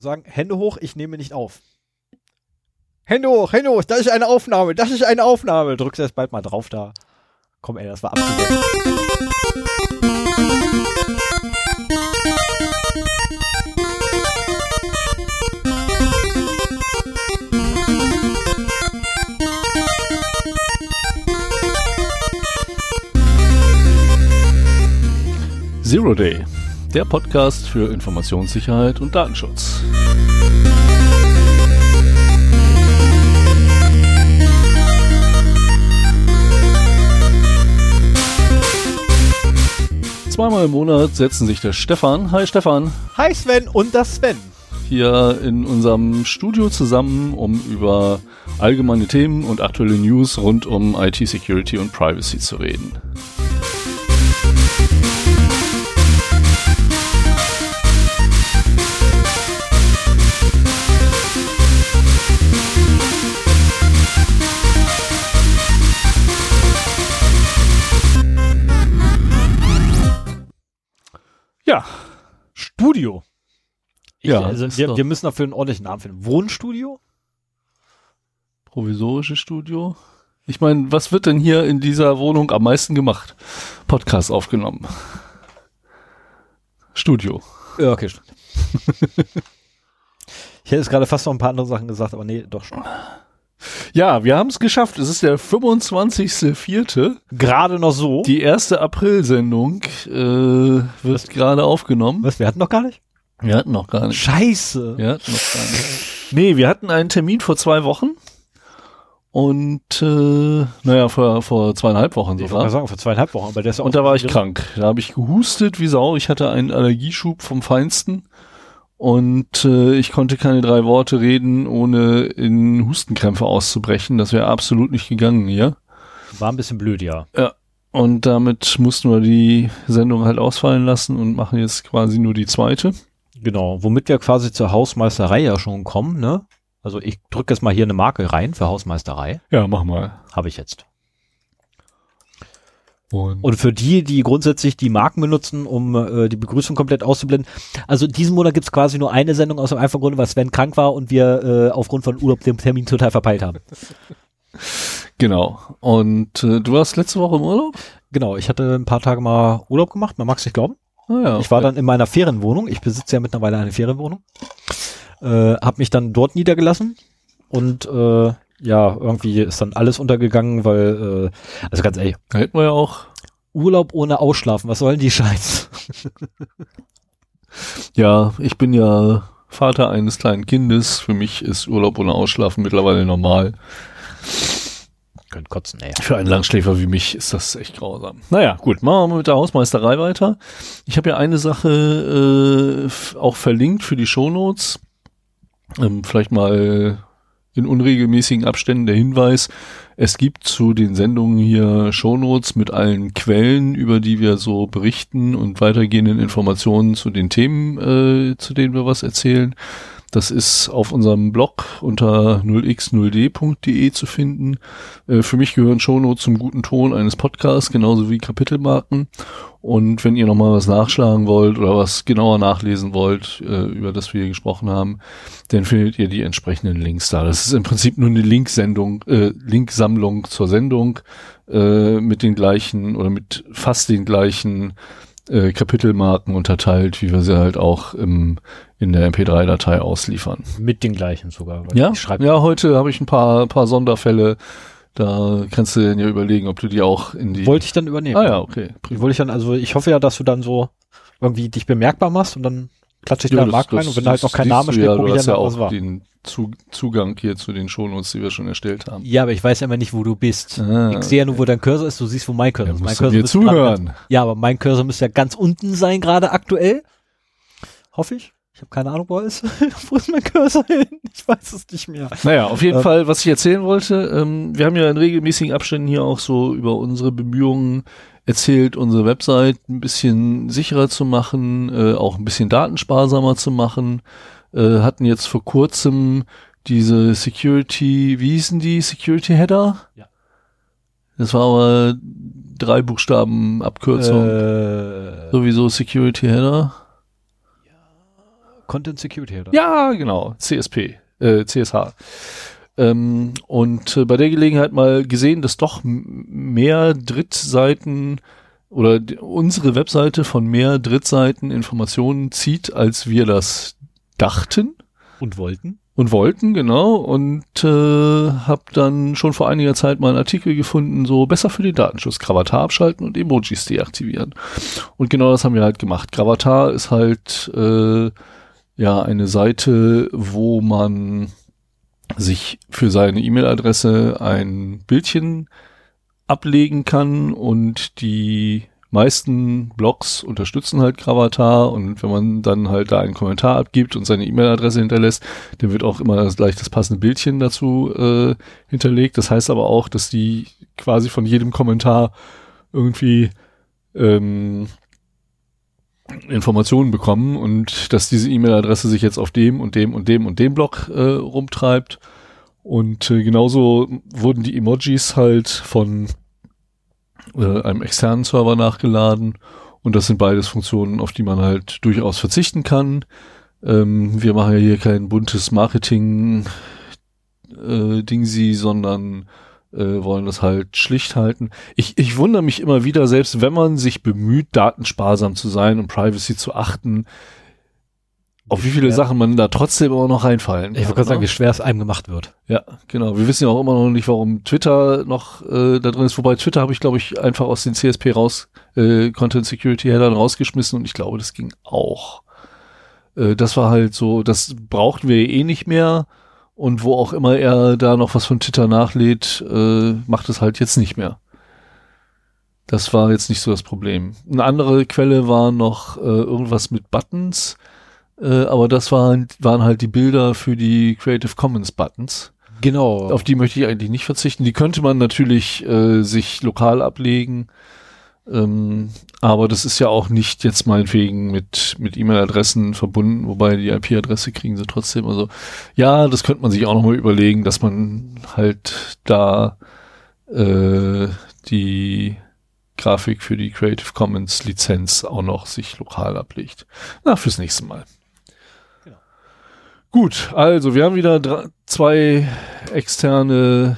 sagen, Hände hoch, ich nehme nicht auf. Hände hoch, Hände hoch, das ist eine Aufnahme, das ist eine Aufnahme. Drückst erst bald mal drauf da. Komm, ey, das war absolut. Zero Day, der Podcast für Informationssicherheit und Datenschutz. Zweimal im Monat setzen sich der Stefan, hi Stefan, Hi Sven und das Sven. hier in unserem Studio zusammen, um über allgemeine Themen und aktuelle News rund um IT-Security und Privacy zu reden. Studio. Ich, Ja, also wir, wir müssen dafür einen ordentlichen Namen finden. Wohnstudio? provisorisches Studio. Ich meine, was wird denn hier in dieser Wohnung am meisten gemacht? Podcast aufgenommen. Studio. Ja, okay, stimmt. ich hätte jetzt gerade fast noch ein paar andere Sachen gesagt, aber nee, doch schon. Ja, wir haben es geschafft. Es ist der 25.04. Gerade noch so. Die erste April-Sendung äh, wird gerade aufgenommen. Was, wir hatten noch gar nicht? Wir hatten noch gar nicht. Scheiße. Wir hatten noch gar nicht. Nee, wir hatten einen Termin vor zwei Wochen. Und äh, naja, vor, vor zweieinhalb Wochen Ich wollte sogar. sagen, vor zweieinhalb Wochen, aber der ist ja Und da war ich krank. Da habe ich gehustet wie Sau. Ich hatte einen Allergieschub vom Feinsten. Und äh, ich konnte keine drei Worte reden, ohne in Hustenkrämpfe auszubrechen. Das wäre absolut nicht gegangen hier. War ein bisschen blöd, ja. Und damit mussten wir die Sendung halt ausfallen lassen und machen jetzt quasi nur die zweite. Genau, womit wir quasi zur Hausmeisterei ja schon kommen, ne? Also ich drücke jetzt mal hier eine Marke rein für Hausmeisterei. Ja, mach mal. Habe ich jetzt. Und, Und für die, die grundsätzlich die Marken benutzen, um äh, die Begrüßung komplett auszublenden. Also diesen Monat gibt's quasi nur eine Sendung aus dem einfachen Grunde, weil Sven krank war und wir äh, aufgrund von Urlaub den Termin total verpeilt haben. genau. Und äh, du warst letzte Woche im Urlaub? Genau, ich hatte ein paar Tage mal Urlaub gemacht, man mag's nicht glauben. Ah, ja, Ich war okay. dann in meiner Ferienwohnung. Ich besitze ja mittlerweile eine Ferienwohnung. Äh, hab mich dann dort niedergelassen und äh, ja, irgendwie ist dann alles untergegangen, weil, äh, also ganz ehrlich, Da hätten wir ja auch. Urlaub ohne Ausschlafen, was sollen die Scheiß? Ja, ich bin ja Vater eines kleinen Kindes. Für mich ist Urlaub ohne Ausschlafen mittlerweile normal. Könnt kotzen, ey. Für einen Langschläfer wie mich ist das echt grausam. Naja, gut, machen wir mal mit der Hausmeisterei weiter. Ich habe ja eine Sache äh, auch verlinkt für die Shownotes. Ähm, vielleicht mal in unregelmäßigen Abständen der Hinweis. Es gibt zu den Sendungen hier Shownotes mit allen Quellen, über die wir so berichten und weitergehenden Informationen zu den Themen, äh, zu denen wir was erzählen. Das ist auf unserem Blog unter 0x0d.de zu finden. Äh, für mich gehören Shownotes zum guten Ton eines Podcasts, genauso wie Kapitelmarken. Und wenn ihr nochmal was nachschlagen wollt oder was genauer nachlesen wollt, äh, über das wir hier gesprochen haben, dann findet ihr die entsprechenden Links da. Das ist im Prinzip nur eine Linksendung, äh, Linksammlung zur Sendung äh, mit den gleichen oder mit fast den gleichen äh, Kapitelmarken unterteilt, wie wir sie halt auch im, in der MP3-Datei ausliefern. Mit den gleichen sogar. Ja, ja, heute habe ich ein paar, paar Sonderfälle. Da kannst du dir ja überlegen, ob du die auch in die. wollte ich dann übernehmen. ah ja, okay. Wollte ich dann, also ich hoffe ja, dass du dann so irgendwie dich bemerkbar machst und dann klatsche ich da einen Mark rein und wenn da halt noch kein Name steht, ja, gucke ich hast dann, ja was auch war. den Zu Zugang hier zu den Shownotes, die wir schon erstellt haben. Ja, aber ich weiß ja immer nicht, wo du bist. Ah, ich sehe ja nur, wo dein Cursor ist, du siehst, wo mein Cursor Ja, ist. Mein Cursor gerade zuhören. Ganz, ja, aber mein Cursor müsste ja ganz unten sein, gerade aktuell. Hoffe ich. Ich habe keine Ahnung, wo er ist. wo ist mein Cursor hin? Ich weiß es nicht mehr. Naja, auf jeden Ähm. Fall, was ich erzählen wollte, ähm, wir haben ja in regelmäßigen Abständen hier auch so über unsere Bemühungen erzählt, unsere Website ein bisschen sicherer zu machen, äh, auch ein bisschen datensparsamer zu machen. Äh, hatten jetzt vor kurzem diese Security, wie hießen die? Security Header? Ja. Das war aber drei Buchstaben Abkürzung. Äh, Sowieso Security Header. Content Security Header. Ja, genau, CSP, äh, CSH. Ähm, und äh, bei der Gelegenheit mal gesehen, dass doch mehr Drittseiten oder unsere Webseite von mehr Drittseiten Informationen zieht, als wir das dachten. Und wollten. Und wollten, genau. Und äh, habe dann schon vor einiger Zeit mal einen Artikel gefunden, so besser für den Datenschutz, Gravatar abschalten und Emojis deaktivieren. Und genau das haben wir halt gemacht. Gravatar ist halt äh, ja eine Seite, wo man sich für seine E-Mail-Adresse ein Bildchen ablegen kann und die meisten Blogs unterstützen halt Gravatar und wenn man dann halt da einen Kommentar abgibt und seine E-Mail-Adresse hinterlässt, dann wird auch immer gleich das passende Bildchen dazu äh, hinterlegt. Das heißt aber auch, dass die quasi von jedem Kommentar irgendwie ähm, Informationen bekommen und dass diese E-Mail-Adresse sich jetzt auf dem und dem und dem und dem Blog äh, rumtreibt. Und äh, genauso wurden die Emojis halt von äh, einem externen Server nachgeladen. Und das sind beides Funktionen, auf die man halt durchaus verzichten kann. Ähm, wir machen ja hier kein buntes Marketing äh, sondern äh, wollen das halt schlicht halten. Ich, ich wundere mich immer wieder, selbst wenn man sich bemüht, datensparsam zu sein und Privacy zu achten, auf wie viele ja. Sachen man da trotzdem immer noch reinfallen Ich wollte gerade sagen, ne? wie schwer es einem gemacht wird. Ja, genau. Wir wissen ja auch immer noch nicht, warum Twitter noch äh, da drin ist. Wobei Twitter habe ich, glaube ich, einfach aus den CSP raus, äh, Content Security Headern rausgeschmissen und ich glaube, das ging auch. Äh, das war halt so, das brauchten wir eh nicht mehr. Und wo auch immer er da noch was von Twitter nachlädt, äh, macht es halt jetzt nicht mehr. Das war jetzt nicht so das Problem. Eine andere Quelle war noch äh, irgendwas mit Buttons äh, aber das waren, waren halt die Bilder für die Creative Commons Buttons. Genau. Auf die möchte ich eigentlich nicht verzichten. Die könnte man natürlich äh, sich lokal ablegen. Ähm, aber das ist ja auch nicht jetzt meinetwegen mit, mit E-Mail-Adressen verbunden, wobei die IP-Adresse kriegen sie trotzdem. Also ja, das könnte man sich auch nochmal überlegen, dass man halt da äh, die Grafik für die Creative Commons Lizenz auch noch sich lokal ablegt. Na, fürs nächste Mal. Gut, also wir haben wieder drei, zwei externe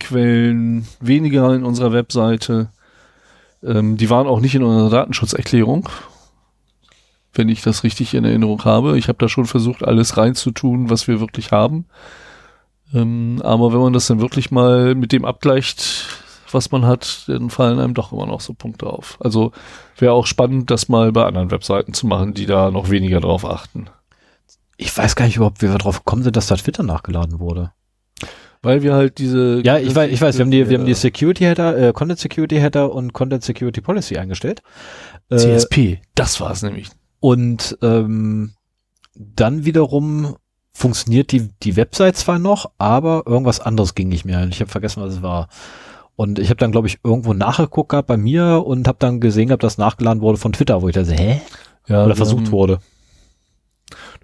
Quellen weniger in unserer Webseite. Ähm, die waren auch nicht in unserer Datenschutzerklärung, wenn ich das richtig in Erinnerung habe. Ich habe da schon versucht, alles reinzutun, was wir wirklich haben. Ähm, aber wenn man das dann wirklich mal mit dem abgleicht, was man hat, dann fallen einem doch immer noch so Punkte auf. Also wäre auch spannend, das mal bei anderen Webseiten zu machen, die da noch weniger drauf achten ich weiß gar nicht überhaupt, wie wir drauf gekommen sind, dass da Twitter nachgeladen wurde. Weil wir halt diese. Ja, ich weiß, ich weiß, wir haben die, wir haben die Security Header, äh, Content Security Header und Content Security Policy eingestellt. Äh, CSP, das war es nämlich. Und ähm, dann wiederum funktioniert die, die Website zwar noch, aber irgendwas anderes ging nicht mehr. Ich habe vergessen, was es war. Und ich habe dann, glaube ich, irgendwo nachgeguckt gehabt bei mir und habe dann gesehen gehabt, dass nachgeladen wurde von Twitter, wo ich da so, hä? Ja, Oder versucht haben, wurde.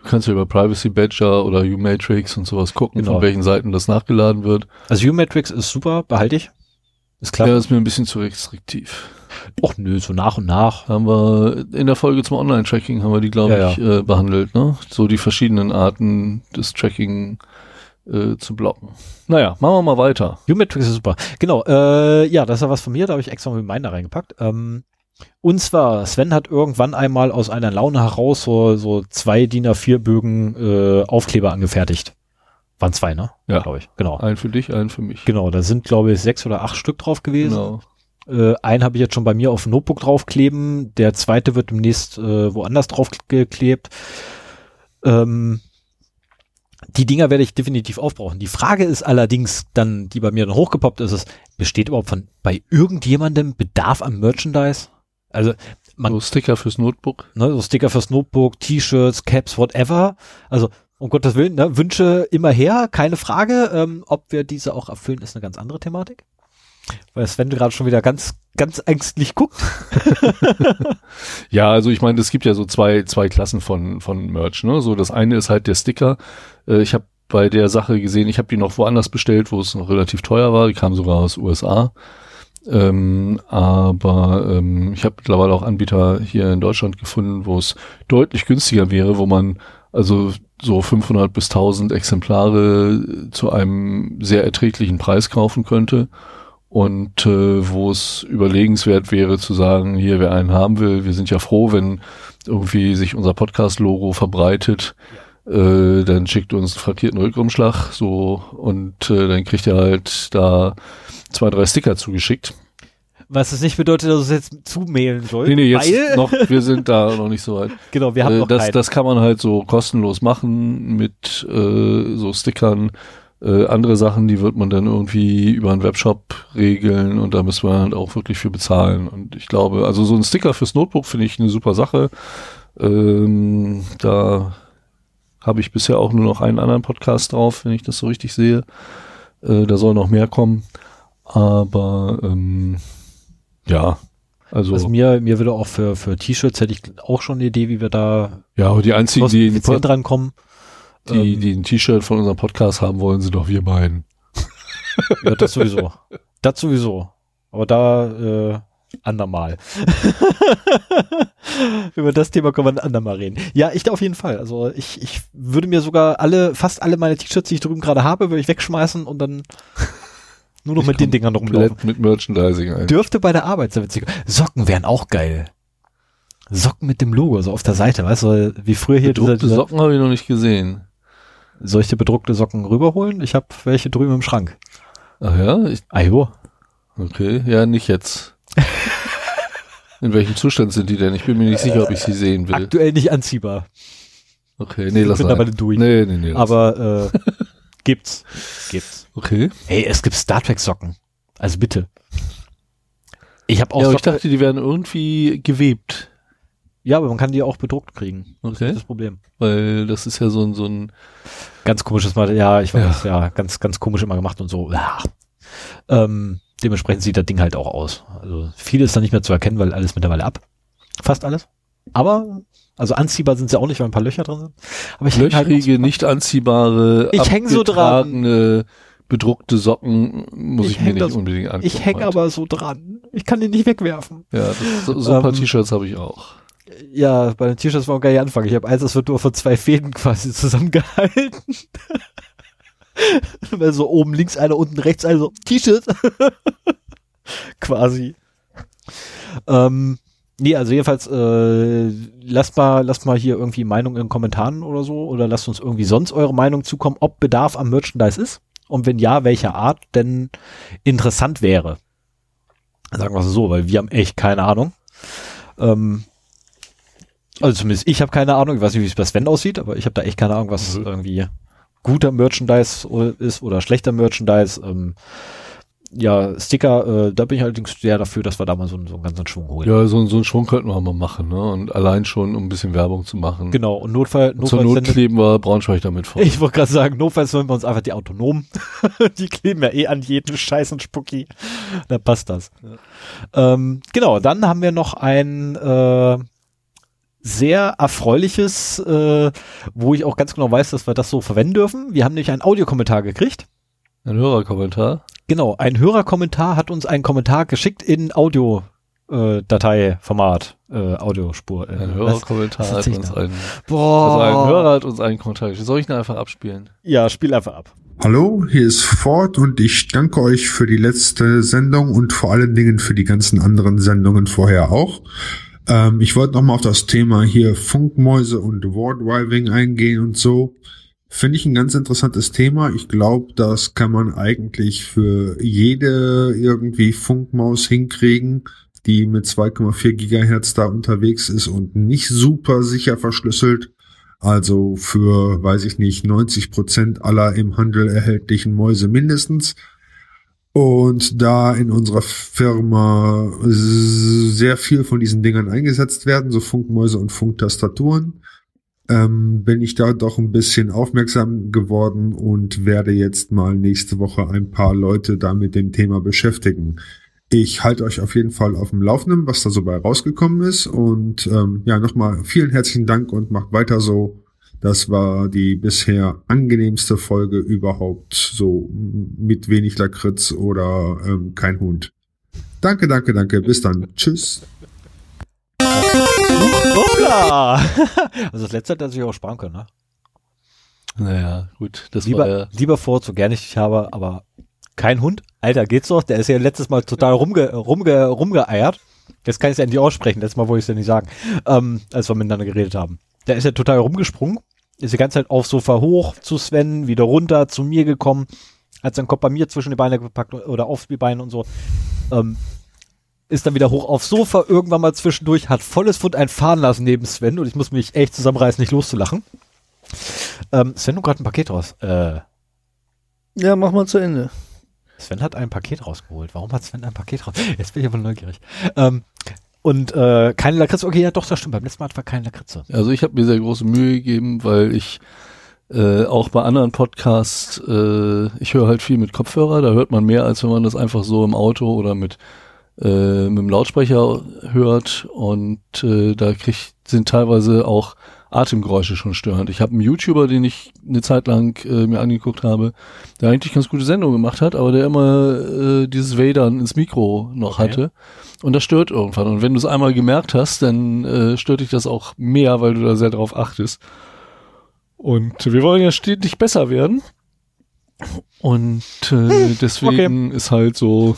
Du kannst ja über Privacy Badger oder U-Matrix und sowas gucken, genau. von welchen Seiten das nachgeladen wird. Also U-Matrix ist super, behalte ich. Ist klar. Ja, ist mir ein bisschen zu restriktiv. Och nö, so nach und nach. Haben wir in der Folge zum Online-Tracking haben wir die, glaube ja, ich, ja. Äh, behandelt, ne? So die verschiedenen Arten des Tracking äh, zu blocken. Naja, machen wir mal weiter. U-Matrix ist super. Genau, äh, ja, das ist ja was von mir, da habe ich extra mal meinen reingepackt. Ähm, und zwar, Sven hat irgendwann einmal aus einer Laune heraus so, so zwei DIN A4 Bögen äh, Aufkleber angefertigt. Waren zwei, ne? Ja, glaube ich. Genau. Einen für dich, einen für mich. Genau, da sind, glaube ich, sechs oder acht Stück drauf gewesen. Genau. Äh, einen habe ich jetzt schon bei mir auf dem Notebook draufkleben. Der zweite wird demnächst äh, woanders draufgeklebt. Ähm, die Dinger werde ich definitiv aufbrauchen. Die Frage ist allerdings dann, die bei mir dann hochgepoppt ist, ist besteht überhaupt von bei irgendjemandem Bedarf am Merchandise? Also man, so Sticker fürs Notebook. Ne, so Sticker fürs Notebook, T-Shirts, Caps, whatever. Also um Gottes Willen, ne, Wünsche immer her, keine Frage. Ähm, ob wir diese auch erfüllen, ist eine ganz andere Thematik. Weil Sven gerade schon wieder ganz, ganz ängstlich guckt. ja, also ich meine, es gibt ja so zwei, zwei Klassen von, von Merch. Ne? So das eine ist halt der Sticker. Äh, ich habe bei der Sache gesehen, ich habe die noch woanders bestellt, wo es noch relativ teuer war. Die kam sogar aus USA. Ähm, aber ähm, ich habe mittlerweile auch Anbieter hier in Deutschland gefunden, wo es deutlich günstiger wäre, wo man also so 500 bis 1000 Exemplare zu einem sehr erträglichen Preis kaufen könnte. Und äh, wo es überlegenswert wäre zu sagen, hier wer einen haben will, wir sind ja froh, wenn irgendwie sich unser Podcast-Logo verbreitet, äh, dann schickt uns einen frankierten Rückumschlag so und äh, dann kriegt ihr halt da zwei, drei Sticker zugeschickt. Was es nicht bedeutet, dass es jetzt zumailen soll. Nee, nee, jetzt noch, wir sind da noch nicht so weit. Genau, wir haben äh, noch das, das kann man halt so kostenlos machen mit äh, so Stickern. Äh, andere Sachen, die wird man dann irgendwie über einen Webshop regeln und da müssen wir halt auch wirklich für bezahlen. Und ich glaube, also so ein Sticker fürs Notebook finde ich eine super Sache. Ähm, da habe ich bisher auch nur noch einen anderen Podcast drauf, wenn ich das so richtig sehe. Äh, da soll noch mehr kommen. Aber ähm, ja, also, also mir, mir würde auch für, für T-Shirts hätte ich auch schon eine Idee, wie wir da ja, aber die einzigen, die in drankommen. Die, ähm, die ein T-Shirt von unserem Podcast haben wollen, sind doch wir beiden. ja, das sowieso. Das sowieso. Aber da äh, andermal. Über das Thema können wir ein andermal reden. Ja, ich auf jeden Fall. Also ich, ich würde mir sogar alle, fast alle meine T-Shirts, die ich drüben gerade habe, würde ich wegschmeißen und dann nur noch ich mit den Dingern rumlaufen. Mit Merchandising ein. Dürfte bei der Arbeit sehr witzig. Socken wären auch geil. Socken mit dem Logo, so auf der Seite, weißt du, wie früher hier diese, diese Socken habe ich noch nicht gesehen. Soll ich dir bedruckte Socken rüberholen? Ich habe welche drüben im Schrank. Ach ja? Ich, ah jo. Okay, ja, nicht jetzt. In welchem Zustand sind die denn? Ich bin mir nicht sicher, ob ich sie sehen will. Aktuell nicht anziehbar. Okay, nee, lass mal. aber durch. Nee, nee, nee. Aber äh, gibt's. Gibt's. Okay. Hey, es gibt Star Trek Socken. Also bitte. Ich habe auch. Ja, ich dachte, die werden irgendwie gewebt. Ja, aber man kann die auch bedruckt kriegen. Okay. Das ist das Problem. Weil das ist ja so ein, so ein ganz komisches Mal. Ja, ich weiß, ja. ja, ganz, ganz komisch immer gemacht und so. Ja. Ähm, dementsprechend sieht das Ding halt auch aus. Also viel ist da nicht mehr zu erkennen, weil alles mittlerweile ab. Fast alles. Aber also anziehbar sind sie auch nicht, weil ein paar Löcher drin sind. Aber ich halt Löchrige, halt nicht anziehbare, ich häng so dran. bedruckte Socken muss ich, ich mir nicht das, unbedingt angucken. Ich hänge aber so dran. Ich kann den nicht wegwerfen. Ja, das, so, so ein paar ähm, T-Shirts habe ich auch. Ja, bei den T-Shirts war auch gar nicht anfangen. Ich habe eins, das wird nur von zwei Fäden quasi zusammengehalten. Weil so oben links einer, unten rechts einer so T-Shirt. quasi. Ähm, nee, also jedenfalls, äh, lasst mal, lasst mal hier irgendwie Meinung in den Kommentaren oder so oder lasst uns irgendwie sonst eure Meinung zukommen, ob Bedarf am Merchandise ist und wenn ja, welcher Art denn interessant wäre. Sagen wir es so, weil wir haben echt keine Ahnung. Ähm, also zumindest ich habe keine Ahnung, ich weiß nicht, wie es bei Sven aussieht, aber ich habe da echt keine Ahnung, was mhm. irgendwie guter Merchandise ist oder schlechter Merchandise. Ähm, ja, Sticker, äh, da bin ich allerdings sehr dafür, dass wir da mal so, so einen ganzen Schwung holen. Ja, so, so einen Schwung könnten wir mal machen, ne? Und allein schon, um ein bisschen Werbung zu machen. Genau, und Notfall, und Notfall zur Not kleben wir Braunschweig damit vor. Ich wollte gerade sagen, notfalls sollen wir uns einfach die Autonomen, die kleben ja eh an jeden scheißen Spucki. Da passt das. Ja. Ähm, genau, dann haben wir noch ein äh, sehr erfreuliches, äh, wo ich auch ganz genau weiß, dass wir das so verwenden dürfen. Wir haben nämlich einen Audiokommentar gekriegt. Ein Hörerkommentar? Genau, ein Hörerkommentar hat uns einen Kommentar geschickt in Audio. Äh, Dateiformat, äh, Audiospur. Äh, ein Hörerkommentar hat uns einen, Boah. also ein Hörer hat uns einen Kommentar geschickt. Soll ich ihn einfach abspielen? Ja, spiel einfach ab. Hallo, hier ist Ford und ich danke euch für die letzte Sendung und vor allen Dingen für die ganzen anderen Sendungen vorher auch. Ähm, ich wollte nochmal auf das Thema hier Funkmäuse und Wardriving eingehen und so. Finde ich ein ganz interessantes Thema. Ich glaube, das kann man eigentlich für jede irgendwie Funkmaus hinkriegen, die mit 2,4 Gigahertz da unterwegs ist und nicht super sicher verschlüsselt. Also für, weiß ich nicht, 90 Prozent aller im Handel erhältlichen Mäuse mindestens. Und da in unserer Firma sehr viel von diesen Dingern eingesetzt werden, so Funkmäuse und Funktastaturen, ähm, bin ich da doch ein bisschen aufmerksam geworden und werde jetzt mal nächste Woche ein paar Leute da mit dem Thema beschäftigen. Ich halte euch auf jeden Fall auf dem Laufenden, was da so bei rausgekommen ist. Und ähm, ja, nochmal vielen herzlichen Dank und macht weiter so. Das war die bisher angenehmste Folge überhaupt, so mit wenig Lakritz oder ähm, kein Hund. Danke, danke, danke. Bis dann. Tschüss. Hoppla! Also das letzte hätte er sich auch sparen können, ne? Naja, gut. Das lieber, war ja, lieber Ford, so gerne ich dich habe, aber kein Hund. Alter, geht's doch. Der ist ja letztes Mal total rumge, rumge, rumgeeiert. Jetzt kann ich es ja endlich aussprechen. Letztes Mal wollte ich es ja nicht sagen, ähm, als wir miteinander geredet haben. Der ist ja total rumgesprungen. Ist die ganze Zeit aufs Sofa hoch zu Sven, wieder runter zu mir gekommen. Hat seinen Kopf bei mir zwischen die Beine gepackt oder auf die Beine und so. Ähm, ist dann wieder hoch aufs Sofa, irgendwann mal zwischendurch, hat volles Fund ein fahren lassen neben Sven und ich muss mich echt zusammenreißen, nicht loszulachen. Ähm, Sven, du gerade ein Paket raus. Äh, ja, mach mal zu Ende. Sven hat ein Paket rausgeholt. Warum hat Sven ein Paket raus? Jetzt bin ich aber neugierig. Ähm, und äh, keine Lakritze. Okay, ja doch, das stimmt. Beim letzten Mal war keine Lakritze. Also ich habe mir sehr große Mühe gegeben, weil ich äh, auch bei anderen Podcasts, äh, ich höre halt viel mit Kopfhörer, da hört man mehr, als wenn man das einfach so im Auto oder mit, äh, mit dem Lautsprecher hört. Und äh, da krieg, sind teilweise auch Atemgeräusche schon störend. Ich habe einen YouTuber, den ich eine Zeit lang äh, mir angeguckt habe, der eigentlich ganz gute Sendung gemacht hat, aber der immer äh, dieses Wadern ins Mikro noch okay. hatte. Und das stört irgendwann. Und wenn du es einmal gemerkt hast, dann äh, stört dich das auch mehr, weil du da sehr drauf achtest. Und wir wollen ja stetig besser werden. Und äh, deswegen okay. ist halt so,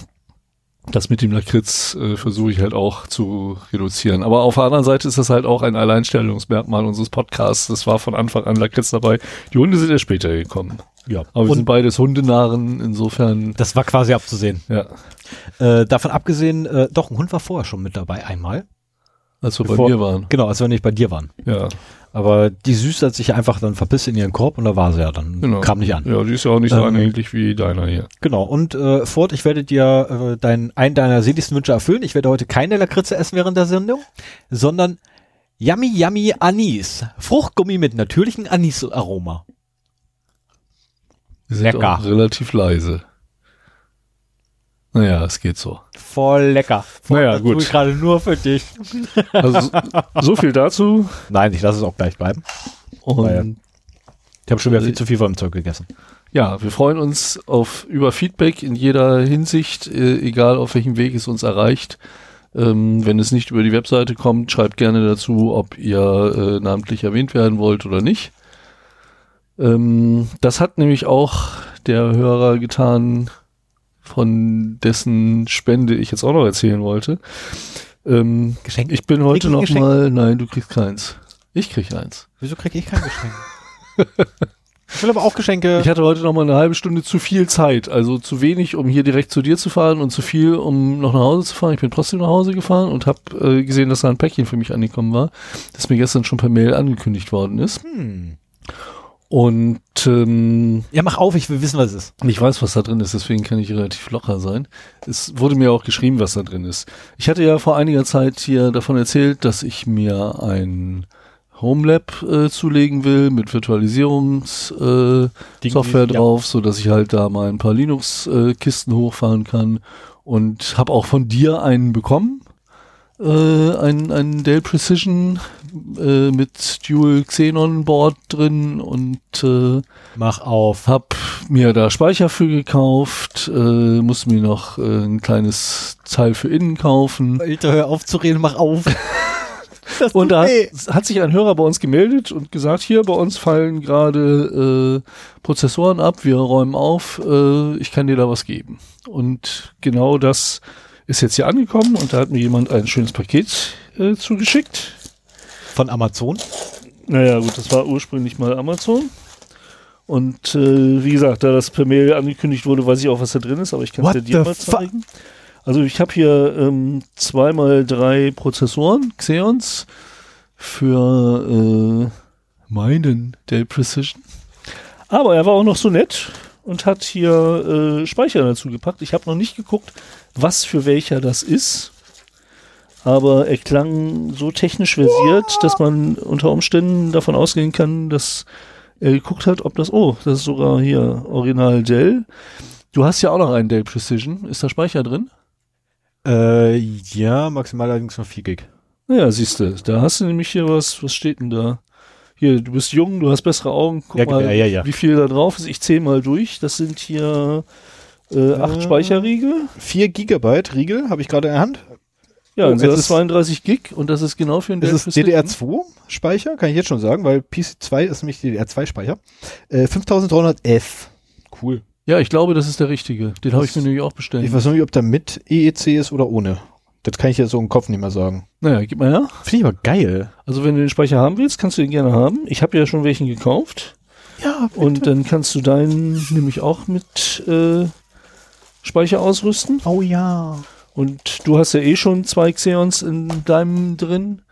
das mit dem Lakritz äh, versuche ich halt auch zu reduzieren. Aber auf der anderen Seite ist das halt auch ein Alleinstellungsmerkmal unseres Podcasts. Das war von Anfang an Lakritz dabei. Die Hunde sind ja später gekommen. Ja. Aber wir Und sind beides Hundenarren, insofern. Das war quasi abzusehen. Ja. Äh, davon abgesehen, äh, doch, ein Hund war vorher schon mit dabei, einmal. Als wir Bevor, bei mir waren. Genau, als wir nicht bei dir waren. Ja. Aber die Süße hat sich einfach dann verpisst in ihren Korb und da war sie ja dann. Genau. Kam nicht an. Ja, die ist ja auch nicht so ähm, anhänglich wie deiner hier. Genau. Und äh, Ford, ich werde dir äh, dein, einen deiner seligsten Wünsche erfüllen. Ich werde heute keine Lakritze essen während der Sendung, sondern Yummy Yummy Anis. Fruchtgummi mit natürlichem Anisaroma. Lecker. relativ leise. Naja, es geht so. Voll lecker. Voll, naja, gut. Tue ich gerade nur für dich. Also, so viel dazu. Nein, ich lasse es auch gleich bleiben. Und ich habe schon wieder viel zu viel von dem Zeug gegessen. Ja, wir freuen uns auf über Feedback in jeder Hinsicht, äh, egal auf welchem Weg es uns erreicht. Ähm, wenn es nicht über die Webseite kommt, schreibt gerne dazu, ob ihr äh, namentlich erwähnt werden wollt oder nicht. Ähm, das hat nämlich auch der Hörer getan, von dessen Spende ich jetzt auch noch erzählen wollte. Ähm, Geschenk? Ich bin heute noch Geschenk? mal, nein, du kriegst keins. Ich krieg eins. Wieso krieg ich kein Geschenk? ich will aber auch Geschenke. Ich hatte heute noch mal eine halbe Stunde zu viel Zeit, also zu wenig, um hier direkt zu dir zu fahren und zu viel, um noch nach Hause zu fahren. Ich bin trotzdem nach Hause gefahren und habe äh, gesehen, dass da ein Päckchen für mich angekommen war, das mir gestern schon per Mail angekündigt worden ist. Hm. Und ähm, ja, mach auf, ich will wissen, was es ist. Ich weiß, was da drin ist, deswegen kann ich relativ locker sein. Es wurde mir auch geschrieben, was da drin ist. Ich hatte ja vor einiger Zeit hier davon erzählt, dass ich mir ein Homelab äh, zulegen will mit Virtualisierungssoftware äh, drauf, ja. so dass ich halt da mal ein paar Linux-Kisten äh, hochfahren kann und habe auch von dir einen bekommen äh, ein, ein Dell Precision äh, mit Dual Xenon Board drin und äh, mach auf. Hab mir da Speicher für gekauft, äh, muss mir noch äh, ein kleines Teil für innen kaufen. Alter, hör auf zu reden, mach auf. und da hat, hat, sich ein Hörer bei uns gemeldet und gesagt, hier bei uns fallen gerade äh, Prozessoren ab, wir räumen auf, äh, ich kann dir da was geben. Und genau das ist jetzt hier angekommen und da hat mir jemand ein schönes Paket äh, zugeschickt. Von Amazon? Naja, gut, das war ursprünglich mal Amazon. Und äh, wie gesagt, da das per Mail angekündigt wurde, weiß ich auch, was da drin ist, aber ich kann es dir mal zeigen. Also ich habe hier ähm, zweimal drei Prozessoren, Xeons, für äh, meinen Dell Precision. Aber er war auch noch so nett und hat hier äh, Speicher dazu gepackt. Ich habe noch nicht geguckt, was für welcher das ist. Aber er klang so technisch versiert, dass man unter Umständen davon ausgehen kann, dass er geguckt hat, ob das, oh, das ist sogar hier Original Dell. Du hast ja auch noch einen Dell Precision. Ist da Speicher drin? Äh, ja, maximal allerdings noch 4 Gig. Naja, siehst du, da hast du nämlich hier was, was steht denn da? Hier, du bist jung, du hast bessere Augen, guck ja, mal, ja, ja, wie viel da drauf ist. Ich zähle mal durch. Das sind hier äh, acht äh, Speicherriegel. 4 Gigabyte Riegel habe ich gerade in der Hand. Ja, Oh, das ist- 32 Gig und das ist genau für den Das ist Precision. DDR2-Speicher, kann ich jetzt schon sagen, weil PC2 ist nämlich DDR2-Speicher. Äh, 5311. Cool. Ja, ich glaube, das ist der richtige. Den habe ich mir nämlich auch bestellt. Ich weiß noch nicht, ob der mit EEC ist oder ohne. Das kann ich jetzt so im Kopf nicht mehr sagen. naja, gib mal her. Finde ich aber geil. Also wenn du den Speicher haben willst, kannst du den gerne haben. Ich habe ja schon welchen gekauft. Ja, Und dann kannst du deinen nämlich auch mit äh, Speicher ausrüsten. oh ja. Und du hast ja eh schon zwei Xeons in deinem drin.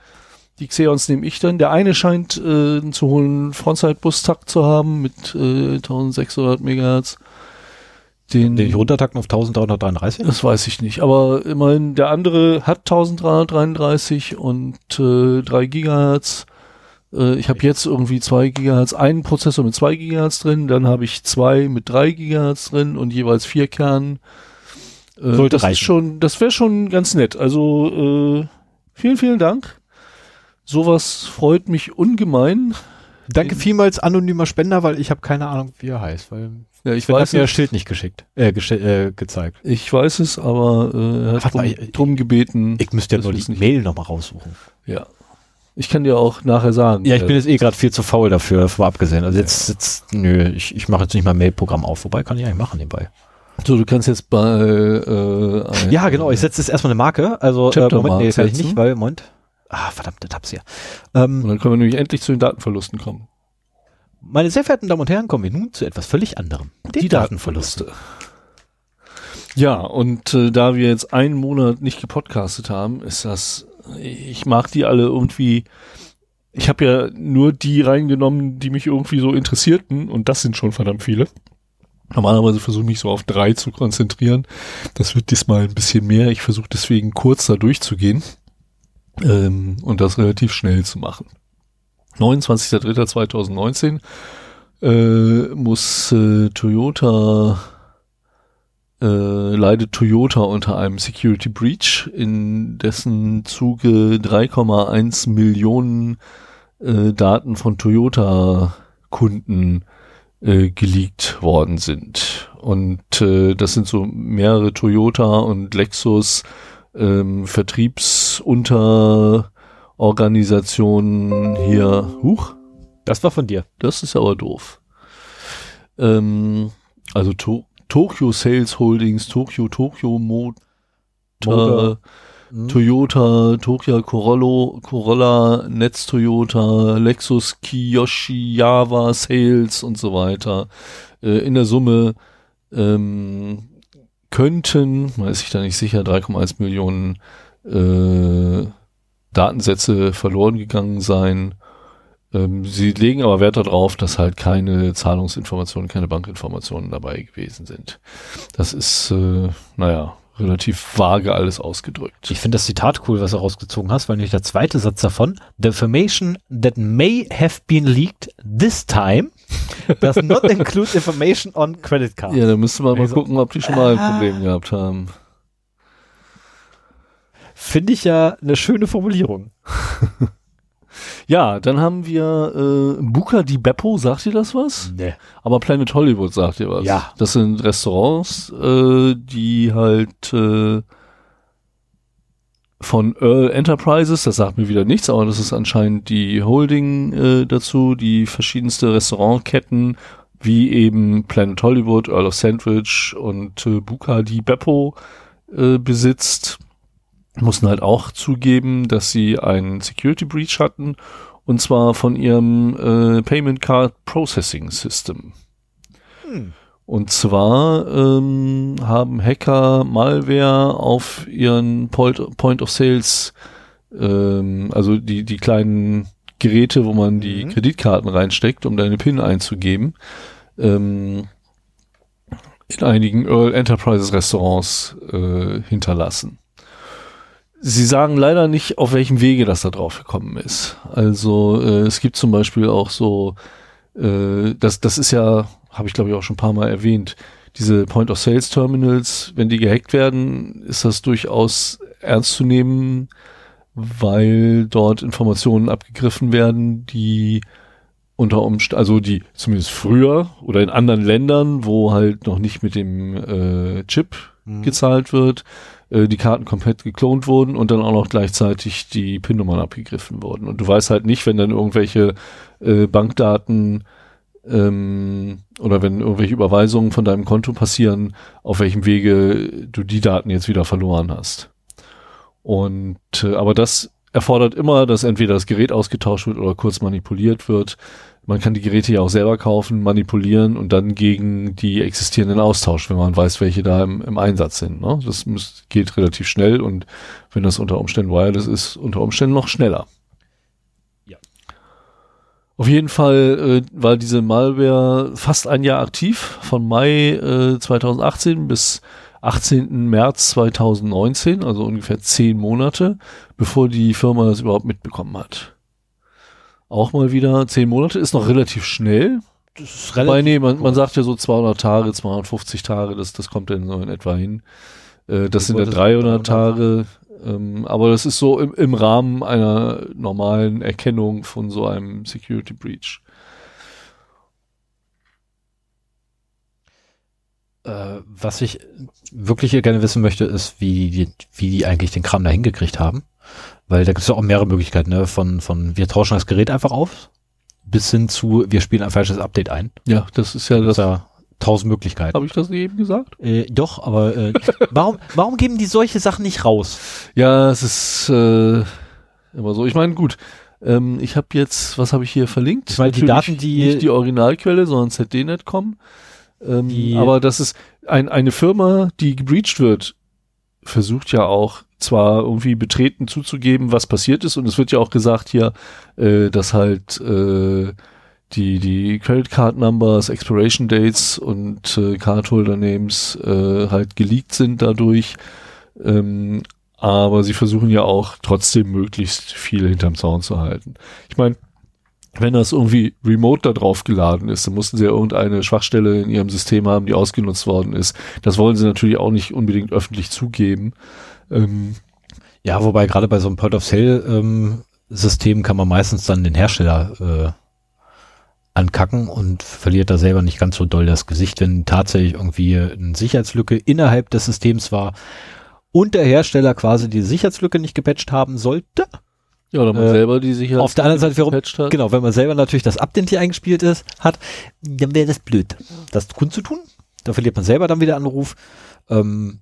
Die Xeons nehme ich dann. Der eine scheint äh, einen zu hohen Frontside-Bus-Takt zu haben mit äh, 1600 Megahertz. Den, Den ich runtertacken auf 1333? das weiß ich nicht. Aber immerhin, der andere hat 1333 und äh, 3 Gigahertz. Äh, ich habe jetzt irgendwie 2 Gigahertz, einen Prozessor mit 2 Gigahertz drin, dann habe ich zwei mit 3 Gigahertz drin und jeweils vier Kernen. Äh, Sollte das reichen. Ist schon, das wäre schon ganz nett. Also äh, vielen, vielen Dank. Sowas freut mich ungemein. Danke vielmals, anonymer Spender, weil ich habe keine Ahnung, wie er heißt. Weil Ja, ich Sven hat weiß mir das Schild nicht geschickt, äh, äh, gezeigt. ich weiß es, aber äh, er hat Warte drum, mal, ich- drum gebeten. Ich müsste ja nur die Mail nochmal raussuchen. ja. Ich kann dir auch nachher sagen. Ja, ich äh, bin jetzt eh gerade viel zu faul dafür, davon abgesehen. Also jetzt, jetzt nö, ich, ich mache jetzt nicht mal ein Mailprogramm auf, wobei kann ich eigentlich machen nebenbei. So, du kannst jetzt bei äh, Ja, genau, ich setze jetzt erstmal eine Marke. Also, äh, Moment, nee, Mark kann ich nicht, weil, Moment. Ah, verdammt, das hab's hier. Ähm, Und dann können wir nämlich endlich zu den Datenverlusten kommen. meine sehr verehrten Damen und Herren, kommen wir nun zu etwas völlig anderem. Den Ja, und äh, da wir jetzt einen Monat nicht gepodcastet haben, ist das, ich mag die alle irgendwie, ich habe ja nur die reingenommen, die mich irgendwie so interessierten und das sind schon verdammt viele. Normalerweise versuche ich mich so auf drei zu konzentrieren. Das wird diesmal ein bisschen mehr. Ich versuche deswegen kurz da durchzugehen ähm, und das relativ schnell zu machen. 29.03.2019 äh, muss äh, Toyota äh, leidet Toyota unter einem Security Breach, in dessen Zuge 3,1 Millionen äh, Daten von Toyota-Kunden äh, geleakt worden sind. Und äh, das sind so mehrere Toyota und Lexus ähm, Vertriebsunterorganisationen hier. Huch, Das war von dir. das ist aber doof. Ähm, also to Tokyo Sales Holdings, Tokyo, Tokyo Motor, Motor. Hm. Toyota, Tokyo Corolla, Corolla, Netz Toyota, Lexus, Kiyoshi, Java, Sales und so weiter. Äh, in der Summe ähm, könnten, weiß ich da nicht sicher, 3,1 Millionen äh, Datensätze verloren gegangen sein. Ähm, sie legen aber Wert darauf, dass halt keine Zahlungsinformationen, keine Bankinformationen dabei gewesen sind. Das ist, äh, naja, relativ vage alles ausgedrückt. Ich finde das Zitat cool, was du rausgezogen hast, weil nämlich der zweite Satz davon, the information that may have been leaked this time does not include information on credit cards. Ja, da müsste man mal Also- gucken, ob die schon mal ein Problem gehabt haben. Finde ich ja eine schöne Formulierung. Ja, dann haben wir äh, Buca di Beppo, sagt ihr das was? Nee. Aber Planet Hollywood sagt ihr was. Ja. Das sind Restaurants, äh, die halt äh, von Earl Enterprises, das sagt mir wieder nichts, aber das ist anscheinend die Holding äh, dazu, die verschiedenste Restaurantketten, wie eben Planet Hollywood, Earl of Sandwich und äh, Buca di Beppo äh, besitzt, mussten halt auch zugeben, dass sie einen Security Breach hatten und zwar von ihrem äh, Payment Card Processing System. Hm. Und zwar ähm, haben Hacker Malware auf ihren Point, Point of Sales, ähm, also die, die kleinen Geräte, wo man die Mhm. Kreditkarten reinsteckt, um deine PIN einzugeben, ähm, in einigen Earl Enterprises Restaurants äh, hinterlassen. Sie sagen leider nicht, auf welchem Wege das da drauf gekommen ist. Also äh, es gibt zum Beispiel auch so, äh, das, das ist ja, habe ich glaube ich auch schon ein paar Mal erwähnt, diese Point-of-Sales-Terminals, wenn die gehackt werden, ist das durchaus ernst zu nehmen, weil dort Informationen abgegriffen werden, die unter Umständen, also die zumindest früher oder in anderen Ländern, wo halt noch nicht mit dem äh, Chip Mhm. gezahlt wird, äh, die Karten komplett geklont wurden und dann auch noch gleichzeitig die PIN-Nummern abgegriffen wurden. Und du weißt halt nicht, wenn dann irgendwelche äh, Bankdaten ähm, oder wenn irgendwelche Überweisungen von deinem Konto passieren, auf welchem Wege du die Daten jetzt wieder verloren hast. Und äh, aber das erfordert immer, dass entweder das Gerät ausgetauscht wird oder kurz manipuliert wird. Man kann die Geräte ja auch selber kaufen, manipulieren und dann gegen die existierenden austauschen, wenn man weiß, welche da im, im Einsatz sind. Ne? Das muss, geht relativ schnell und wenn das unter Umständen wireless ist, unter Umständen noch schneller. Ja. Auf jeden Fall äh, war diese Malware fast ein Jahr aktiv, von Mai äh, 2018 bis 18. März 2019, also ungefähr zehn Monate, bevor die Firma das überhaupt mitbekommen hat. Auch mal wieder zehn Monate ist noch relativ schnell. Das ist relativ Weil, nee, man, man sagt ja so 200 Tage, 250 Tage, das, das kommt dann so in etwa hin. Äh, das ich sind ja 300 Tage. Ähm, aber das ist so im, im Rahmen einer normalen Erkennung von so einem Security Breach. Äh, was ich wirklich gerne wissen möchte, ist, wie die, wie die eigentlich den Kram da hingekriegt haben. Weil da gibt es ja auch mehrere Möglichkeiten, ne? Von, von wir tauschen das Gerät einfach auf, bis hin zu wir spielen ein falsches Update ein. Ja, das ist ja das. das ja tausend Möglichkeiten. Habe ich das eben gesagt? Äh, doch, aber äh, warum, warum geben die solche Sachen nicht raus? Ja, es ist äh, immer so. Ich meine, gut, ähm, ich habe jetzt, was habe ich hier verlinkt? Weil die Daten, die nicht die Originalquelle, sondern ZDNet.com. Ähm, aber das ist ein, eine Firma, die gebreached wird, versucht ja auch zwar irgendwie betreten zuzugeben, was passiert ist, und es wird ja auch gesagt hier, äh, dass halt äh, die, die Credit Card Numbers, Expiration Dates und äh, Cardholder Names äh, halt geleakt sind dadurch. Ähm, aber sie versuchen ja auch trotzdem möglichst viel hinterm Zaun zu halten. Ich meine, wenn das irgendwie remote da drauf geladen ist, dann mussten sie ja irgendeine Schwachstelle in ihrem System haben, die ausgenutzt worden ist. Das wollen sie natürlich auch nicht unbedingt öffentlich zugeben. Ähm, ja, wobei gerade bei so einem Point of Sale ähm, System kann man meistens dann den Hersteller äh, ankacken und verliert da selber nicht ganz so doll das Gesicht, wenn tatsächlich irgendwie eine Sicherheitslücke innerhalb des Systems war und der Hersteller quasi die Sicherheitslücke nicht gepatcht haben sollte ja, oder man äh, selber die Sicherheit. Auf der anderen Seite wiederum, hat. genau, wenn man selber natürlich das Update hier eingespielt ist, hat, dann wäre das blöd, das kundzutun. Da verliert man selber dann wieder Anruf. Ähm,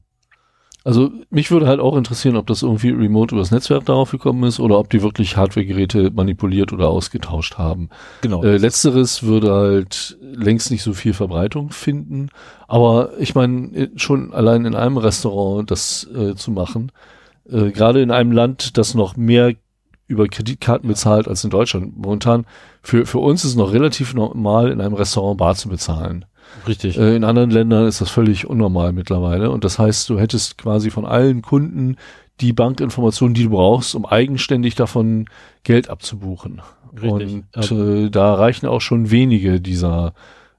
also mich würde halt auch interessieren, ob das irgendwie remote übers Netzwerk darauf gekommen ist oder ob die wirklich Hardware-Geräte manipuliert oder ausgetauscht haben. Genau. Äh, letzteres würde halt längst nicht so viel Verbreitung finden. Aber ich meine, schon allein in einem Restaurant das äh, zu machen, äh, gerade in einem Land, das noch mehr über Kreditkarten bezahlt als in Deutschland. Momentan für, für uns ist es noch relativ normal, in einem Restaurant Bar zu bezahlen. Richtig. Äh, in anderen Ländern ist das völlig unnormal mittlerweile. Und das heißt, du hättest quasi von allen Kunden die Bankinformationen, die du brauchst, um eigenständig davon Geld abzubuchen. Richtig. Und äh, da reichen auch schon wenige dieser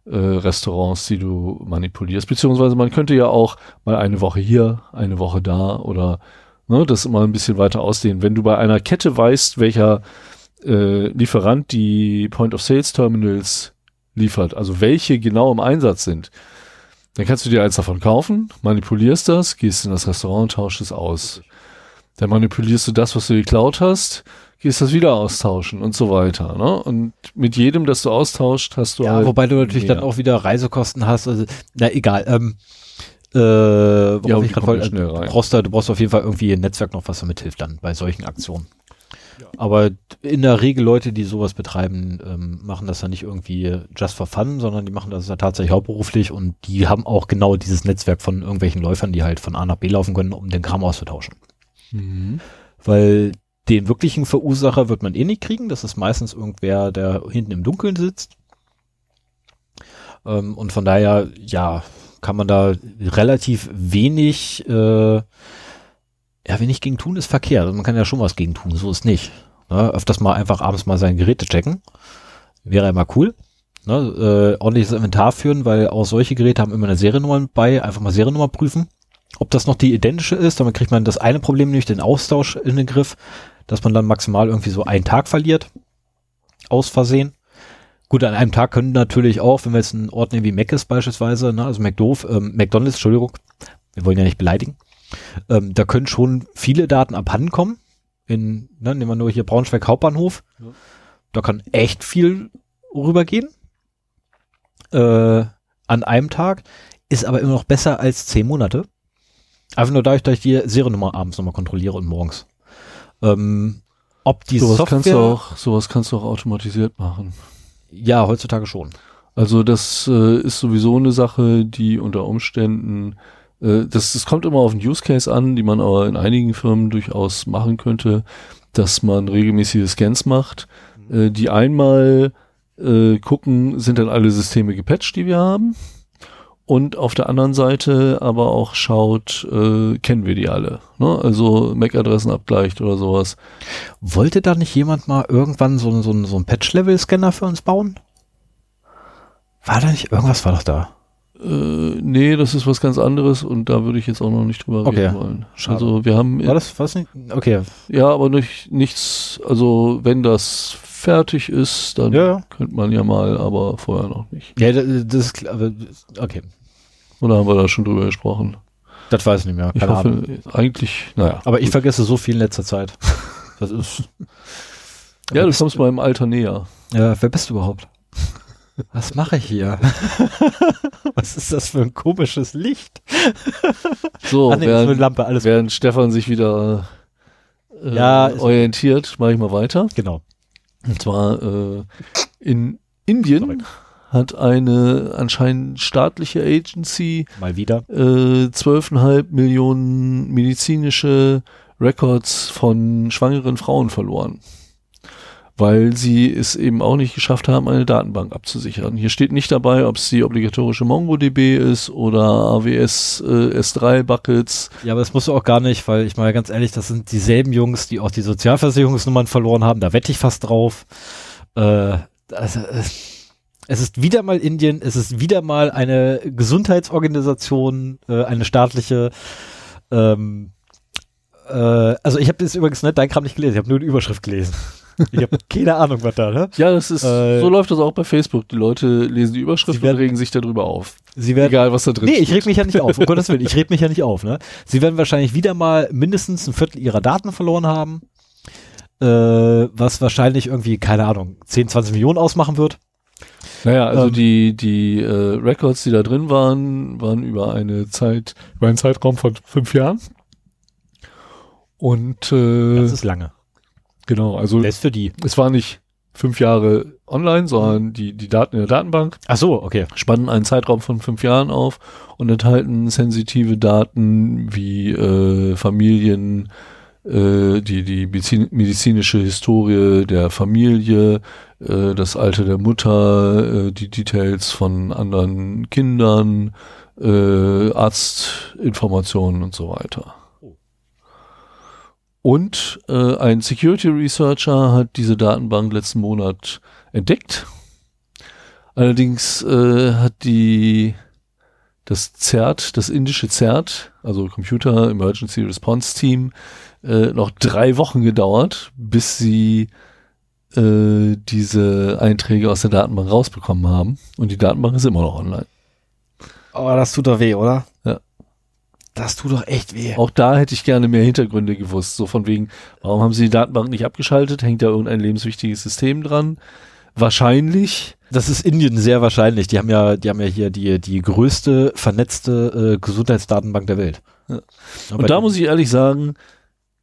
äh, Restaurants, die du manipulierst. Beziehungsweise man könnte ja auch mal eine Woche hier, eine Woche da oder ne, das immer ein bisschen weiter ausdehnen. Wenn du bei einer Kette weißt, welcher äh, Lieferant die Point-of-Sales-Terminals liefert, also welche genau im Einsatz sind, dann kannst du dir eins davon kaufen, manipulierst das, gehst in das Restaurant, tauschst es aus. Dann manipulierst du das, was du geklaut hast, gehst das wieder austauschen und so weiter. Ne? Und mit jedem, das du austauscht, hast du ja, halt wobei du natürlich mehr. dann auch wieder Reisekosten hast. Also, na egal. Ähm, äh, ja, ich gerade wollte, du brauchst, da, du brauchst auf jeden Fall irgendwie ein Netzwerk noch, was damit hilft dann bei solchen Aktionen. Ja. Aber in der Regel Leute, die sowas betreiben, ähm, machen das ja nicht irgendwie just for fun, sondern die machen das ja tatsächlich hauptberuflich und die haben auch genau dieses Netzwerk von irgendwelchen Läufern, die halt von A nach B laufen können, um den Kram auszutauschen. Mhm. Weil den wirklichen Verursacher wird man eh nicht kriegen. Das ist meistens irgendwer, der hinten im Dunkeln sitzt. Ähm, und von daher, ja, kann man da relativ wenig, äh, ja, wenig gegen tun, ist verkehrt. Also man kann ja schon was gegen tun, so ist nicht. Ne? Öfters mal einfach abends mal seine Geräte checken. Wäre immer cool. Ne? Äh, ordentliches Inventar führen, weil auch solche Geräte haben immer eine Seriennummer bei. Einfach mal Seriennummer prüfen. Ob das noch die identische ist, damit kriegt man das eine Problem nämlich, den Austausch in den Griff, dass man dann maximal irgendwie so einen Tag verliert. Aus Versehen. Gut, an einem Tag können natürlich auch, wenn wir jetzt einen Ort nehmen wie Mac ist beispielsweise, ne, also McDoof, ähm, McDonalds, Entschuldigung, wir wollen ja nicht beleidigen, Ähm, da können schon viele Daten abhanden kommen. In, ne, nehmen wir nur hier Braunschweig Hauptbahnhof. Ja. Da kann echt viel rübergehen. Äh, an einem Tag. Ist aber immer noch besser als zehn Monate. Einfach nur dadurch, dass ich die Seriennummer abends nochmal kontrolliere und morgens. Ähm, ob die sowas Software, kannst du auch, sowas kannst du auch automatisiert machen. Ja, heutzutage schon. Also das äh, ist sowieso eine Sache, die unter Umständen das, das kommt immer auf den Use Case an, die man aber in einigen Firmen durchaus machen könnte, dass man regelmäßige Scans macht, mhm. äh, die einmal äh, gucken, sind dann alle Systeme gepatcht, die wir haben und auf der anderen Seite aber auch schaut, äh, kennen wir die alle. Ne? Also MAC-Adressen abgleicht oder sowas. Wollte da nicht jemand mal irgendwann so, so, so einen Patch-Level-Scanner für uns bauen? War da nicht, irgendwas war doch da. Äh, nee, das ist was ganz anderes und da würde ich jetzt auch noch nicht drüber okay. reden wollen. Schade. Also wir haben. War das was nicht? Okay. Ja, aber nicht, nichts, also wenn das fertig ist, dann ja. könnte man ja mal, aber vorher noch nicht. Ja, das ist klar. Okay. Oder haben wir da schon drüber gesprochen? Das weiß ich nicht mehr. Keine ich hoffe, Ahnung. eigentlich, naja. Aber ich vergesse so viel in letzter Zeit. Das ist. ja, du kommst meinem Alter näher. Ja, wer bist du überhaupt? Was mache ich hier? Was ist das für ein komisches Licht? So, Ach, nee, während, Lampe, alles während Stefan sich wieder äh, ja, orientiert, mache ich mal weiter. Genau. Und zwar äh, in Indien Sorry. hat eine anscheinend staatliche Agency mal wieder äh, 12,5 Millionen medizinische Records von schwangeren Frauen verloren. Weil sie es eben auch nicht geschafft haben, eine Datenbank abzusichern. Hier steht nicht dabei, ob es die obligatorische MongoDB ist oder AWS äh, S3 Buckets. Ja, aber das musst du auch gar nicht, weil ich mal ganz ehrlich, das sind dieselben Jungs, die auch die Sozialversicherungsnummern verloren haben. Da wette ich fast drauf. Äh, also, äh, es ist wieder mal Indien, es ist wieder mal eine Gesundheitsorganisation, äh, eine staatliche. Ähm, äh, also ich habe das übrigens nicht dein Kram nicht gelesen, ich habe nur die Überschrift gelesen. Ich habe keine Ahnung, was da, ne? Ja, das ist, äh, so läuft das auch bei Facebook. Die Leute lesen die Überschrift werden, und regen sich darüber auf. Sie werden, Egal, was da drin Nee, steht. ich reg mich ja nicht auf, um Gottes Willen, ich reg mich ja nicht auf, ne? Sie werden wahrscheinlich wieder mal mindestens ein Viertel ihrer Daten verloren haben, äh, was wahrscheinlich irgendwie, keine Ahnung, 10, 20 Millionen ausmachen wird. Naja, also ähm, die, die äh, Records, die da drin waren, waren über eine Zeit, über einen Zeitraum von fünf Jahren. Und äh, das ist lange. Genau, also das für die. Es war nicht fünf Jahre online, sondern die, die Daten in der Datenbank. Ach so, okay. Spannen einen Zeitraum von fünf Jahren auf und enthalten sensitive Daten wie äh, Familien, äh, die, die medizinische Historie der Familie, äh, das Alter der Mutter, äh, die Details von anderen Kindern, äh, Arztinformationen und so weiter. Und äh, ein Security Researcher hat diese Datenbank letzten Monat entdeckt. Allerdings äh, hat die das CERT, das indische CERT, also Computer Emergency Response Team, äh, noch drei Wochen gedauert, bis sie äh, diese Einträge aus der Datenbank rausbekommen haben. Und die Datenbank ist immer noch online. Aber das tut doch weh, oder? Das tut doch echt weh. Auch da hätte ich gerne mehr Hintergründe gewusst. So von wegen, warum haben sie die Datenbank nicht abgeschaltet? Hängt da irgendein lebenswichtiges System dran? Wahrscheinlich. Das ist Indien sehr wahrscheinlich. Die haben ja, die haben ja hier die, die größte vernetzte äh, Gesundheitsdatenbank der Welt. Ja. Und da muss ich ehrlich sagen,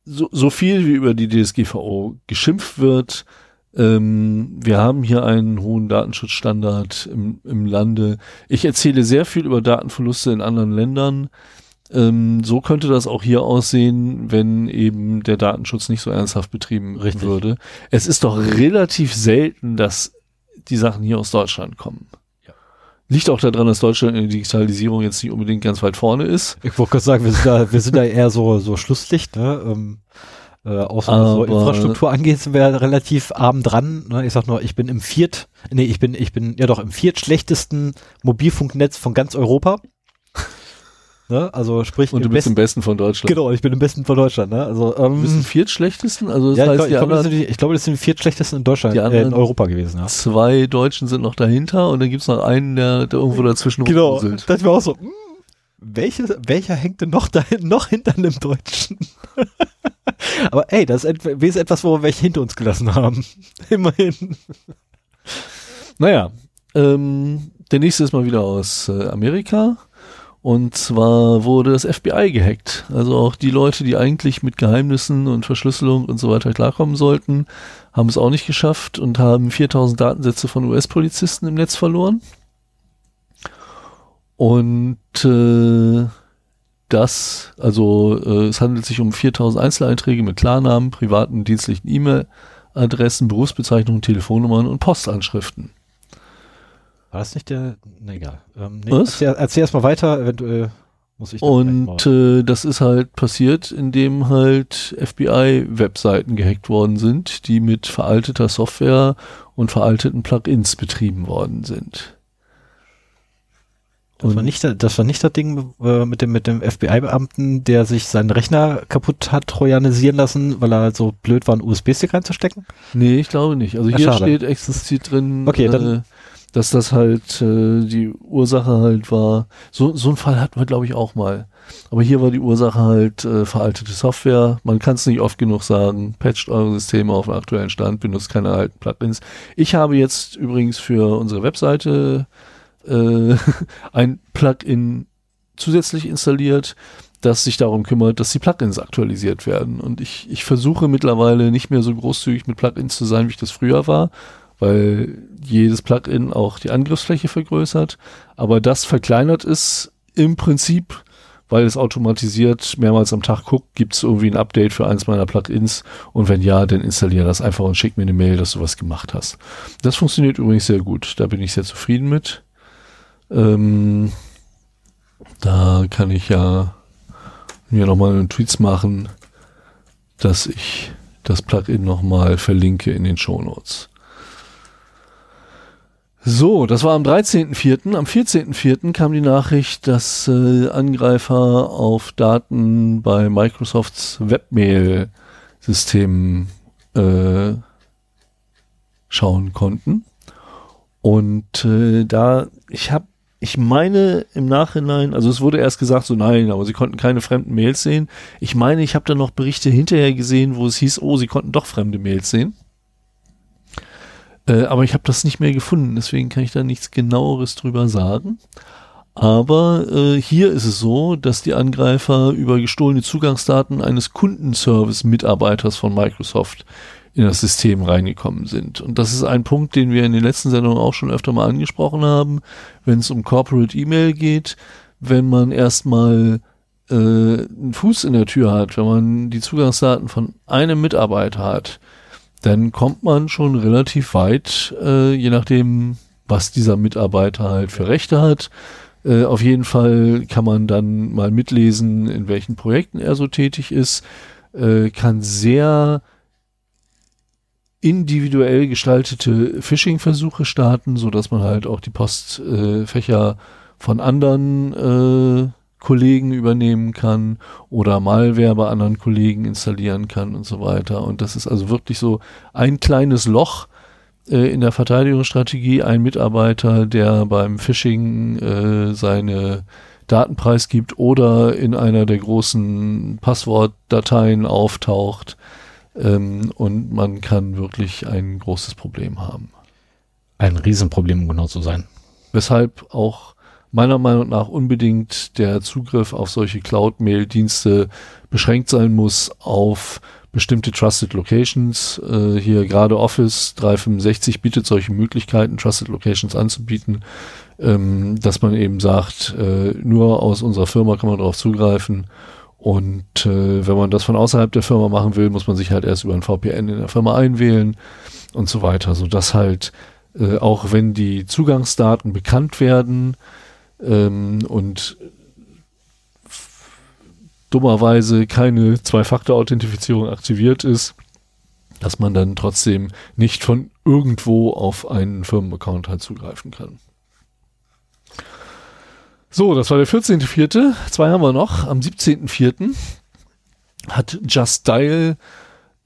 so, so viel wie über die DSGVO geschimpft wird, ähm, wir haben hier einen hohen Datenschutzstandard im, im Lande. Ich erzähle sehr viel über Datenverluste in anderen Ländern. Ähm, so könnte das auch hier aussehen, wenn eben der Datenschutz nicht so ernsthaft betrieben Richtig. würde. Es ist doch relativ selten, dass die Sachen hier aus Deutschland kommen. Liegt auch daran, dass Deutschland in der Digitalisierung jetzt nicht unbedingt ganz weit vorne ist. Ich wollte gerade sagen, wir sind da, wir sind da eher so, so Schlusslicht, ne? Ähm, äh, auch was so Infrastruktur angeht, sind wir relativ arm dran. Ne? Ich sag nur, ich bin im viert, nee, ich bin, ich bin ja doch im viertschlechtesten Mobilfunknetz von ganz Europa. Ne? Also sprich. Und du bist besten, im besten von Deutschland. Genau, ich bin im besten von Deutschland. Ne? Also, ähm, du bist im viertschlechtesten? Also das ja, heißt, ich, glaub, ich, glaube, die, ich glaube, das sind die viertschlechtesten in Deutschland, äh, in Europa gewesen. Ja. Zwei Deutschen sind noch dahinter und dann gibt's noch einen, der, der irgendwo dazwischen Genau, rumruselt. das wäre auch so. Mh. Hm. welche, welcher hängt denn noch da noch hinter einem Deutschen? Aber ey, das ist etwas, wo wir welche hinter uns gelassen haben. Immerhin. Naja, ähm, der nächste ist mal wieder aus äh, Amerika. Und zwar wurde das FBI gehackt. Also auch die Leute, die eigentlich mit Geheimnissen und Verschlüsselung und so weiter klarkommen sollten, haben es auch nicht geschafft und haben 4000 Datensätze von US-Polizisten im Netz verloren. Und äh, das, also äh, es handelt sich um 4000 Einzeleinträge mit Klarnamen, privaten dienstlichen E-Mail-Adressen, Berufsbezeichnungen, Telefonnummern und Postanschriften. War das nicht der? Ne, egal. Ähm, nee, Was? Erzähl, erzähl erst mal weiter, eventuell muss ich Und äh, das ist halt passiert, indem halt FBI-Webseiten gehackt worden sind, die mit veralteter Software und veralteten Plugins betrieben worden sind. Das war nicht, das war nicht das Ding äh, mit dem, mit dem FBI-Beamten, der sich seinen Rechner kaputt hat trojanisieren lassen, weil er so blöd war, einen USB-Stick reinzustecken? Nee, ich glaube nicht. Also hier schade. steht explizit drin, okay, dann, äh, dass das halt äh, die Ursache halt war. So, so ein Fall hatten wir, glaube ich, auch mal. Aber hier war die Ursache halt äh, veraltete Software. Man kann es nicht oft genug sagen. Patcht eure Systeme auf den aktuellen Stand, benutzt keine alten Plugins. Ich habe jetzt übrigens für unsere Webseite äh, ein Plugin zusätzlich installiert, das sich darum kümmert, dass die Plugins aktualisiert werden. Und ich, ich versuche mittlerweile nicht mehr so großzügig mit Plugins zu sein, wie ich das früher war weil jedes Plugin auch die Angriffsfläche vergrößert, aber das verkleinert es im Prinzip, weil es automatisiert mehrmals am Tag guckt, gibt es irgendwie ein Update für eins meiner Plugins und wenn ja, dann installiere das einfach und schick mir eine Mail, dass du was gemacht hast. Das funktioniert übrigens sehr gut, da bin ich sehr zufrieden mit. Ähm, da kann ich ja mir nochmal einen Tweets machen, dass ich das Plugin nochmal verlinke in den Show Notes. So, das war am 13.04. Am 14.04. kam die Nachricht, dass äh, Angreifer auf Daten bei Microsofts Webmail-System äh, schauen konnten. Und äh, da, ich habe, ich meine im Nachhinein, also es wurde erst gesagt, so nein, aber sie konnten keine fremden Mails sehen. Ich meine, ich habe da noch Berichte hinterher gesehen, wo es hieß, oh, sie konnten doch fremde Mails sehen. Äh, aber ich habe das nicht mehr gefunden, deswegen kann ich da nichts genaueres drüber sagen. Aber äh, hier ist es so, dass die Angreifer über gestohlene Zugangsdaten eines Kundenservice-Mitarbeiters von Microsoft in das System reingekommen sind. Und das ist ein Punkt, den wir in den letzten Sendungen auch schon öfter mal angesprochen haben, wenn es um Corporate E-Mail geht, wenn man erstmal äh, einen Fuß in der Tür hat, wenn man die Zugangsdaten von einem Mitarbeiter hat, dann kommt man schon relativ weit, äh, je nachdem, was dieser Mitarbeiter halt für Rechte hat. Äh, auf jeden Fall kann man dann mal mitlesen, in welchen Projekten er so tätig ist, äh, kann sehr individuell gestaltete Phishing-Versuche starten, so dass man halt auch die Postfächer von anderen äh, Kollegen übernehmen kann oder Malware bei anderen Kollegen installieren kann und so weiter. Und das ist also wirklich so ein kleines Loch äh, in der Verteidigungsstrategie. Ein Mitarbeiter, der beim Phishing äh, seine Daten preisgibt oder in einer der großen Passwortdateien auftaucht. Ähm, und man kann wirklich ein großes Problem haben. Ein Riesenproblem, um genau zu sein. Weshalb auch meiner Meinung nach unbedingt der Zugriff auf solche Cloud-Mail-Dienste beschränkt sein muss auf bestimmte Trusted Locations. Äh, hier gerade Office 365 bietet solche Möglichkeiten, Trusted Locations anzubieten, ähm, dass man eben sagt, äh, nur aus unserer Firma kann man darauf zugreifen. Und äh, wenn man das von außerhalb der Firma machen will, muss man sich halt erst über ein VPN in der Firma einwählen und so weiter, so dass halt äh, auch wenn die Zugangsdaten bekannt werden, ähm, und dummerweise keine Zwei-Faktor-Authentifizierung aktiviert ist, dass man dann trotzdem nicht von irgendwo auf einen Firmenaccount halt zugreifen kann. So, das war der 14.4. Zwei haben wir noch. Am 17.4. hat Just Dial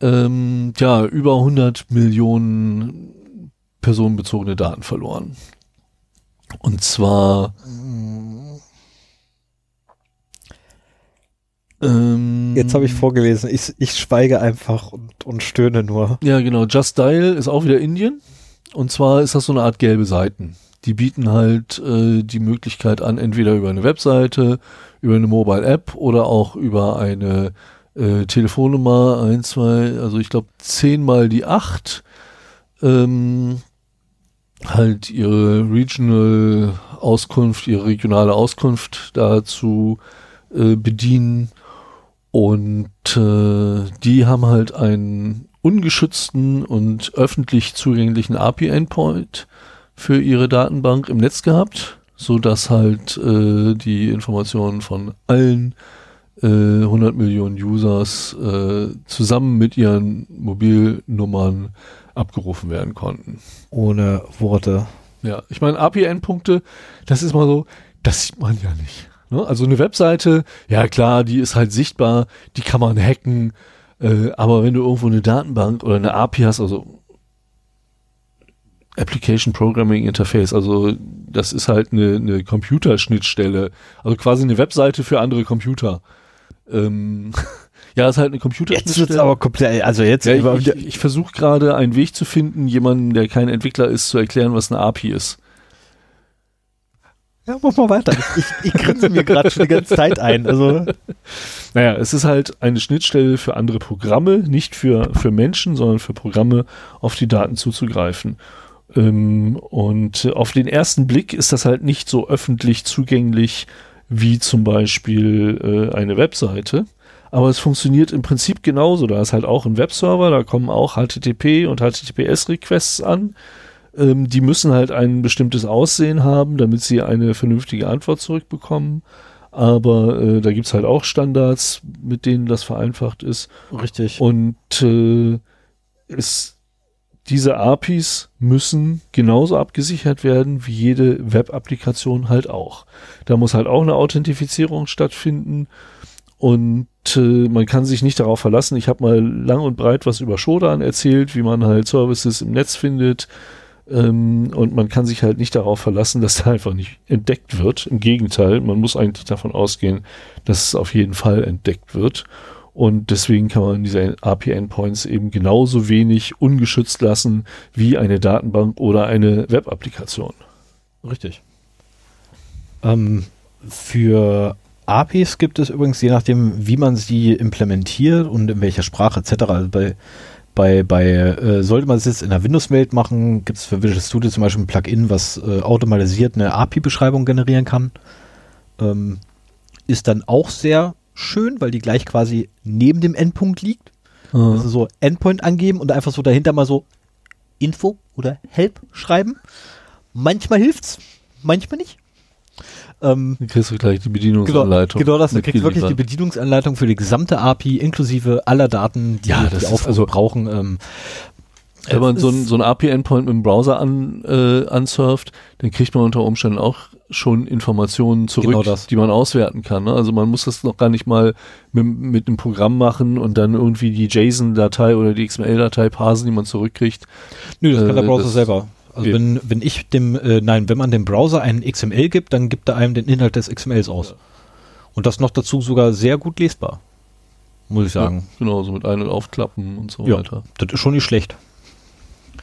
ähm, ja, über 100 Millionen personenbezogene Daten verloren. Und zwar Ähm, Jetzt habe ich vorgelesen, ich, ich schweige einfach und, und stöhne nur. Ja, genau. Just Dial ist auch wieder Indien. Und zwar ist das so eine Art gelbe Seiten. Die bieten halt äh, die Möglichkeit an, entweder über eine Webseite, über eine Mobile App oder auch über eine äh, Telefonnummer 1, 2, also ich glaube 10 mal die 8, ähm, halt ihre Regional Auskunft, ihre regionale Auskunft dazu äh, bedienen. Und äh, die haben halt einen ungeschützten und öffentlich zugänglichen API-Endpoint für ihre Datenbank im Netz gehabt, so dass halt äh, die Informationen von allen äh, 100 Millionen Users äh, zusammen mit ihren Mobilnummern abgerufen werden konnten. Ohne Worte. Ja, ich meine, API-Endpunkte, das ist mal so, das sieht man ja nicht. Ne? Also eine Webseite, ja klar, die ist halt sichtbar, die kann man hacken, äh, aber wenn du irgendwo eine Datenbank oder eine API hast, also Application Programming Interface, also das ist halt eine, eine Computerschnittstelle, also quasi eine Webseite für andere Computer. Ähm, ja, ist halt eine Computerschnittstelle. Jetzt wird's aber komplett, also jetzt. Ja, ich, ich, ich versuche gerade einen Weg zu finden, jemanden, der kein Entwickler ist, zu erklären, was eine API ist. Ja, mach mal weiter. Ich, ich, ich grinse mir gerade schon die ganze Zeit ein. Also. Naja, es ist halt eine Schnittstelle für andere Programme, nicht für, für Menschen, sondern für Programme, auf die Daten zuzugreifen. Ähm, und auf den ersten Blick ist das halt nicht so öffentlich zugänglich wie zum Beispiel äh, eine Webseite. Aber es funktioniert im Prinzip genauso. Da ist halt auch ein Webserver, da kommen auch HTTP und HTTPS-Requests an. Ähm, die müssen halt ein bestimmtes Aussehen haben, damit sie eine vernünftige Antwort zurückbekommen. Aber äh, da gibt's halt auch Standards, mit denen das vereinfacht ist. Richtig. Und äh, es diese APIs müssen genauso abgesichert werden wie jede Web-Applikation halt auch. Da muss halt auch eine Authentifizierung stattfinden und äh, man kann sich nicht darauf verlassen. Ich habe mal lang und breit was über Shodan erzählt, wie man halt Services im Netz findet ähm, und man kann sich halt nicht darauf verlassen, dass da einfach nicht entdeckt wird. Im Gegenteil, man muss eigentlich davon ausgehen, dass es auf jeden Fall entdeckt wird. Und deswegen kann man diese API-Endpoints eben genauso wenig ungeschützt lassen wie eine Datenbank oder eine Web-Applikation. Richtig. Ähm, für APIs gibt es übrigens, je nachdem, wie man sie implementiert und in welcher Sprache etc. Also bei, bei, bei äh, sollte man es jetzt in der Windows-Welt machen, gibt es für Visual Studio zum Beispiel ein Plugin, was äh, automatisiert eine API-Beschreibung generieren kann. Ähm, ist dann auch sehr schön, weil die gleich quasi neben dem Endpunkt liegt. Mhm. Also so Endpoint angeben und einfach so dahinter mal so Info oder Help schreiben. Manchmal hilft's, manchmal nicht. Ähm, dann kriegst du gleich die Bedienungsanleitung. Genau, genau das, du kriegst wirklich die Bedienungsanleitung für die gesamte API inklusive aller Daten, die, ja, die auch also brauchen. Ähm, wenn man so ein, so ein API-Endpoint mit dem Browser an, äh, ansurft, dann kriegt man unter Umständen auch schon Informationen zurück, genau die man auswerten kann. Ne? Also man muss das noch gar nicht mal mit, mit einem Programm machen und dann irgendwie die JSON-Datei oder die XML-Datei parsen, die man zurückkriegt. Nö, das kann der äh, Browser selber. Also wenn, wenn ich dem, äh, nein, wenn man dem Browser einen XML gibt, dann gibt er einem den Inhalt des XMLs aus. Ja. Und das noch dazu sogar sehr gut lesbar. Muss ich sagen. Ja, genau, so mit Ein- und Aufklappen und so ja, weiter. Das ist schon nicht schlecht.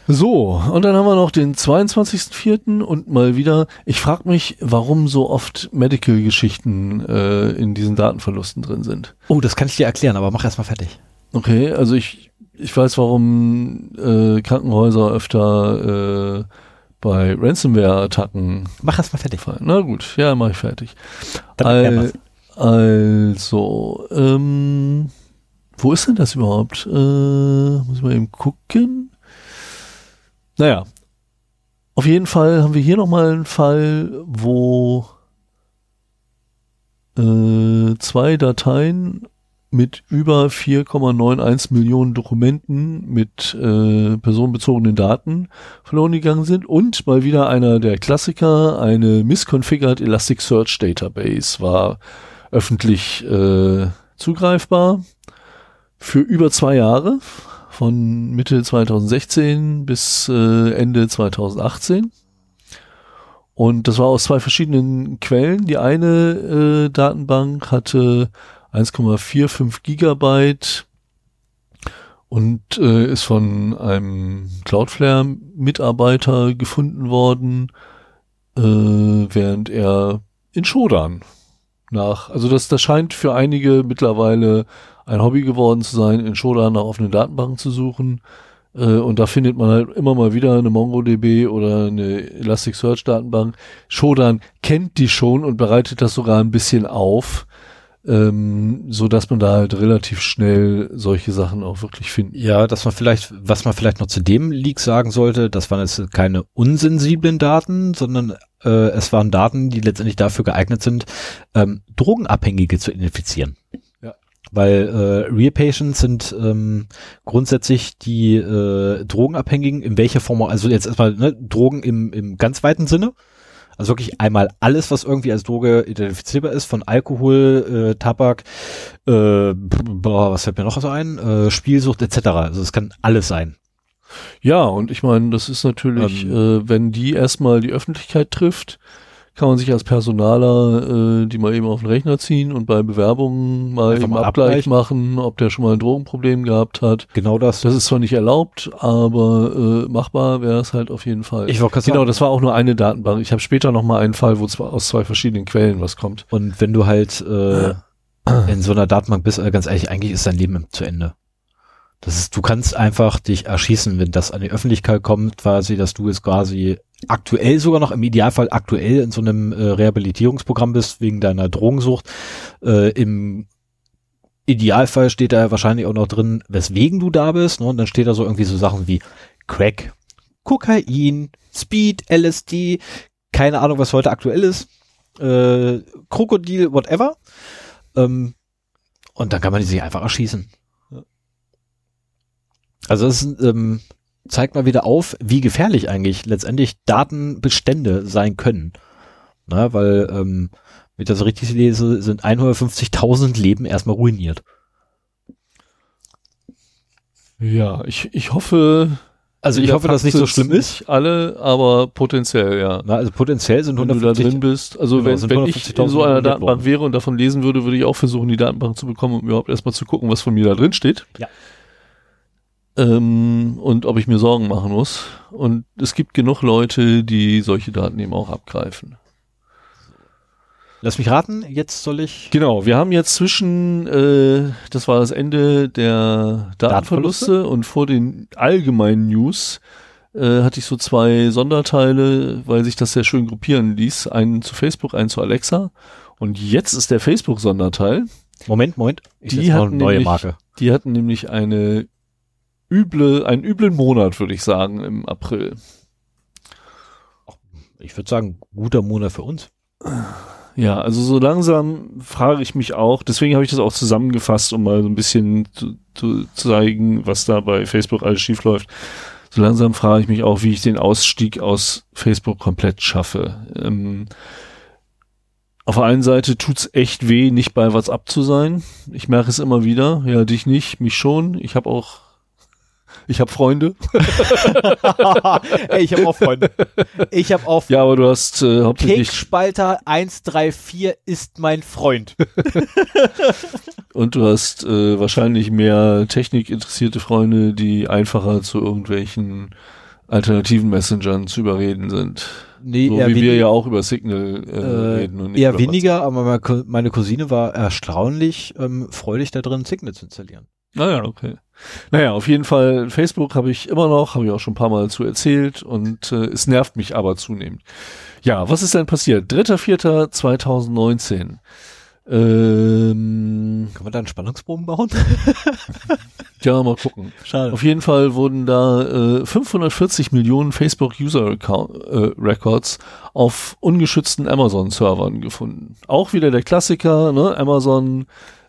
So, und dann haben wir noch den 22.04. und mal wieder, ich frage mich, warum so oft Medical-Geschichten äh, in diesen Datenverlusten drin sind. Oh, das kann ich dir erklären, aber mach erst mal fertig. Okay, also ich, ich weiß, warum äh, Krankenhäuser öfter äh, bei Ransomware-Attacken. Mach erst mal fertig. Na gut, ja, mach ich fertig. Al also, ähm, wo ist denn das überhaupt? Äh, muss ich mal eben gucken. Naja, auf jeden Fall haben wir hier nochmal einen Fall, wo äh, zwei Dateien mit über 4,91 Millionen Dokumenten mit äh, personenbezogenen Daten verloren gegangen sind und mal wieder einer der Klassiker, eine misconfigured Elasticsearch Database war öffentlich äh, zugreifbar für über zwei Jahre von Mitte 2016 bis äh, Ende 2018. Und das war aus zwei verschiedenen Quellen. Die eine äh, Datenbank hatte 1,45 Gigabyte und äh, ist von einem Cloudflare-Mitarbeiter gefunden worden, äh, während er in Shodan nach, also das, das scheint für einige mittlerweile ein Hobby geworden zu sein, in Shodan nach offenen Datenbanken zu suchen. Äh, und da findet man halt immer mal wieder eine MongoDB oder eine Elasticsearch Datenbank. Shodan kennt die schon und bereitet das sogar ein bisschen auf ähm, so dass man da halt relativ schnell solche Sachen auch wirklich findet. Ja, dass man vielleicht, was man vielleicht noch zu dem Leak sagen sollte, das waren jetzt keine unsensiblen Daten, sondern äh, es waren Daten, die letztendlich dafür geeignet sind, ähm, Drogenabhängige zu identifizieren. Ja. Weil äh, Real Patients sind ähm, grundsätzlich die äh, Drogenabhängigen, in welcher Form, also jetzt erstmal ne, Drogen im, im ganz weiten Sinne, also wirklich einmal alles, was irgendwie als Droge identifizierbar ist, von Alkohol, äh, Tabak, äh, boah, was fällt mir noch so ein, äh, Spielsucht etc. Also es kann alles sein. Ja, und ich meine, das ist natürlich, ähm, äh, wenn die erstmal die Öffentlichkeit trifft, kann man sich als Personaler äh, die mal eben auf den Rechner ziehen und bei Bewerbungen mal eben Abgleich machen, ob der schon mal ein Drogenproblem gehabt hat. Genau das. Das ist zwar nicht erlaubt, aber äh, machbar wäre es halt auf jeden Fall. Ich genau, sagen. das war auch nur eine Datenbank. Ich habe später noch mal einen Fall, wo zwar aus zwei verschiedenen Quellen was kommt. Und wenn du halt äh, in so einer Datenbank bist, äh, ganz ehrlich, eigentlich ist dein Leben zu Ende. Das ist, du kannst einfach dich erschießen, wenn das an die Öffentlichkeit kommt, quasi, dass du jetzt quasi aktuell sogar noch, im Idealfall aktuell in so einem äh, Rehabilitierungsprogramm bist, wegen deiner Drogensucht. Äh, Im Idealfall steht da wahrscheinlich auch noch drin, weswegen du da bist. Ne? Und dann steht da so irgendwie so Sachen wie Crack, Kokain, Speed, LSD, keine Ahnung, was heute aktuell ist, äh, Krokodil, whatever. Ähm, und dann kann man die sich einfach erschießen. Also es ist, ähm, zeigt mal wieder auf, wie gefährlich eigentlich letztendlich Datenbestände sein können. Na, weil, ähm, wenn ich das richtig lese, sind 150.000 Leben erstmal ruiniert. Ja, ich, ich hoffe, also ich hoffe, dass nicht so schlimm ist. Alle, aber potenziell, ja. Na, also potenziell sind 150, wenn du da drin bist. Also genau, wenn, wenn ich in so einer Datenbank wäre und davon lesen würde, würde ich auch versuchen, die Datenbank zu bekommen, um überhaupt erstmal zu gucken, was von mir da drin steht. Ja ähm, und ob ich mir Sorgen machen muss. Und es gibt genug Leute, die solche Daten eben auch abgreifen. Lass mich raten, jetzt soll ich. Genau, wir haben jetzt zwischen, äh, das war das Ende der Datenverluste, Datenverluste? und vor den allgemeinen News äh, hatte ich so zwei Sonderteile, weil sich das sehr schön gruppieren ließ. Einen zu Facebook, einen zu Alexa. Und jetzt ist der Facebook-Sonderteil. Moment, Moment. Ich die hatten eine neue nämlich, Marke. Die hatten nämlich eine üble, einen üblen Monat, würde ich sagen, im April. Ich würde sagen, guter Monat für uns. Ja, also so langsam frage ich mich auch, deswegen habe ich das auch zusammengefasst, um mal so ein bisschen zu, zu zeigen, was da bei Facebook alles schief läuft. So langsam frage ich mich auch, wie ich den Ausstieg aus Facebook komplett schaffe. Ähm, auf der einen Seite tut's echt weh, nicht bei WhatsApp zu sein. Ich merke es immer wieder. Ja, dich nicht, mich schon. Ich habe auch ich habe Freunde. Ey, ich habe auch Freunde. Ich habe auch Ja, aber du hast äh, hauptsächlich Spalter 134 ist mein Freund. Und du hast äh, wahrscheinlich mehr technikinteressierte Freunde, die einfacher zu irgendwelchen alternativen Messengern zu überreden sind. Nee, so wie wir ja auch über Signal äh, äh, reden. Und nicht eher weniger, aber meine Cousine war erstaunlich ähm, freudig da drin, Signal zu installieren. Naja, okay. Naja, auf jeden Fall, Facebook habe ich immer noch, habe ich auch schon ein paar Mal zu erzählt und äh, es nervt mich aber zunehmend. Ja, was ist denn passiert? 3.4.2019. Ähm, Können wir da einen Spannungsbogen bauen? ja, mal gucken. Schade. Auf jeden Fall wurden da äh, 540 Millionen Facebook User Account, äh, Records auf ungeschützten Amazon-Servern gefunden. Auch wieder der Klassiker, ne? Amazon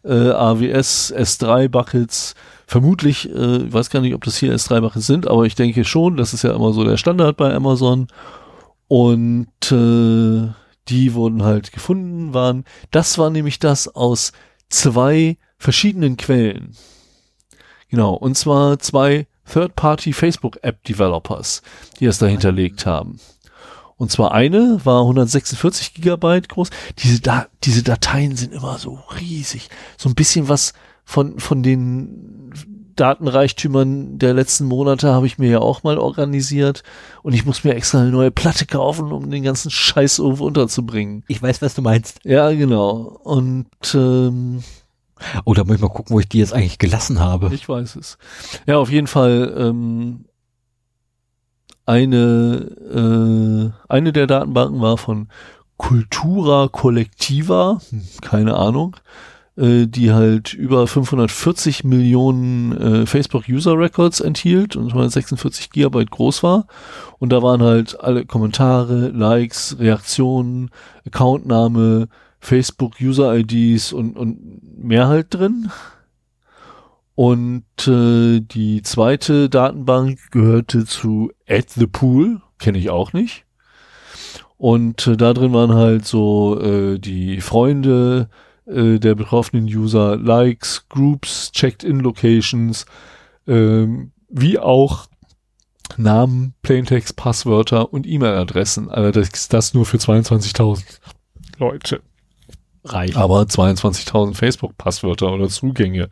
äh, AWS S3 Buckets vermutlich, äh, weiß gar nicht, ob das hier S3-Buckets sind, aber ich denke schon, das ist ja immer so der Standard bei Amazon. Und äh, die wurden halt gefunden, waren, das war nämlich das aus zwei verschiedenen Quellen. Genau, und zwar zwei Third-Party Facebook-App-Developers, die es da hinterlegt haben. Und zwar eine war 146 Gigabyte groß. Diese, da diese Dateien sind immer so riesig. So ein bisschen was von, von den Datenreichtümern der letzten Monate habe ich mir ja auch mal organisiert. Und ich muss mir extra eine neue Platte kaufen, um den ganzen Scheiß irgendwo unterzubringen. Ich weiß, was du meinst. Ja, genau. Und ähm, Oh, da muss ich mal gucken, wo ich die jetzt eigentlich gelassen habe. Ich weiß es. Ja, auf jeden Fall ähm, eine, äh, eine der Datenbanken war von Cultura Collectiva, hm, keine Ahnung, äh, die halt über 540 Millionen äh, Facebook User Records enthielt und 146 Gigabyte groß war. Und da waren halt alle Kommentare, Likes, Reaktionen, Accountname, Facebook User IDs und, und mehr halt drin. Und äh, die zweite Datenbank gehörte zu At the Pool, kenne ich auch nicht. Und äh, da drin waren halt so äh, die Freunde äh, der betroffenen User, Likes, Groups, Checked-in-Locations, ähm, wie auch Namen, Plaintext, Passwörter und E-Mail-Adressen. Allerdings das nur für 22.000 Leute reichen. Aber 22.000 Facebook-Passwörter oder Zugänge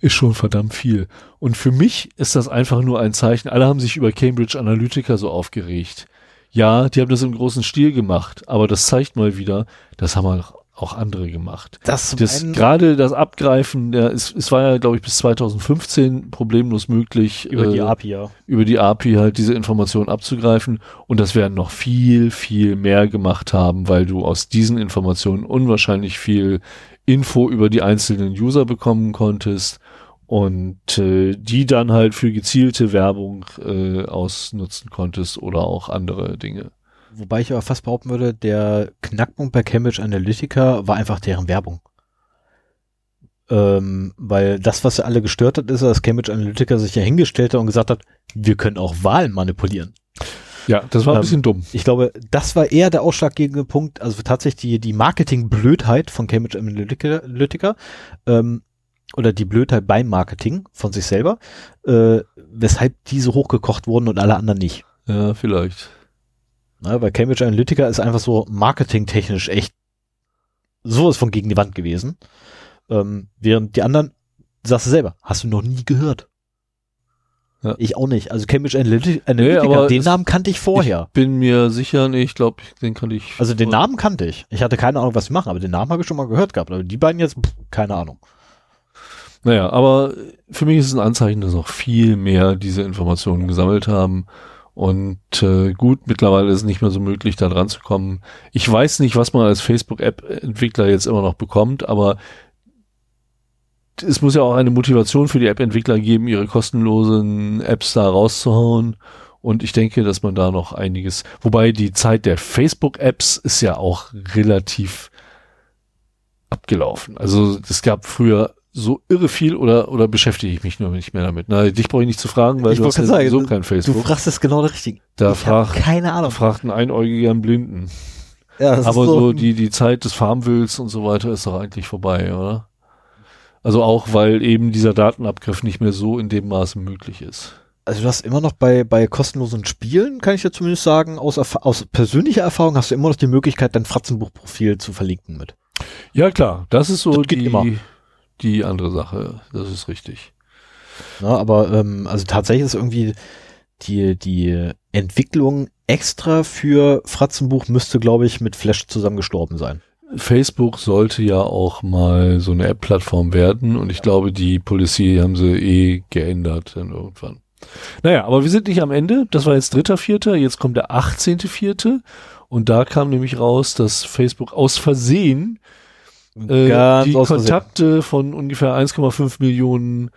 ist schon verdammt viel. Und für mich ist das einfach nur ein Zeichen. Alle haben sich über Cambridge Analytica so aufgeregt. Ja, die haben das im großen Stil gemacht, aber das zeigt mal wieder, das haben auch andere gemacht. Das, das gerade das Abgreifen, der es, es war ja, glaube ich, bis 2015 problemlos möglich über äh, die API, ja. über die API halt diese Informationen abzugreifen und das werden noch viel, viel mehr gemacht haben, weil du aus diesen Informationen unwahrscheinlich viel Info über die einzelnen User bekommen konntest und äh, die dann halt für gezielte Werbung äh, ausnutzen konntest oder auch andere Dinge. Wobei ich aber fast behaupten würde, der Knackpunkt bei Cambridge Analytica war einfach deren Werbung. Ähm, weil das, was alle gestört hat, ist, dass Cambridge Analytica sich ja hingestellt hat und gesagt hat, wir können auch Wahlen manipulieren. Ja, das war ein ähm, bisschen dumm. Ich glaube, das war eher der ausschlaggebende Punkt, also tatsächlich die, die Marketing-Blödheit von Cambridge Analytica, ähm, oder die Blödheit beim Marketing von sich selber, äh, weshalb diese hochgekocht wurden und alle anderen nicht. Ja, vielleicht. Na, weil Cambridge Analytica ist einfach so marketingtechnisch echt sowas von gegen die Wand gewesen. Ähm, während die anderen, sagst du selber, hast du noch nie gehört. Ja. Ich auch nicht. Also Cambridge Analytica, nee, den Namen kannte ich vorher. Ich bin mir sicher, nee, ich glaube, den kannte ich. Also den Namen kannte ich. Ich hatte keine Ahnung, was sie machen, aber den Namen habe ich schon mal gehört gehabt. Aber die beiden jetzt, pff, keine Ahnung. Naja, aber für mich ist es ein Anzeichen, dass noch viel mehr diese Informationen gesammelt haben und äh, gut, mittlerweile ist es nicht mehr so möglich, da dran zu kommen. Ich weiß nicht, was man als Facebook-App-Entwickler jetzt immer noch bekommt, aber es muss ja auch eine Motivation für die App-Entwickler geben, ihre kostenlosen Apps da rauszuhauen. Und ich denke, dass man da noch einiges, wobei die Zeit der Facebook-Apps ist ja auch relativ abgelaufen. Also es gab früher so irre viel oder, oder beschäftige ich mich nur nicht mehr damit? Na, dich brauche ich nicht zu fragen, weil ich du hast ja sagen, so kein Facebook. Du fragst es genau richtig. Da ich frag, keine Ahnung. fragt ein Einäugiger einen Blinden. Ja, das Aber ist so, so die, die Zeit des Farmwills und so weiter ist doch eigentlich vorbei, oder? Also auch, weil eben dieser Datenabgriff nicht mehr so in dem Maße möglich ist. Also du hast immer noch bei, bei kostenlosen Spielen, kann ich dir zumindest sagen, aus, aus persönlicher Erfahrung hast du immer noch die Möglichkeit, dein Fratzenbuchprofil zu verlinken mit. Ja, klar. Das ist so das die, immer die andere Sache. Das ist richtig. Ja, aber ähm, also tatsächlich ist irgendwie die, die Entwicklung extra für Fratzenbuch müsste, glaube ich, mit Flash zusammen gestorben sein. Facebook sollte ja auch mal so eine App-Plattform werden und ich glaube, die Policy haben sie eh geändert dann irgendwann. Naja, aber wir sind nicht am Ende. Das war jetzt dritter, vierter. Jetzt kommt der 18. vierte. Und da kam nämlich raus, dass Facebook aus Versehen äh, die Kontakte von ungefähr 1,5 Millionen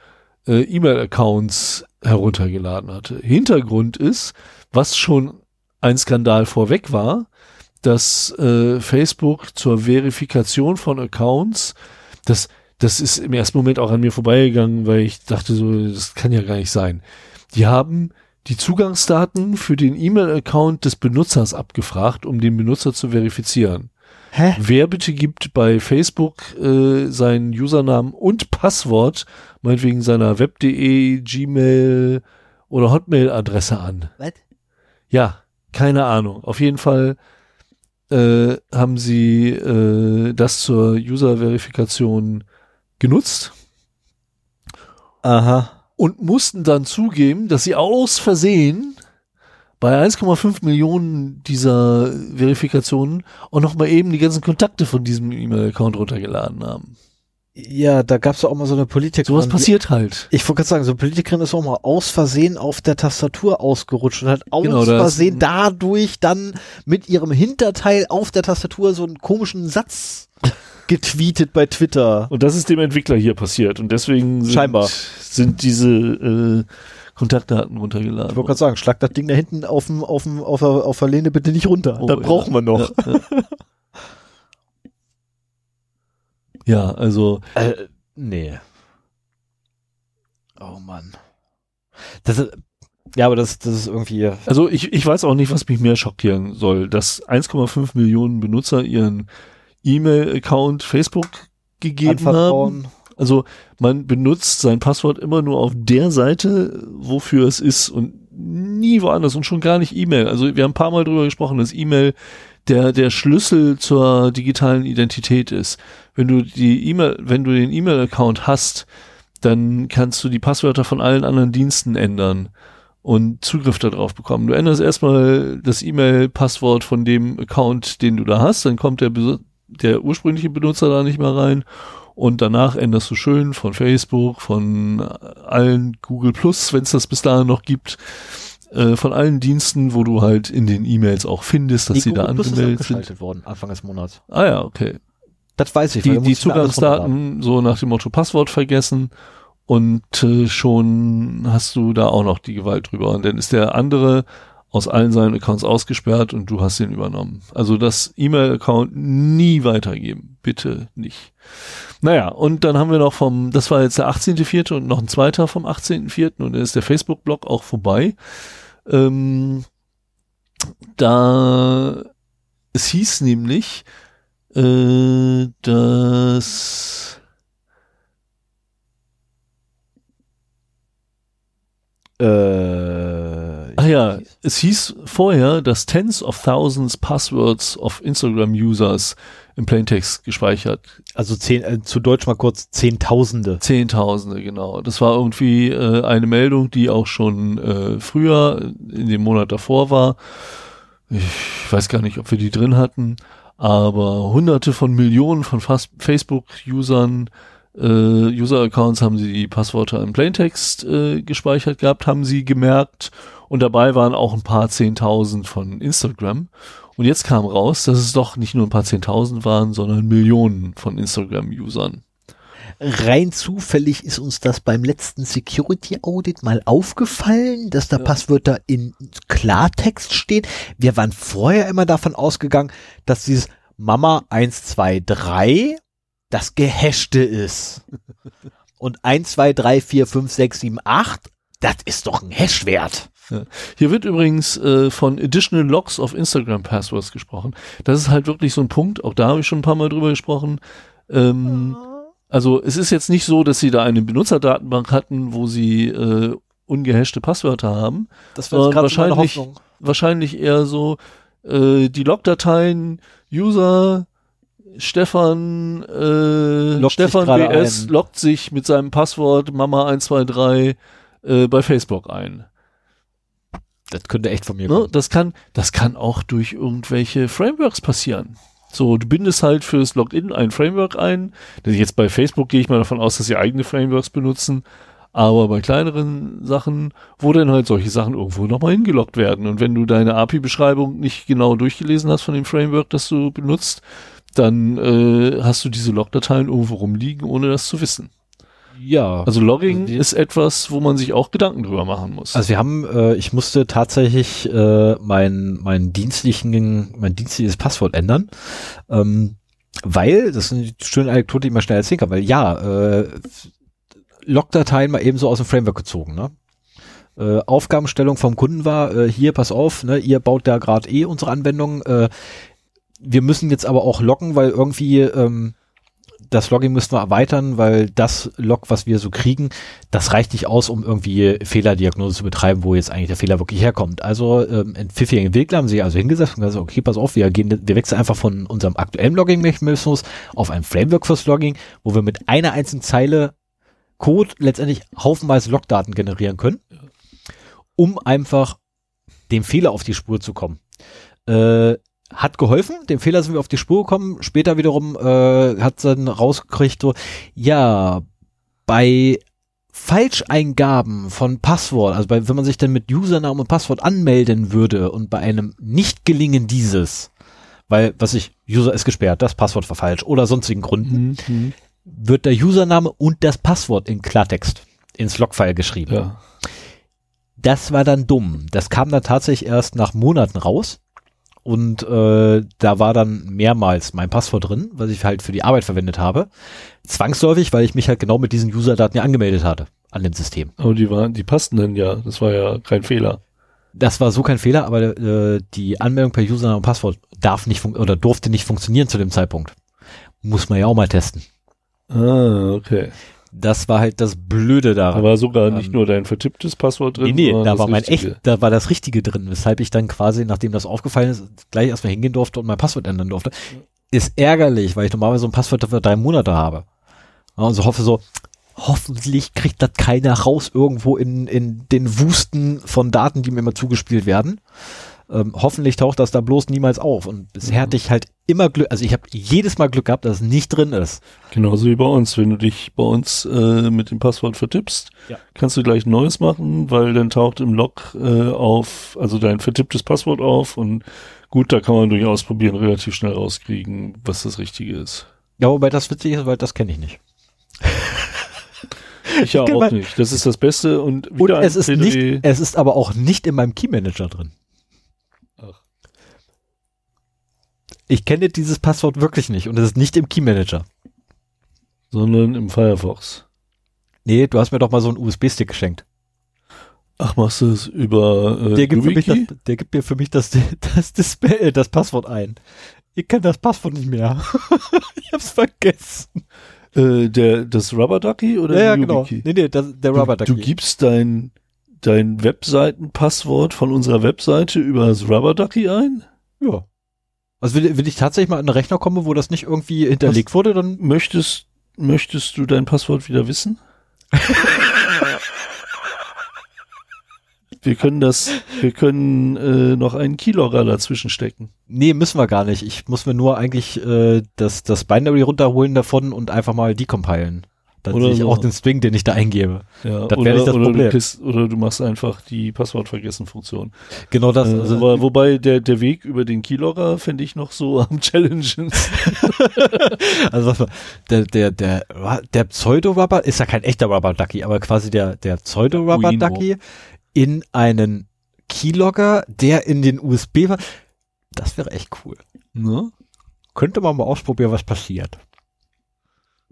äh, E-Mail-Accounts heruntergeladen hatte. Hintergrund ist, was schon ein Skandal vorweg war, dass äh, Facebook zur Verifikation von Accounts, das, das ist im ersten Moment auch an mir vorbeigegangen, weil ich dachte so, das kann ja gar nicht sein. Die haben die Zugangsdaten für den E-Mail-Account des Benutzers abgefragt, um den Benutzer zu verifizieren. Hä? Wer bitte gibt bei Facebook äh, seinen Usernamen und Passwort, meinetwegen seiner web.de, Gmail oder Hotmail-Adresse an? Was? Ja, Keine Ahnung. Auf jeden Fall äh, haben sie äh, das zur User-Verifikation genutzt. Aha. Und mussten dann zugeben, dass sie aus Versehen bei 1,5 Millionen dieser Verifikationen auch noch mal eben die ganzen Kontakte von diesem E-Mail-Account runtergeladen haben. Ja, da gab's auch mal so eine Politikerin. Sowas passiert halt. Ich wollte gerade sagen, so eine Politikerin ist auch mal aus Versehen auf der Tastatur ausgerutscht und hat aus Genau, Versehen dadurch dann mit ihrem Hinterteil auf der Tastatur so einen komischen Satz getweetet bei Twitter. Und das ist dem Entwickler hier passiert. Und deswegen sind, Scheinbar. sind diese äh, Kontaktdaten runtergeladen. Ich wollte gerade sagen, schlag das Ding da hinten auf, dem, auf, dem, auf, der, auf der Lehne bitte nicht runter. Oh, das ja. brauchen wir noch. Ja, ja. ja, also Äh, nee. Oh Mann. Das ist, ja, aber das, das ist irgendwie, Also ich, ich weiß auch nicht, was mich mehr schockieren soll, dass 1,5 Millionen Benutzer ihren E-Mail-Account Facebook gegeben haben. Also man benutzt sein Passwort immer nur auf der Seite, wofür es ist und nie woanders und schon gar nicht E-Mail. Also wir haben ein paar Mal drüber gesprochen, dass E-Mail der, der Schlüssel zur digitalen Identität ist. Wenn du die E-Mail, wenn du den E-Mail-Account hast, dann kannst du die Passwörter von allen anderen Diensten ändern und Zugriff darauf bekommen. Du änderst erstmal das E-Mail-Passwort von dem Account, den du da hast, dann kommt der, der ursprüngliche Benutzer da nicht mehr rein und danach änderst du schön von Facebook, von allen Google Plus, wenn es das bis dahin noch gibt, äh, von allen Diensten, wo du halt in den E-Mails auch findest, dass Die sie da Google Plus ist angemeldet sind. worden, Anfang des Monats. Ah ja, okay. Das weiß ich. Die, da die. Zugangsdaten so nach dem Motto Passwort vergessen und äh, schon hast du da auch noch die Gewalt drüber. Und dann ist der andere aus allen seinen Accounts ausgesperrt und du hast den übernommen. Also das E-Mail-Account nie weitergeben. Bitte nicht. Naja, und dann haben wir noch vom, das war jetzt der 18.04. und noch ein zweiter vom 18.04. und dann ist der Facebook-Blog auch vorbei. Ähm, da, es hieß nämlich, äh, dass Äh, Ah ja, es hieß vorher, dass tens of thousands Passwords of Instagram Users im Plaintext gespeichert. Also zehn, äh, zu Deutsch mal kurz Zehntausende. Zehntausende, genau. Das war irgendwie äh, eine Meldung, die auch schon äh, früher in dem Monat davor war. Ich weiß gar nicht, ob wir die drin hatten, aber hunderte von Millionen von Facebook-Usern, äh, User-Accounts haben sie die Passwörter im Plaintext äh, gespeichert gehabt, haben sie gemerkt. Und dabei waren auch ein paar Zehntausend von Instagram. Und jetzt kam raus, dass es doch nicht nur ein paar Zehntausend waren, sondern Millionen von Instagram-Usern. Rein zufällig ist uns das beim letzten Security Audit mal aufgefallen, dass da Ja. Passwörter in Klartext stehen. Wir waren vorher immer davon ausgegangen, dass dieses Mama 123 das Gehashte ist. Und 1, 2, 3, 4, 5, 6, 7, 8, das ist doch ein Hashwert. Hier wird übrigens äh, von Additional Logs of Instagram Passwords gesprochen. Das ist halt wirklich so ein Punkt, auch da habe ich schon ein paar Mal drüber gesprochen. Ähm, also es ist jetzt nicht so, dass sie da eine Benutzerdatenbank hatten, wo sie äh, ungehashte Passwörter haben. Das wäre wahrscheinlich, Wahrscheinlich eher so äh, die Logdateien User Stefan äh, Stefan BS ein. loggt sich mit seinem Passwort Mama123 äh, bei Facebook ein. Das könnte echt von mir Ne? kommen. Das kann, das kann auch durch irgendwelche Frameworks passieren. So, du bindest halt fürs Login ein Framework ein. Denn jetzt bei Facebook gehe ich mal davon aus, dass sie eigene Frameworks benutzen. Aber bei kleineren Sachen, wo dann halt solche Sachen irgendwo nochmal hingeloggt werden. Und wenn du deine API-Beschreibung nicht genau durchgelesen hast von dem Framework, das du benutzt, dann äh, hast du diese Logdateien irgendwo rumliegen, ohne das zu wissen. Ja. Also Logging Also ist etwas, wo man sich auch Gedanken drüber machen muss. Also wir haben, äh, ich musste tatsächlich äh, mein, mein dienstlichen, mein dienstliches Passwort ändern, ähm, weil, das ist eine schöne Anekdote, die ich mal schnell erzählen kann, weil ja, äh, Logdateien mal eben so aus dem Framework gezogen, ne? Äh, Aufgabenstellung vom Kunden war, äh, hier, pass auf, ne, ihr baut da gerade eh unsere Anwendung, äh, wir müssen jetzt aber auch loggen, weil irgendwie ähm, das Logging müssen wir erweitern, weil das Log, was wir so kriegen, das reicht nicht aus, um irgendwie Fehlerdiagnose zu betreiben, wo jetzt eigentlich der Fehler wirklich herkommt. Also ähm, in pfiffigen Entwickler haben sie also hingesetzt und gesagt, okay, pass auf, wir gehen, wir wechseln einfach von unserem aktuellen Logging-Mechanismus auf ein Framework fürs Logging, wo wir mit einer einzigen Zeile Code letztendlich haufenweise Logdaten generieren können, um einfach dem Fehler auf die Spur zu kommen. Äh, hat geholfen, dem Fehler sind wir auf die Spur gekommen. Später wiederum äh, hat dann rausgekriegt, so, ja, bei Falscheingaben von Passwort, also bei, wenn man sich dann mit Username und Passwort anmelden würde und bei einem Nicht-Gelingen dieses, weil, was ich, User ist gesperrt, das Passwort war falsch oder sonstigen Gründen, mhm. wird der Username und das Passwort in Klartext ins Logfile geschrieben. Ja. Das war dann dumm. Das kam dann tatsächlich erst nach Monaten raus. Und äh, da war dann mehrmals mein Passwort drin, was ich halt für die Arbeit verwendet habe. Zwangsläufig, weil ich mich halt genau mit diesen User-Daten ja angemeldet hatte an dem System. Aber die waren, die passten dann ja. Das war ja kein Fehler. Das war so kein Fehler, aber äh, die Anmeldung per Username und Passwort darf nicht oder durfte nicht funktionieren zu dem Zeitpunkt. Muss man ja auch mal testen. Ah, okay. Das war halt das Blöde daran. Da war sogar nicht ähm, nur dein vertipptes Passwort drin. Nee, nee, da war mein echt, da war das Richtige drin, weshalb ich dann quasi, nachdem das aufgefallen ist, gleich erstmal hingehen durfte und mein Passwort ändern durfte. Ist ärgerlich, weil ich normalerweise so ein Passwort für drei Monate habe. Und so hoffe so, hoffentlich kriegt das keiner raus irgendwo in, in den Wusten von Daten, die mir immer zugespielt werden. Ähm, hoffentlich taucht das da bloß niemals auf. Und bisher mhm. hatte ich halt immer Glück, also ich habe jedes Mal Glück gehabt, dass es nicht drin ist. Genauso wie bei uns. Wenn du dich bei uns äh, mit dem Passwort vertippst, ja. kannst du gleich ein neues machen, weil dann taucht im Log äh, auf, also dein vertipptes Passwort auf und gut, da kann man durchaus probieren, relativ schnell rauskriegen, was das Richtige ist. Ja, wobei das witzig ist, weil das kenne ich nicht. ich ja auch nicht. Das ist das Beste und und es ist nicht, es ist aber auch nicht in meinem Key Manager drin. Ich kenne dieses Passwort wirklich nicht und es ist nicht im Key Manager. Sondern im Firefox. Nee, du hast mir doch mal so einen USB-Stick geschenkt. Ach, machst du es über äh, der, gibt das, der gibt mir für mich das, das Display, äh, das Passwort ein. Ich kenne das Passwort nicht mehr. ich hab's vergessen. Äh, der, das Rubber Ducky oder ja, ja genau. Nee, nee, das, der Rubber Ducky. Du gibst dein, dein Webseitenpasswort von unserer Webseite über das Rubber Ducky ein? Ja. Also wenn, wenn ich tatsächlich mal in einen Rechner komme, wo das nicht irgendwie hinterlegt Was wurde, dann. Möchtest, möchtest du dein Passwort wieder wissen? wir können das, wir können äh, noch einen Keylogger dazwischen stecken. Nee, müssen wir gar nicht. Ich muss mir nur eigentlich äh, das, das Binary runterholen davon und einfach mal decompilen. Dann oder sehe ich so. auch den String, den ich da eingebe. Ja, das wäre nicht das oder Problem. Du kist, oder du machst einfach die Passwortvergessen-Funktion. Genau das. Äh, also aber, wobei der, der Weg über den Keylogger fände ich noch so am Challengen. also der, der, der, der Pseudo-Rubber ist ja kein echter Rubber-Ducky, aber quasi der, der Pseudo-Rubber-Ducky in einen Keylogger, der in den USB war. Das wäre echt cool. Ne? Könnte man mal ausprobieren, was passiert.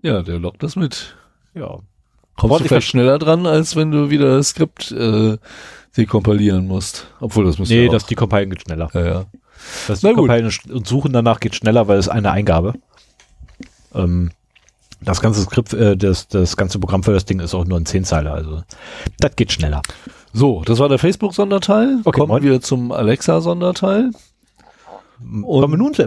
Ja, der lockt das mit. Ja. Kommst du vielleicht schneller dran, als wenn du wieder das Skript äh, dekompilieren musst. Obwohl das müsste Nee, ja das Decompilen geht schneller. Ja, ja. Das Decompilen und Suchen danach geht schneller, weil es eine Eingabe. Ähm, das ganze Skript, äh, das, das ganze Programm für das Ding ist auch nur ein Zehnzeiler, also das geht schneller. So, das war der Facebook-Sonderteil. Okay, Kommen moin. wir zum Alexa-Sonderteil.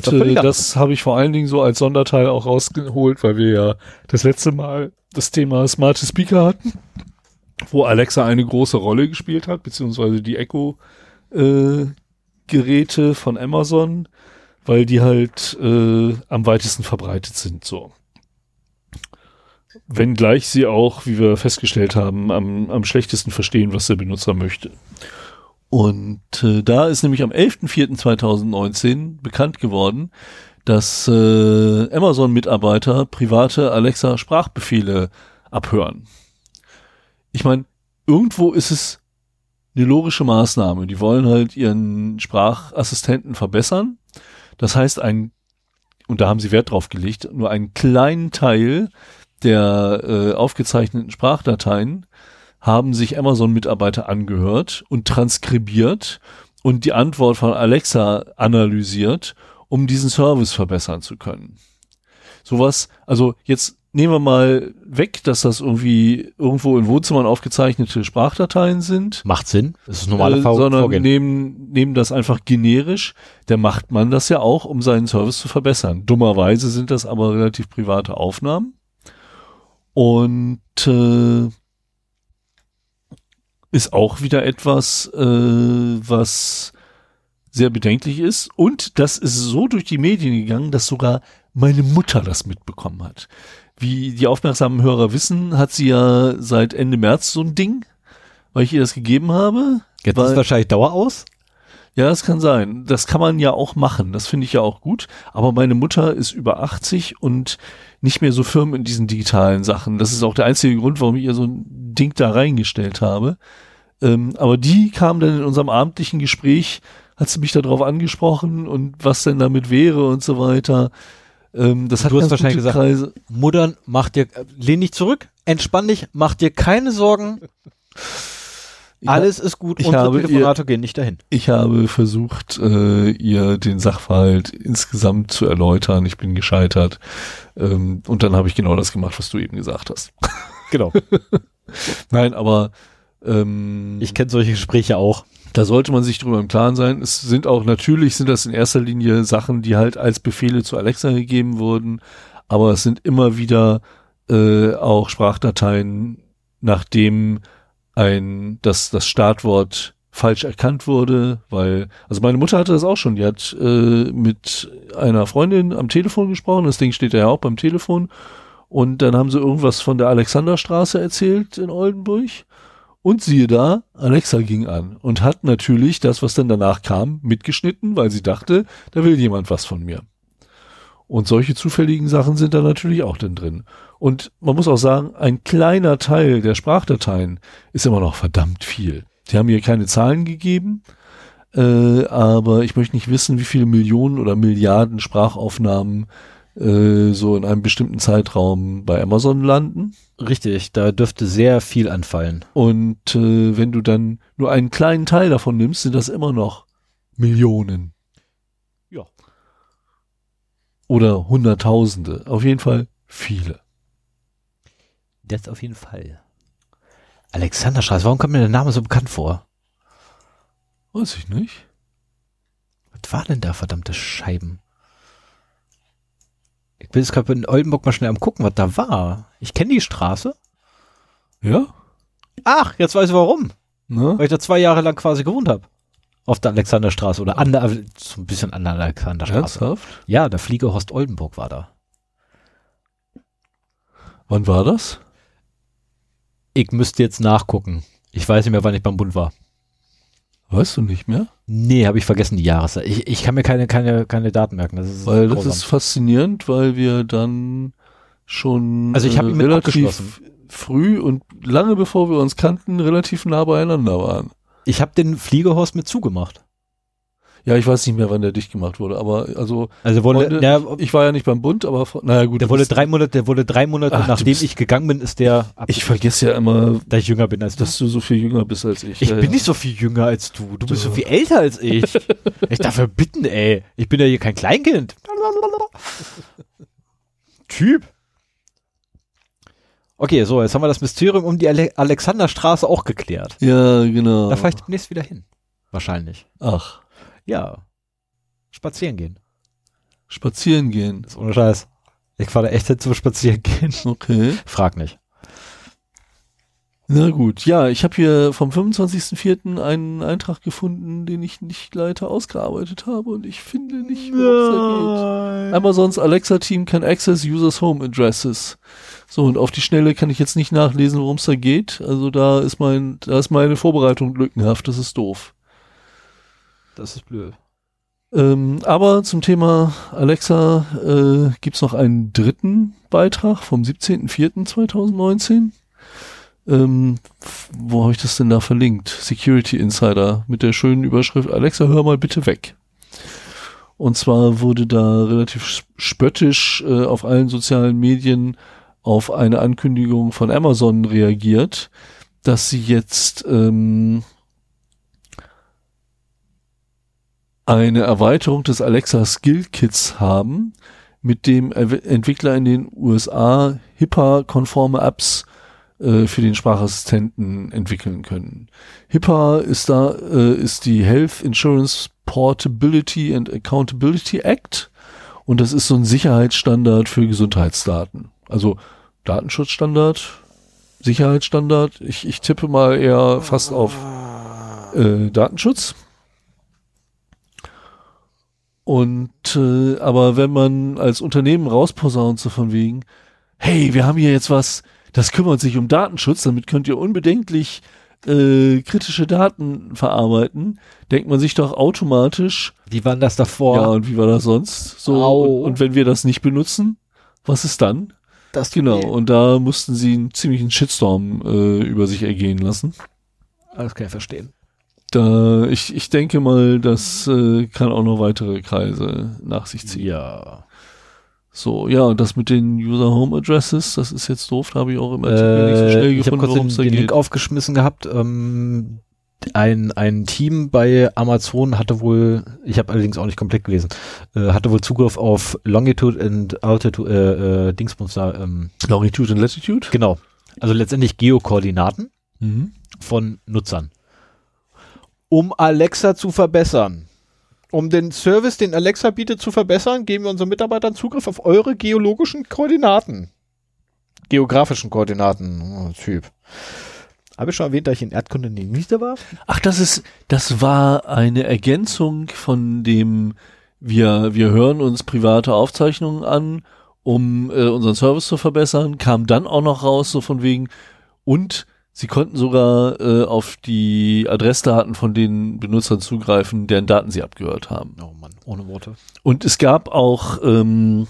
Und äh, das habe ich vor allen Dingen so als Sonderteil auch rausgeholt, weil wir ja das letzte Mal das Thema smarte Speaker hatten, wo Alexa eine große Rolle gespielt hat, beziehungsweise die Echo äh, Geräte von Amazon, weil die halt äh, am weitesten verbreitet sind so. Wenngleich sie auch, wie wir festgestellt haben, am, am schlechtesten verstehen, was der Benutzer möchte. Und äh, da ist nämlich am 11.04.2019 bekannt geworden, dass äh, Amazon-Mitarbeiter private Alexa-Sprachbefehle abhören. Ich meine, irgendwo ist es eine logische Maßnahme. Die wollen halt ihren Sprachassistenten verbessern. Das heißt, ein, und da haben sie Wert drauf gelegt, nur einen kleinen Teil der äh, aufgezeichneten Sprachdateien haben sich Amazon-Mitarbeiter angehört und transkribiert und die Antwort von Alexa analysiert, um diesen Service verbessern zu können. Sowas, also jetzt nehmen wir mal weg, dass das irgendwie irgendwo in Wohnzimmern aufgezeichnete Sprachdateien sind. Macht Sinn. Das ist normale äh, sondern Vorgehen. Nehmen, nehmen das einfach generisch. Der macht man das ja auch, um seinen Service zu verbessern. Dummerweise sind das aber relativ private Aufnahmen. Und äh, ist auch wieder etwas, äh, was sehr bedenklich ist. Und das ist so durch die Medien gegangen, dass sogar meine Mutter das mitbekommen hat. Wie die aufmerksamen Hörer wissen, hat sie ja seit Ende März so ein Ding, weil ich ihr das gegeben habe. Jetzt ist wahrscheinlich Dauer aus. Ja, das kann sein. Das kann man ja auch machen. Das finde ich ja auch gut. Aber meine Mutter ist über 80 und nicht mehr so firm in diesen digitalen Sachen. Das ist auch der einzige Grund, warum ich ihr so ein Ding da reingestellt habe. Ähm, aber die kam dann in unserem abendlichen Gespräch, hat sie mich darauf angesprochen und was denn damit wäre und so weiter. Ähm, das hat du hast wahrscheinlich gesagt, Kreise. Muttern, mach dir, lehn dich zurück, entspann dich, mach dir keine Sorgen. Alles ist gut, ich unsere Telefonate ihr, gehen nicht dahin. Ich habe versucht, äh, ihr den Sachverhalt insgesamt zu erläutern. Ich bin gescheitert. Ähm, und dann habe ich genau das gemacht, was du eben gesagt hast. Genau. Nein, aber ähm, ich kenne solche Gespräche auch. Da sollte man sich drüber im Klaren sein. Es sind auch natürlich sind das in erster Linie Sachen, die halt als Befehle zu Alexa gegeben wurden, aber es sind immer wieder äh, auch Sprachdateien, nachdem ein das das Startwort falsch erkannt wurde, weil also meine Mutter hatte das auch schon. Die hat äh, mit einer Freundin am Telefon gesprochen. Das Ding steht ja auch beim Telefon. Und dann haben sie irgendwas von der Alexanderstraße erzählt in Oldenburg. Und siehe da, Alexa ging an und hat natürlich das, was dann danach kam, mitgeschnitten, weil sie dachte, da will jemand was von mir. Und solche zufälligen Sachen sind da natürlich auch dann drin. Und man muss auch sagen, ein kleiner Teil der Sprachdateien ist immer noch verdammt viel. Sie haben mir keine Zahlen gegeben, äh, aber ich möchte nicht wissen, wie viele Millionen oder Milliarden Sprachaufnahmen äh, so in einem bestimmten Zeitraum bei Amazon landen. Richtig, da dürfte sehr viel anfallen. Und äh, wenn du dann nur einen kleinen Teil davon nimmst, sind das immer noch Millionen. Oder Hunderttausende. Auf jeden Fall viele. Das auf jeden Fall. Alexanderstraße, warum kommt mir der Name so bekannt vor? Weiß ich nicht. Was war denn da, verdammte Scheiben? Ich bin jetzt gerade in Oldenburg mal schnell am gucken, was da war. Ich kenne die Straße. Ja? Ach, jetzt weiß ich warum. Na? Weil ich da zwei Jahre lang quasi gewohnt habe. Auf der Alexanderstraße oder an der, so ein bisschen an der Alexanderstraße. Ernsthaft? Ja, der Fliegehorst Oldenburg war da. Wann war das? Ich müsste jetzt nachgucken. Ich weiß nicht mehr, wann ich beim Bund war. Weißt du nicht mehr? Nee, habe ich vergessen die Jahreszeit. Ich, ich kann mir keine, keine, keine Daten merken. Das ist weil grausam. das ist faszinierend, weil wir dann schon also ich äh, relativ früh und lange bevor wir uns kannten, relativ nah beieinander waren. Ich habe den Fliegehorst mit zugemacht. Ja, ich weiß nicht mehr, wann der dicht gemacht wurde, aber also, also wurde, Freunde, ja, ich war ja nicht beim Bund, aber naja gut. Der wurde drei Monate, der wurde drei Monate, Ach, nachdem ich gegangen bin, ist der. Ich vergesse ja immer, dass ich jünger bin als du. Dass du so viel jünger bist als ich. Ich ja, bin ja. nicht so viel jünger als du. Du bist so viel älter als ich. ich darf ja bitten, ey. Ich bin ja hier kein Kleinkind. typ. Okay, so, jetzt haben wir das Mysterium um die Ale Alexanderstraße auch geklärt. Ja, genau. Da fahre ich demnächst wieder hin. Wahrscheinlich. Ach. Ja. Spazieren gehen. Spazieren gehen. Das ist ohne Scheiß. Ich fahre da echt hin zum Spazieren gehen. Okay. Frag nicht. Na gut, ja, ich habe hier vom 25.04. einen Eintrag gefunden, den ich nicht leider ausgearbeitet habe und ich finde nicht, worum es geht. Amazons Alexa Team can access users home addresses. So, und auf die Schnelle kann ich jetzt nicht nachlesen, worum es da geht. Also da ist mein, da ist meine Vorbereitung lückenhaft, das ist doof. Das ist blöd. Ähm, aber zum Thema Alexa äh, gibt noch einen dritten Beitrag vom 17.04.2019. Ähm, wo habe ich das denn da verlinkt? Security Insider mit der schönen Überschrift Alexa, hör mal bitte weg. Und zwar wurde da relativ spöttisch äh, auf allen sozialen Medien auf eine Ankündigung von Amazon reagiert, dass sie jetzt ähm, eine Erweiterung des Alexa Skill Kits haben, mit dem Entwickler in den USA HIPAA-konforme Apps äh, für den Sprachassistenten entwickeln können. HIPAA ist da, äh, ist die Health Insurance Portability and Accountability Act und das ist so ein Sicherheitsstandard für Gesundheitsdaten. Also Datenschutzstandard, Sicherheitsstandard. Ich, ich tippe mal eher fast auf äh, Datenschutz. Und äh, aber wenn man als Unternehmen rausposaunt, so von wegen, hey, wir haben hier jetzt was, das kümmert sich um Datenschutz, damit könnt ihr unbedenklich äh, kritische Daten verarbeiten, denkt man sich doch automatisch. Wie war das davor? Ja, und wie war das sonst? So, und, und, wenn wir das nicht benutzen, was ist dann? Das genau, und da mussten sie einen ziemlichen Shitstorm äh, über sich ergehen lassen. Das kann ich verstehen. Da, ich, ich denke mal, das äh, kann auch noch weitere Kreise nach sich ziehen. Ja. So, ja, und das mit den User Home Addresses, das ist jetzt doof, da habe ich auch im Artikel äh, nicht so schnell gefunden, worum es da den geht. Link aufgeschmissen gehabt. Ähm, ein, ein Team bei Amazon hatte wohl, ich habe allerdings auch nicht komplett gelesen, äh, hatte wohl Zugriff auf Longitude and Altitude, äh, äh, Dingsbums da. Ähm, Longitude and Latitude? Genau. Also letztendlich Geokoordinaten mhm. von Nutzern. Um Alexa zu verbessern. Um den Service, den Alexa bietet, zu verbessern, geben wir unseren Mitarbeitern Zugriff auf eure geologischen Koordinaten. Geografischen Koordinaten. Oh, typ. Habe ich schon erwähnt, dass ich in Erdkunde nicht war? Ach, das ist, das war eine Ergänzung von dem, wir, wir hören uns private Aufzeichnungen an, um äh, unseren Service zu verbessern, kam dann auch noch raus, so von wegen, und sie konnten sogar äh, auf die Adressdaten von den Benutzern zugreifen, deren Daten sie abgehört haben. Oh Mann, ohne Worte. Und es gab auch ähm,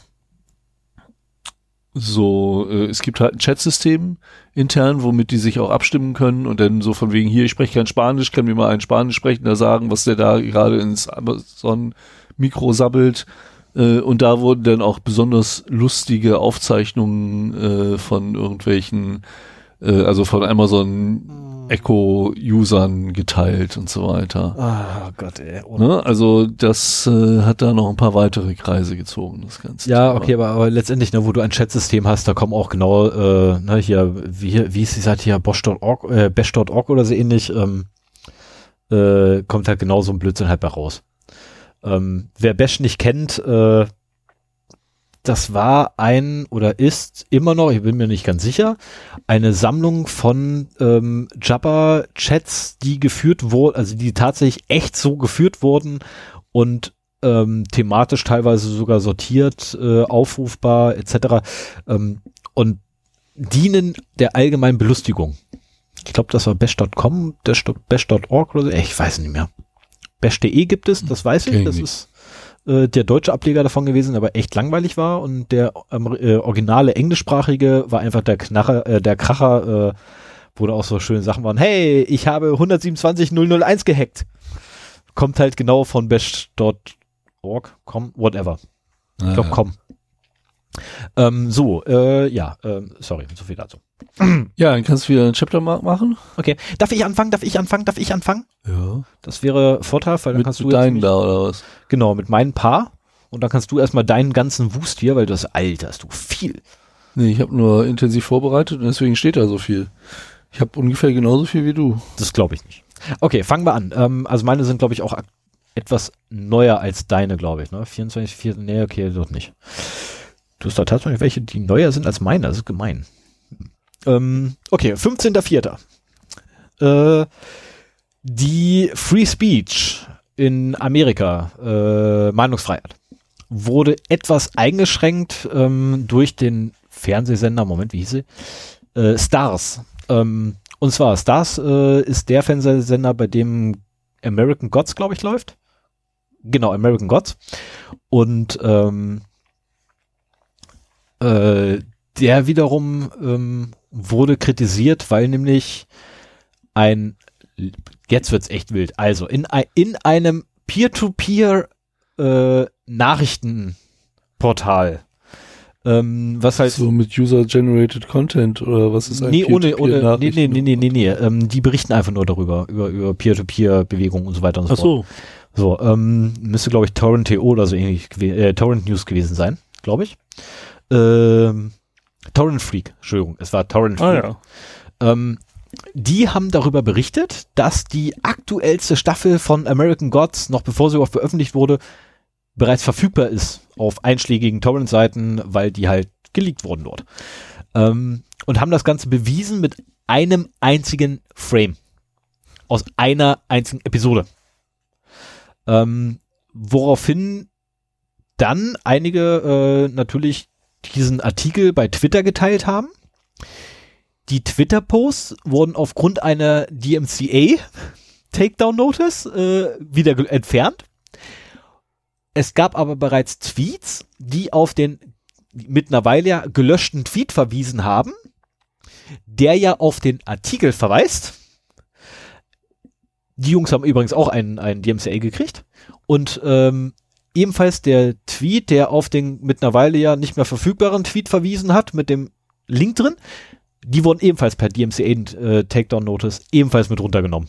so, äh, es gibt halt ein Chatsystem intern, womit die sich auch abstimmen können und dann so von wegen hier, ich spreche kein Spanisch, kann mir mal ein Spanisch sprechender sagen, was der da gerade ins Amazon Mikro sabbelt. Äh, und da wurden dann auch besonders lustige Aufzeichnungen äh, von irgendwelchen, äh, also von Amazon Echo-Usern geteilt und so weiter. Ah, Gott, ey. Ne? Also das äh, hat da noch ein paar weitere Kreise gezogen, das Ganze. Ja, Thema. okay, aber, aber letztendlich, ne, wo du ein Chatsystem hast, da kommen auch genau, äh, ne, hier, wie, wie ist die Seite hier, bosch.org, äh, bash.org oder so ähnlich, ähm, äh, kommt halt genau so ein Blödsinn halt bei raus. Ähm, wer Bash nicht kennt, äh, das war ein oder ist immer noch, ich bin mir nicht ganz sicher, eine Sammlung von ähm, Jabba-Chats, die geführt wurden, also die tatsächlich echt so geführt wurden und ähm, thematisch teilweise sogar sortiert, äh, aufrufbar etc. Ähm, und dienen der allgemeinen Belustigung. Ich glaube, das war bash.com, bash.org oder so, ich weiß nicht mehr. Bash.de gibt es, das weiß ich, das ist äh, der deutsche Ableger davon gewesen, aber echt langweilig war und der ähm, äh, originale englischsprachige war einfach der Knacher, äh, der Kracher, äh, wo da auch so schöne Sachen waren. Hey, ich habe 127.001 gehackt. Kommt halt genau von bash.org, com, whatever. Ich glaube, com. Ähm, so, äh, ja, äh, sorry, so viel dazu. Ja, dann kannst du wieder ein Chapter machen. Okay. Darf ich anfangen? Darf ich anfangen? Darf ich anfangen? Ja. Das wäre Vorteil, weil dann mit, kannst mit du deinen da oder was? Genau, mit meinen Paar. Und dann kannst du erstmal deinen ganzen Wust hier, weil du hast alt, hast du viel. Nee, ich habe nur intensiv vorbereitet und deswegen steht da so viel. Ich habe ungefähr genauso viel wie du. Das glaube ich nicht. Okay, fangen wir an. Ähm, also meine sind, glaube ich, auch etwas neuer als deine, glaube ich. Ne? 24, 4, nee, okay, dort nicht. Du hast da tatsächlich welche, die neuer sind als meine. Das ist gemein. Ähm, okay, 15.04. Äh, die Free Speech in Amerika, äh, Meinungsfreiheit, wurde etwas eingeschränkt ähm, durch den Fernsehsender, Moment, wie hieß sie? Äh, Stars. Ähm, und zwar, Stars äh, ist der Fernsehsender, bei dem American Gods, glaube ich, läuft. Genau, American Gods. Und ähm, äh, der wiederum ähm, wurde kritisiert, weil nämlich ein, jetzt wird's echt wild, also in, in einem Peer-to-Peer -Peer, äh, Nachrichtenportal, ähm, was halt so mit User-generated Content oder was ist eigentlich? Nee, ohne, ohne, nee, nee, nee, nee, nee, nee, ähm, die berichten einfach nur darüber, über, über Peer-to-Peer-Bewegungen und so weiter und so Ach fort. So, ähm, müsste glaube ich Torrent.to oder so ähnlich, äh, Torrent News gewesen sein. glaube ich. Ähm, Torrent Freak, Entschuldigung, es war Torrent Ah Freak. ja. Ähm, die haben darüber berichtet, dass die aktuellste Staffel von American Gods, noch bevor sie überhaupt veröffentlicht wurde, bereits verfügbar ist auf einschlägigen Torrent-Seiten, weil die halt geleakt wurden dort. Ähm, und haben das Ganze bewiesen mit einem einzigen Frame. Aus einer einzigen Episode. Ähm, woraufhin dann einige äh, natürlich diesen Artikel bei Twitter geteilt haben. Die Twitter-Posts wurden aufgrund einer DMCA Takedown Notice äh, wieder entfernt. Es gab aber bereits Tweets, die auf den mittlerweile ja gelöschten Tweet verwiesen haben, der ja auf den Artikel verweist. Die Jungs haben übrigens auch einen, einen DMCA gekriegt. Und ähm, ebenfalls der Tweet, der auf den mittlerweile ja nicht mehr verfügbaren Tweet verwiesen hat, mit dem Link drin, die wurden ebenfalls per DMCA äh, Takedown Notice ebenfalls mit runtergenommen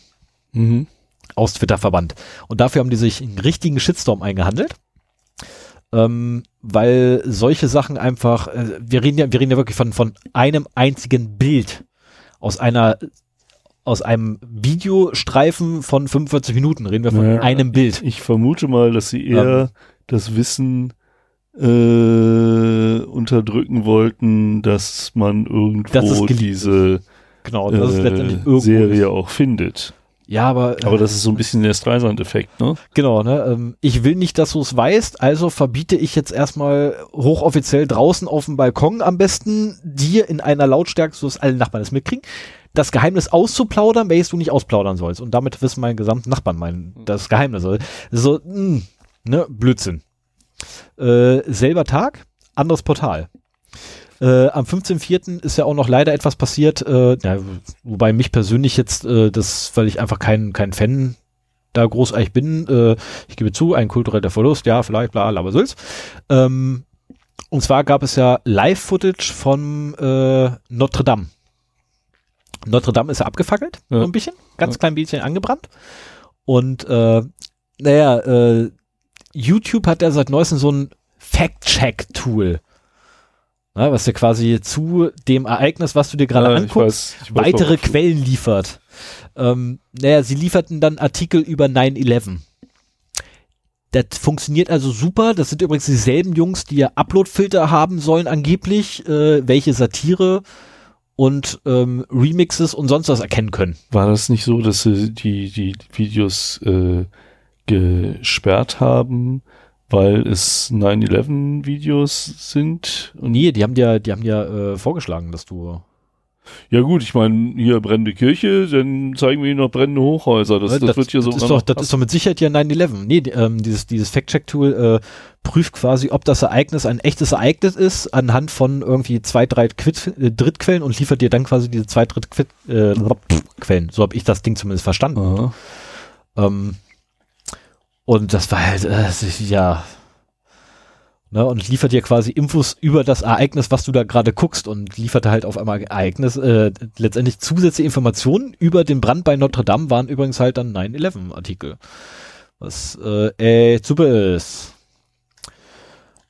Mhm. aus Twitter verbannt. Und dafür haben die sich einen richtigen Shitstorm eingehandelt. Ähm, weil solche Sachen einfach, äh, wir reden ja, wir reden ja wirklich von, von einem einzigen Bild aus einer, aus einem Videostreifen von 45 Minuten, reden wir von Ja. einem Bild. Ich vermute mal, dass sie eher Ähm. das Wissen äh, unterdrücken wollten, dass man irgendwo geleakt diese Genau, das äh. Serie auch findet. Ja, aber, Aber das ist so ein bisschen der Streisand-Effekt, ne? Genau, ne? Ähm, ich will nicht, dass du es weißt, also verbiete ich jetzt erstmal hochoffiziell draußen auf dem Balkon am besten dir in einer Lautstärke, so dass alle Nachbarn es mitkriegen, das Geheimnis auszuplaudern, welches du nicht ausplaudern sollst. Und damit wissen meine gesamten Nachbarn mein, das Geheimnis. So, mh, ne, Blödsinn. Äh, selber Tag, anderes Portal. Äh, am 15.04. ist ja auch noch leider etwas passiert, äh, ja, wobei mich persönlich jetzt, äh, das, weil ich einfach kein, kein Fan da großartig bin, äh, ich gebe zu, ein kultureller Verlust, ja, vielleicht, bla, aber soll's. Ähm, und zwar gab es ja Live-Footage von äh, Notre Dame. Notre Dame ist abgefackelt, Ja. so ein bisschen, ganz klein bisschen angebrannt. Und äh, naja, äh, YouTube hat ja seit neuestem so ein Fact-Check-Tool. Na, was dir quasi zu dem Ereignis, was du dir gerade Ja, ich anguckst, weiß- ich weiß, weitere Quellen liefert. Ähm, naja, sie lieferten dann Artikel über 9-11. Das funktioniert also super. Das sind übrigens dieselben Jungs, die ja Upload-Filter haben sollen angeblich, äh, welche Satire und ähm, Remixes und sonst was erkennen können. War das nicht so, dass sie die, die Videos äh, gesperrt haben, weil es 9-11-Videos sind? Und Nee, die haben dir, die haben dir äh, vorgeschlagen, dass du ja gut, ich meine, hier brennende Kirche, dann zeigen wir ihnen noch brennende Hochhäuser. Das, das, wird hier so ist doch, das ist doch mit Sicherheit ja 9-11. Nee, ähm, dieses, dieses Fact-Check-Tool äh, prüft quasi, ob das Ereignis ein echtes Ereignis ist, anhand von irgendwie zwei, drei Quid, äh, Drittquellen und liefert dir dann quasi diese zwei Drittquellen. Äh. So habe ich das Ding zumindest verstanden. Ähm, und das war halt, äh, ja. Ne, und liefert dir quasi Infos über das Ereignis, was du da gerade guckst und lieferte halt auf einmal Ereignis, äh, letztendlich zusätzliche Informationen über den Brand bei Notre Dame waren übrigens halt dann 9-11-Artikel. Was äh, echt super ist.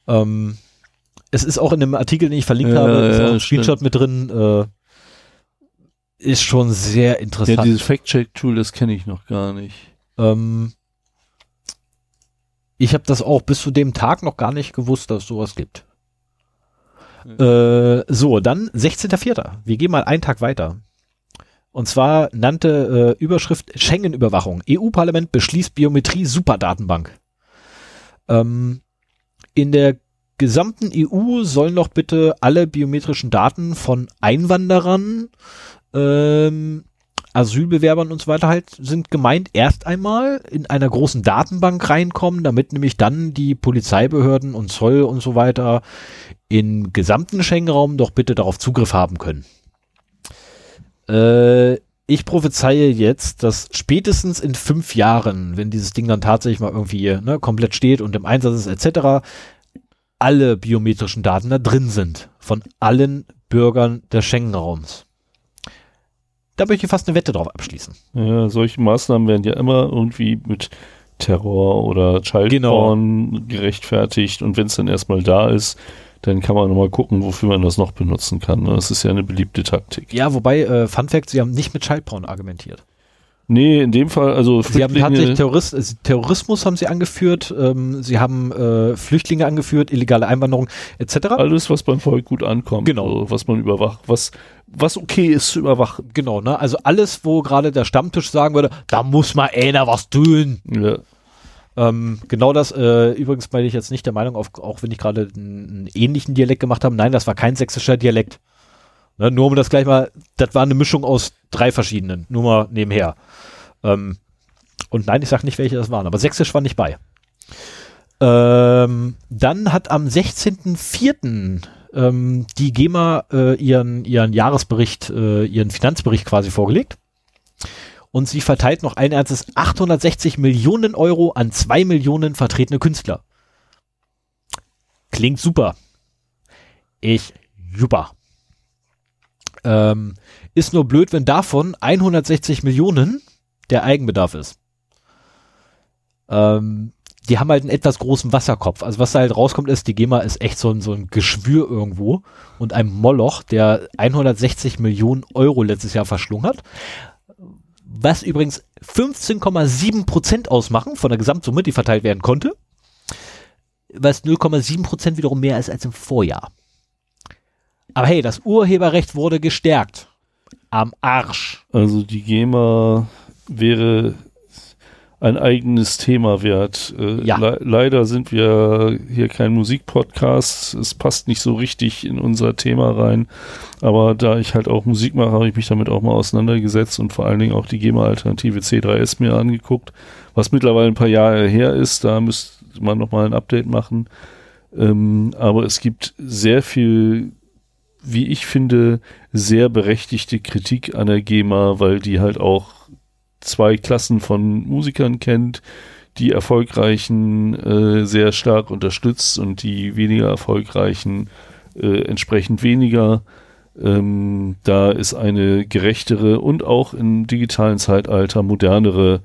Ähm, es ist auch in dem Artikel, den ich verlinkt Ja, habe, ist auch ein stimmt. Screenshot mit drin, äh, ist schon sehr interessant. Ja, dieses Fact-Check-Tool, das kenne ich noch gar nicht. Ähm, ich habe das auch bis zu dem Tag noch gar nicht gewusst, dass es sowas gibt. Äh, so, dann 16.04. Wir gehen mal einen Tag weiter. Und zwar nannte äh, Überschrift Schengen-Überwachung. EU-Parlament beschließt Biometrie-Superdatenbank. Ähm, in der gesamten EU sollen doch bitte alle biometrischen Daten von Einwanderern, ähm, Asylbewerbern und so weiter halt sind gemeint, erst einmal in einer großen Datenbank reinkommen, damit nämlich dann die Polizeibehörden und Zoll und so weiter im gesamten Schengen-Raum doch bitte darauf Zugriff haben können. Äh, ich prophezeie jetzt, dass spätestens in fünf Jahren, wenn dieses Ding dann tatsächlich mal irgendwie ne, komplett steht und im Einsatz ist etc., alle biometrischen Daten da drin sind. Von allen Bürgern des Schengen-Raums. Da möchte ich fast eine Wette drauf abschließen. Ja, solche Maßnahmen werden ja immer irgendwie mit Terror oder Child Genau. Gerechtfertigt und wenn es dann erstmal da ist, dann kann man nochmal gucken, wofür man das noch benutzen kann. ne? Das ist ja eine beliebte Taktik. Ja, wobei, äh, Fun Fact, sie haben nicht mit Childporn argumentiert. Nee, in dem Fall, also Sie haben Flüchtlinge- tatsächlich Terrorist, äh, Terrorismus haben sie angeführt, ähm, sie haben äh, Flüchtlinge angeführt, illegale Einwanderung etc. alles, was beim Volk gut ankommt, Genau. was man überwacht, was, was okay ist zu überwachen. Genau, ne? Also alles, wo gerade der Stammtisch sagen würde, da muss mal einer was tun. Ja. Ähm, genau das, äh, übrigens bin ich jetzt nicht der Meinung, auch wenn ich gerade einen ähnlichen Dialekt gemacht habe, nein, das war kein sächsischer Dialekt. Ne, nur um das gleich mal, das war eine Mischung aus drei verschiedenen, nur mal nebenher. Ähm, und nein, ich sag nicht, welche das waren, aber sächsisch war nicht bei. Ähm, dann hat am 16.04. Ähm, die GEMA äh, ihren, ihren Jahresbericht, äh, ihren Finanzbericht quasi vorgelegt. Und sie verteilt noch ein ernstes 860 Millionen Euro an zwei Millionen vertretene Künstler. Klingt super. Ich super. Ähm, ist nur blöd, wenn davon 160 Millionen der Eigenbedarf ist. Ähm, die haben halt einen etwas großen Wasserkopf. Also was da halt rauskommt ist, die GEMA ist echt so ein, so ein Geschwür irgendwo und ein Moloch, der 160 Millionen Euro letztes Jahr verschlungen hat. Was übrigens 15,7 Prozent ausmachen von der Gesamtsumme, die verteilt werden konnte. Was 0,7 Prozent wiederum mehr ist als im Vorjahr. Aber hey, das Urheberrecht wurde gestärkt. Am Arsch. Also die GEMA wäre ein eigenes Thema wert. Äh, Ja. le leider sind wir hier kein Musikpodcast. Es passt nicht so richtig in unser Thema rein. Aber da ich halt auch Musik mache, habe ich mich damit auch mal auseinandergesetzt und vor allen Dingen auch die GEMA-Alternative C3S mir angeguckt, was mittlerweile ein paar Jahre her ist. Da müsste man nochmal ein Update machen. Ähm, aber es gibt sehr viel, wie ich finde, sehr berechtigte Kritik an der GEMA, weil die halt auch zwei Klassen von Musikern kennt, die erfolgreichen äh, sehr stark unterstützt und die weniger erfolgreichen äh, entsprechend weniger. Ähm, da ist eine gerechtere und auch im digitalen Zeitalter modernere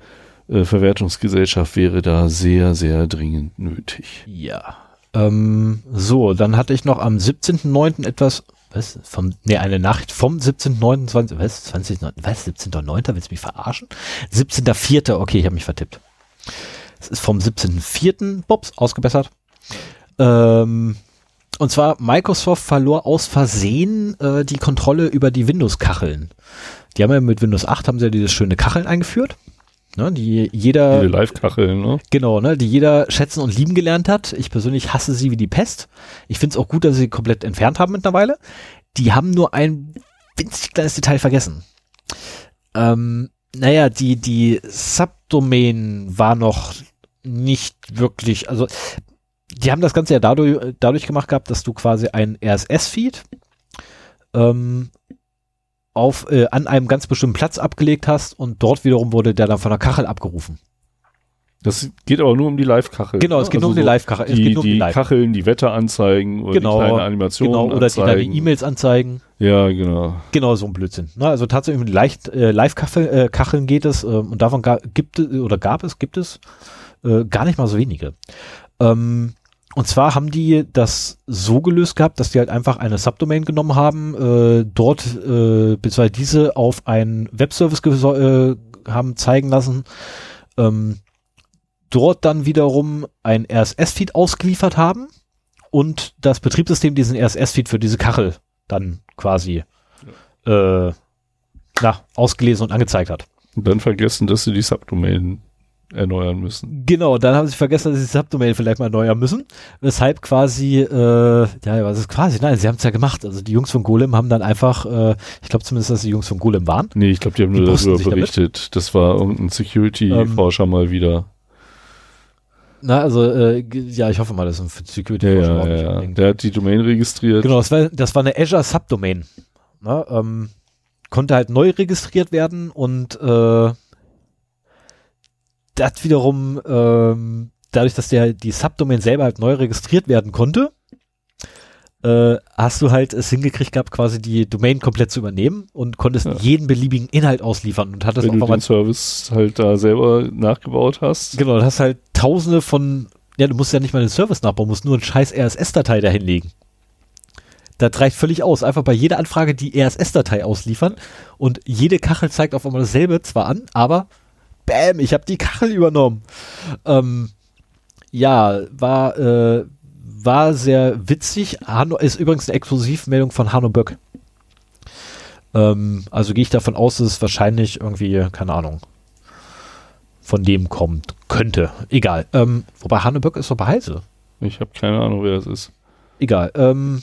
äh, Verwertungsgesellschaft wäre da sehr, sehr dringend nötig. Ja. Ähm, so, dann hatte ich noch am 17.09. etwas, was, vom, nee, eine Nacht vom 17.09., 20, was, 20, was, 17.09., willst du mich verarschen? 17.04., okay, ich habe mich vertippt. Es ist vom 17.04., Bobs, ausgebessert. Ähm, und zwar, Microsoft verlor aus Versehen äh, die Kontrolle über die Windows-Kacheln. Die haben ja mit Windows 8 haben sie ja diese schöne Kacheln eingeführt. Ne, die jeder Diese Live-Kacheln, ne? Genau, ne, die jeder schätzen und lieben gelernt hat. Ich persönlich hasse sie wie die Pest. Ich finde es auch gut, dass sie sie komplett entfernt haben mittlerweile. Die haben nur ein winzig kleines Detail vergessen. Ähm, naja, die, die Subdomain war noch nicht wirklich, also die haben das Ganze ja dadurch, dadurch gemacht gehabt, dass du quasi ein RSS-Feed ähm, auf, äh, an einem ganz bestimmten Platz abgelegt hast und dort wiederum wurde der dann von der Kachel abgerufen. Das geht aber nur um die Live-Kachel. Genau, es geht nur um die Live-Kachel. Es Die, um die die Live. Kacheln, die Wetter anzeigen oder Genau, die kleine Animation Genau, oder anzeigen. die E-Mails anzeigen. Ja, genau. Genau, so ein Blödsinn. Ne? Also tatsächlich um leicht, äh, Live-Kacheln äh, geht es ähm, und davon gibt es oder gab es, gibt es äh, gar nicht mal so wenige. Ähm, und zwar haben die das so gelöst gehabt, dass die halt einfach eine Subdomain genommen haben, äh, dort äh, beziehungsweise diese auf einen Webservice äh, haben zeigen lassen, ähm, dort dann wiederum ein RSS-Feed ausgeliefert haben und das Betriebssystem diesen RSS-Feed für diese Kachel dann quasi äh, na, ausgelesen und angezeigt hat. Und dann vergessen, dass sie die Subdomain erneuern müssen. Genau, dann haben sie vergessen, dass sie die Subdomain vielleicht mal erneuern müssen. Weshalb quasi, äh, ja, was ist quasi? Nein, sie haben es ja gemacht. Also die Jungs von Golem haben dann einfach, äh, ich glaube zumindest, dass die Jungs von Golem waren. Nee, ich glaube, die haben Die nur darüber sich damit? berichtet. Das war irgendein Security-Forscher mal wieder. Na, also, äh, ja, ich hoffe mal, dass ein security Ja, ja, ja. Der hat die Domain registriert. Genau, das war, das war eine Azure Subdomain. Na, ähm, konnte halt neu registriert werden und äh, das wiederum, ähm, dadurch, dass der die Subdomain selber halt neu registriert werden konnte, äh, hast du halt es hingekriegt gehabt, quasi die Domain komplett zu übernehmen und konntest ja. jeden beliebigen Inhalt ausliefern und hattest Wenn auch du den Service halt da selber nachgebaut hast. Genau, du hast halt tausende von, ja, du musst ja nicht mal den Service nachbauen, musst nur ein scheiß RSS-Datei dahinlegen. Das reicht völlig aus. Einfach bei jeder Anfrage die RSS-Datei ausliefern und jede Kachel zeigt auf einmal dasselbe zwar an, aber bam, ich habe die Kachel übernommen. Ähm, ja, war, äh, war sehr witzig. Hanno ist übrigens eine Exklusivmeldung von Hanno Böck. Ähm, also gehe ich davon aus, dass es wahrscheinlich irgendwie, keine Ahnung, von dem kommt. Könnte. Egal. Ähm, wobei Hanno Böck ist doch bei Heise. Ich habe keine Ahnung, wer das ist. Egal. Ähm,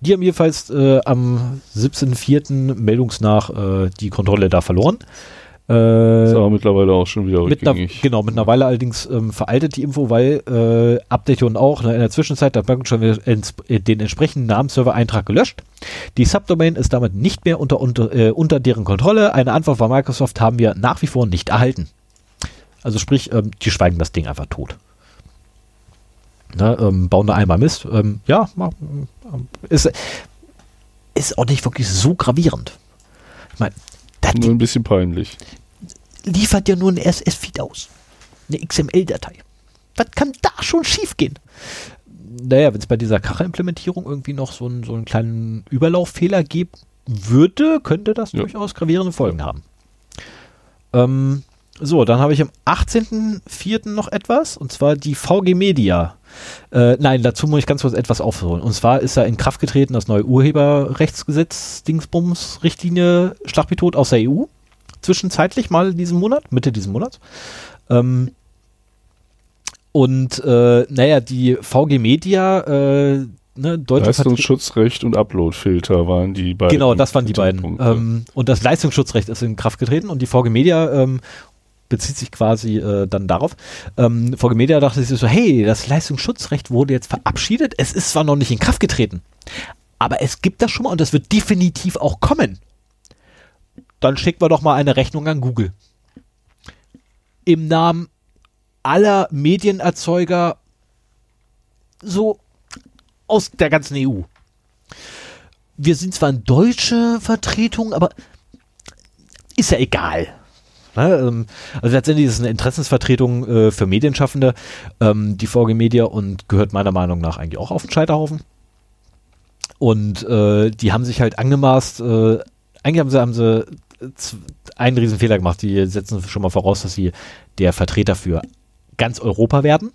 die haben jedenfalls äh, am 17.04. meldungsnach äh, die Kontrolle da verloren. Äh, ist aber mittlerweile auch schon wieder rückgängig. Mit genau, mittlerweile allerdings ähm, veraltet die Info, weil äh, Update und auch ne, in der Zwischenzeit hat Merkel schon äh, den entsprechenden Namensserver-Eintrag gelöscht. Die Subdomain ist damit nicht mehr unter, unter, äh, unter deren Kontrolle. Eine Antwort von Microsoft haben wir nach wie vor nicht erhalten. Also sprich, ähm, die schweigen das Ding einfach tot. Ne, ähm, bauen da einmal Mist. Ähm, ja, ähm, ist, ist auch nicht wirklich so gravierend. Ich meine, nur ein bisschen peinlich liefert ja nur ein RSS-Feed aus. Eine XML-Datei. Was kann da schon schiefgehen? Naja, wenn es bei dieser Kache-Implementierung irgendwie noch so, ein, so einen kleinen Überlauffehler geben würde, könnte das ja. durchaus gravierende Folgen haben. Ähm, so, dann habe ich am 18.04. noch etwas, und zwar die VG Media. Äh, nein, dazu muss ich ganz kurz etwas aufholen. Und zwar ist ja in Kraft getreten das neue Urheberrechtsgesetz, Dingsbums, Richtlinie, Schlagpitod aus der EU zwischenzeitlich mal diesen Monat, Mitte diesen Monats. Ähm, und äh, naja, die VG Media, äh, ne, Deutsche Leistungsschutzrecht und Uploadfilter waren die beiden. Genau, das waren die beiden. Ähm, und das Leistungsschutzrecht ist in Kraft getreten und die VG Media ähm, bezieht sich quasi äh, dann darauf. Ähm, VG Media dachte sich so, hey, das Leistungsschutzrecht wurde jetzt verabschiedet. Es ist zwar noch nicht in Kraft getreten, aber es gibt das schon mal und das wird definitiv auch kommen dann schicken wir doch mal eine Rechnung an Google. Im Namen aller Medienerzeuger so aus der ganzen EU. Wir sind zwar eine deutsche Vertretung, aber ist ja egal. Ne, ähm, also letztendlich ist es eine Interessensvertretung äh, für Medienschaffende, ähm, die VG Media und gehört meiner Meinung nach eigentlich auch auf den Scheiterhaufen. Und äh, die haben sich halt angemaßt, äh, eigentlich haben sie, haben sie einen riesen Fehler gemacht. Die setzen schon mal voraus, dass sie der Vertreter für ganz Europa werden,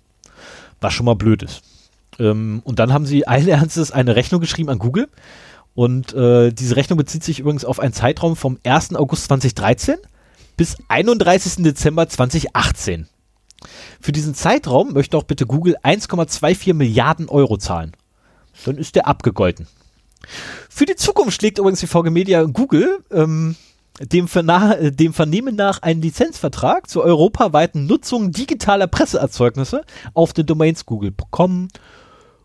was schon mal blöd ist. Ähm, und dann haben sie allen Ernstes eine Rechnung geschrieben an Google. Und äh, diese Rechnung bezieht sich übrigens auf einen Zeitraum vom 1. August 2013 bis 31. Dezember 2018. Für diesen Zeitraum möchte auch bitte Google 1,24 Milliarden Euro zahlen. Dann ist der abgegolten. Für die Zukunft schlägt übrigens die VG Media Google ähm, dem, Verna dem Vernehmen nach einen Lizenzvertrag zur europaweiten Nutzung digitaler Presseerzeugnisse auf den Domains google.com,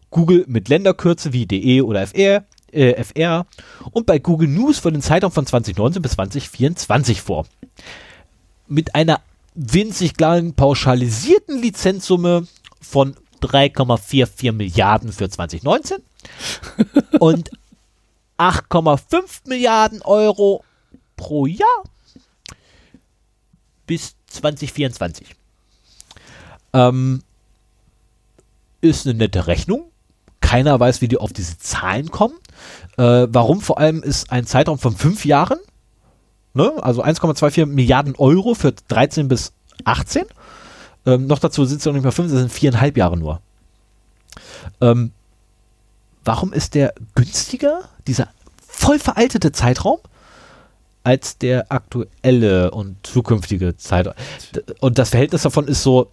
Google mit Länderkürze wie de oder fr, äh, fr und bei Google News für den Zeitraum von 2019 bis 2024 vor. Mit einer winzig kleinen pauschalisierten Lizenzsumme von 3,44 Milliarden für 2019 und 8,5 Milliarden Euro pro Jahr bis 2024. Ähm, ist eine nette Rechnung. Keiner weiß, wie die auf diese Zahlen kommen. Äh, warum vor allem ist ein Zeitraum von fünf Jahren, ne? also 1,24 Milliarden Euro für 13 bis 18. Ähm, noch dazu sind es noch nicht mal fünf, das sind viereinhalb Jahre nur. Ähm, warum ist der günstiger, dieser voll veraltete Zeitraum, als der aktuelle und zukünftige Zeit. Und das Verhältnis davon ist so,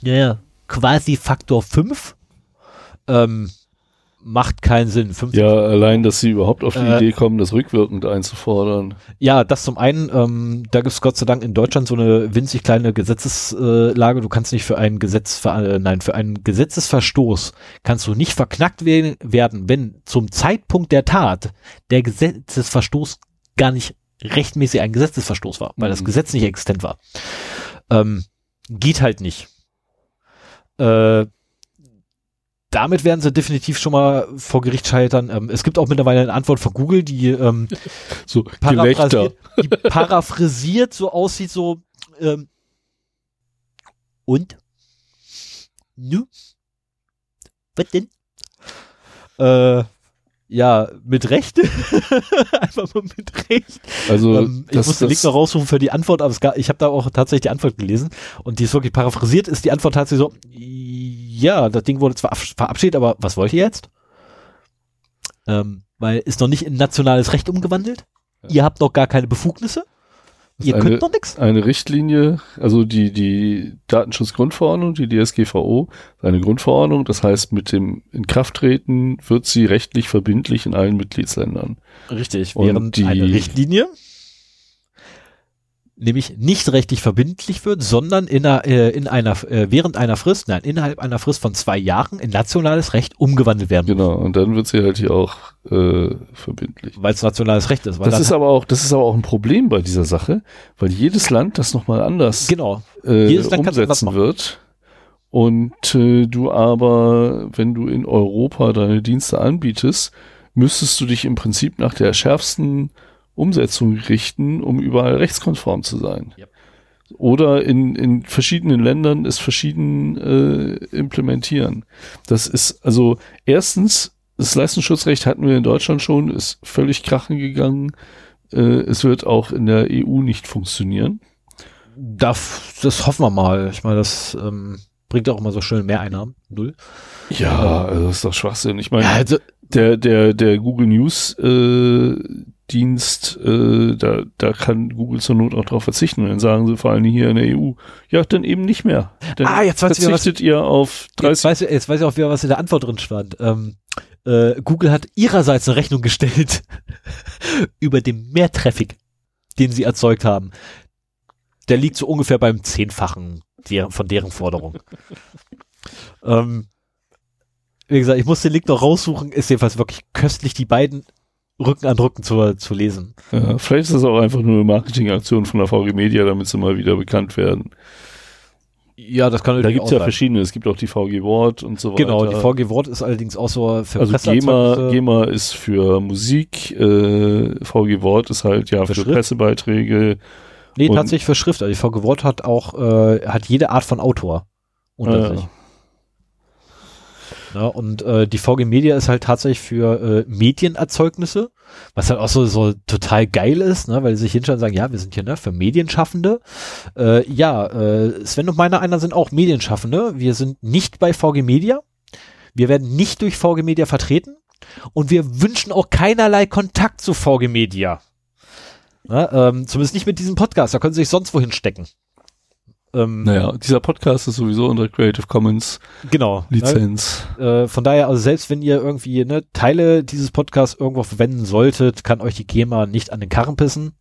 ja, quasi Faktor 5. Ähm, macht keinen Sinn. 50 ja, allein, dass sie überhaupt auf die äh, Idee kommen, das rückwirkend einzufordern. Ja, das zum einen, ähm, da gibt es Gott sei Dank in Deutschland so eine winzig kleine Gesetzeslage. Du kannst nicht für einen Gesetz, äh, nein, für einen Gesetzesverstoß kannst du nicht verknackt werden, wenn zum Zeitpunkt der Tat der Gesetzesverstoß gar nicht rechtmäßig ein Gesetzesverstoß war, weil mhm. das Gesetz nicht existent war. Ähm, geht halt nicht. Äh, damit werden sie definitiv schon mal vor Gericht scheitern. Ähm, es gibt auch mittlerweile eine Antwort von Google, die ähm, so paraphrasiert, die paraphrasiert so aussieht, so ähm, und? Nu? Was denn? Äh, ja, mit Recht. Einfach mal mit Recht. Also ähm, ich musste den Link noch raussuchen für die Antwort, aber es gab, ich habe da auch tatsächlich die Antwort gelesen und die ist wirklich paraphrasiert, ist die Antwort tatsächlich so, ja, das Ding wurde zwar verabschiedet, aber was wollt ihr jetzt? Ähm, weil ist noch nicht in nationales Recht umgewandelt. Ja. Ihr habt noch gar keine Befugnisse. Ihr eine, könnt noch nichts? Eine Richtlinie, also die, die Datenschutzgrundverordnung, die DSGVO, eine Grundverordnung. Das heißt, mit dem Inkrafttreten wird sie rechtlich verbindlich in allen Mitgliedsländern. Richtig, während die, eine Richtlinie nämlich nicht rechtlich verbindlich wird, sondern in einer, äh, in einer äh, während einer Frist, nein, innerhalb einer Frist von zwei Jahren in nationales Recht umgewandelt werden muss. Genau, und dann wird sie halt hier auch äh, verbindlich. Weil es nationales Recht ist. das ist aber auch, das ist aber auch ein Problem bei dieser Sache, weil jedes Land das nochmal anders genau. äh, jedes Land umsetzen wird. Und äh, du aber, wenn du in Europa deine Dienste anbietest, müsstest du dich im Prinzip nach der schärfsten Umsetzung richten, um überall rechtskonform zu sein. Yep. Oder in, in verschiedenen Ländern es verschieden äh, implementieren. Das ist also erstens, das Leistungsschutzrecht hatten wir in Deutschland schon, ist völlig krachen gegangen. Äh, es wird auch in der EU nicht funktionieren. Das, das hoffen wir mal. Ich meine, das ähm, bringt auch immer so schön Mehreinnahmen. Null. Ja, also das ist doch Schwachsinn. Ich meine, ja, also, der, der, der Google News äh, Dienst, äh, da, da kann Google zur Not auch darauf verzichten. Und dann sagen sie vor allem hier in der EU, ja, dann eben nicht mehr. Dann ah, jetzt weiß verzichtet ich, was, ihr auf 30. Jetzt weiß, ich, jetzt weiß ich auch wieder, was in der Antwort drin stand. Ähm, äh, Google hat ihrerseits eine Rechnung gestellt über den Mehrtraffic, den sie erzeugt haben. Der liegt so ungefähr beim Zehnfachen der, von deren Forderung. ähm, wie gesagt, ich muss den Link noch raussuchen, ist jedenfalls wirklich köstlich, die beiden Rücken an Rücken zu, zu lesen. Ja, vielleicht ist das auch einfach nur eine Marketingaktion von der VG Media, damit sie mal wieder bekannt werden. Ja, das kann Da gibt es ja sein. verschiedene. Es gibt auch die VG Wort und so genau, weiter. Genau, die VG Wort ist allerdings auch so für Also GEMA, GEMA ist für Musik, äh, VG Wort ist halt ja für, für Pressebeiträge. Nee, tatsächlich für Schrift. Also die VG Wort hat auch, äh, hat jede Art von Autor unter ja. sich. Ne? Und äh, die VG Media ist halt tatsächlich für äh, Medienerzeugnisse, was halt auch so, so total geil ist, ne? weil sie sich hinstellen und sagen, ja, wir sind hier ne, für Medienschaffende. Äh, ja, äh, Sven und meiner einer sind auch Medienschaffende. Wir sind nicht bei VG Media. Wir werden nicht durch VG Media vertreten und wir wünschen auch keinerlei Kontakt zu VG Media. Ne? Ähm, zumindest nicht mit diesem Podcast, da können sie sich sonst wohin stecken. Ähm, naja, dieser Podcast ist sowieso unter Creative Commons genau, Lizenz. Ne? Äh, von daher, also selbst wenn ihr irgendwie ne, Teile dieses Podcasts irgendwo verwenden solltet, kann euch die GEMA nicht an den Karren pissen.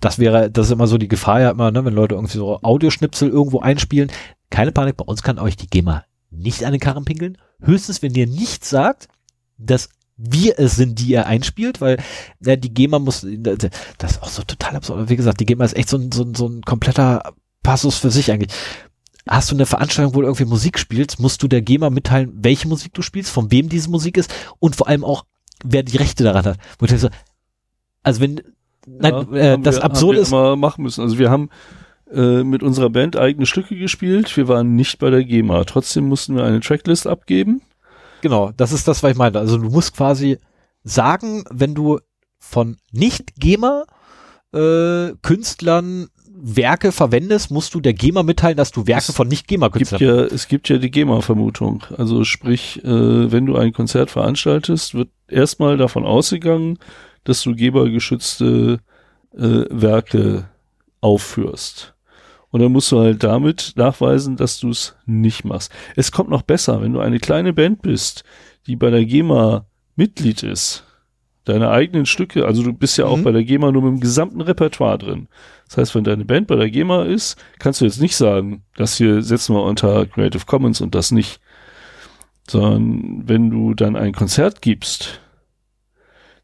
Das wäre, das ist immer so die Gefahr ja immer, ne, wenn Leute irgendwie so Audioschnipsel irgendwo einspielen. Keine Panik, bei uns kann euch die GEMA nicht an den Karren pinkeln. Höchstens, wenn ihr nicht sagt, dass wir es sind, die ihr einspielt, weil ja, die GEMA muss, das ist auch so total absurd. Wie gesagt, die GEMA ist echt so ein, so ein, so ein kompletter Passus für sich eigentlich. Hast du eine Veranstaltung, wo du irgendwie Musik spielst, musst du der GEMA mitteilen, welche Musik du spielst, von wem diese Musik ist und vor allem auch, wer die Rechte daran hat. So, also wenn, nein, ja, äh, das wir, Absurde ist. Mal machen müssen. Also wir haben äh, mit unserer Band eigene Stücke gespielt. Wir waren nicht bei der GEMA. Trotzdem mussten wir eine Tracklist abgeben. Genau, das ist das, was ich meinte. Also du musst quasi sagen, wenn du von nicht GEMA äh, Künstlern Werke verwendest, musst du der GEMA mitteilen, dass du Werke es von Nicht-GEMA-Künstlern ja, Es gibt ja die GEMA-Vermutung. Also sprich, äh, wenn du ein Konzert veranstaltest, wird erstmal davon ausgegangen, dass du GEMA-geschützte äh, Werke aufführst. Und dann musst du halt damit nachweisen, dass du es nicht machst. Es kommt noch besser, wenn du eine kleine Band bist, die bei der GEMA Mitglied ist, deine eigenen Stücke, also du bist ja auch mhm. bei der GEMA nur mit dem gesamten Repertoire drin. Das heißt, wenn deine Band bei der GEMA ist, kannst du jetzt nicht sagen, das hier setzen wir unter Creative Commons und das nicht. Sondern wenn du dann ein Konzert gibst,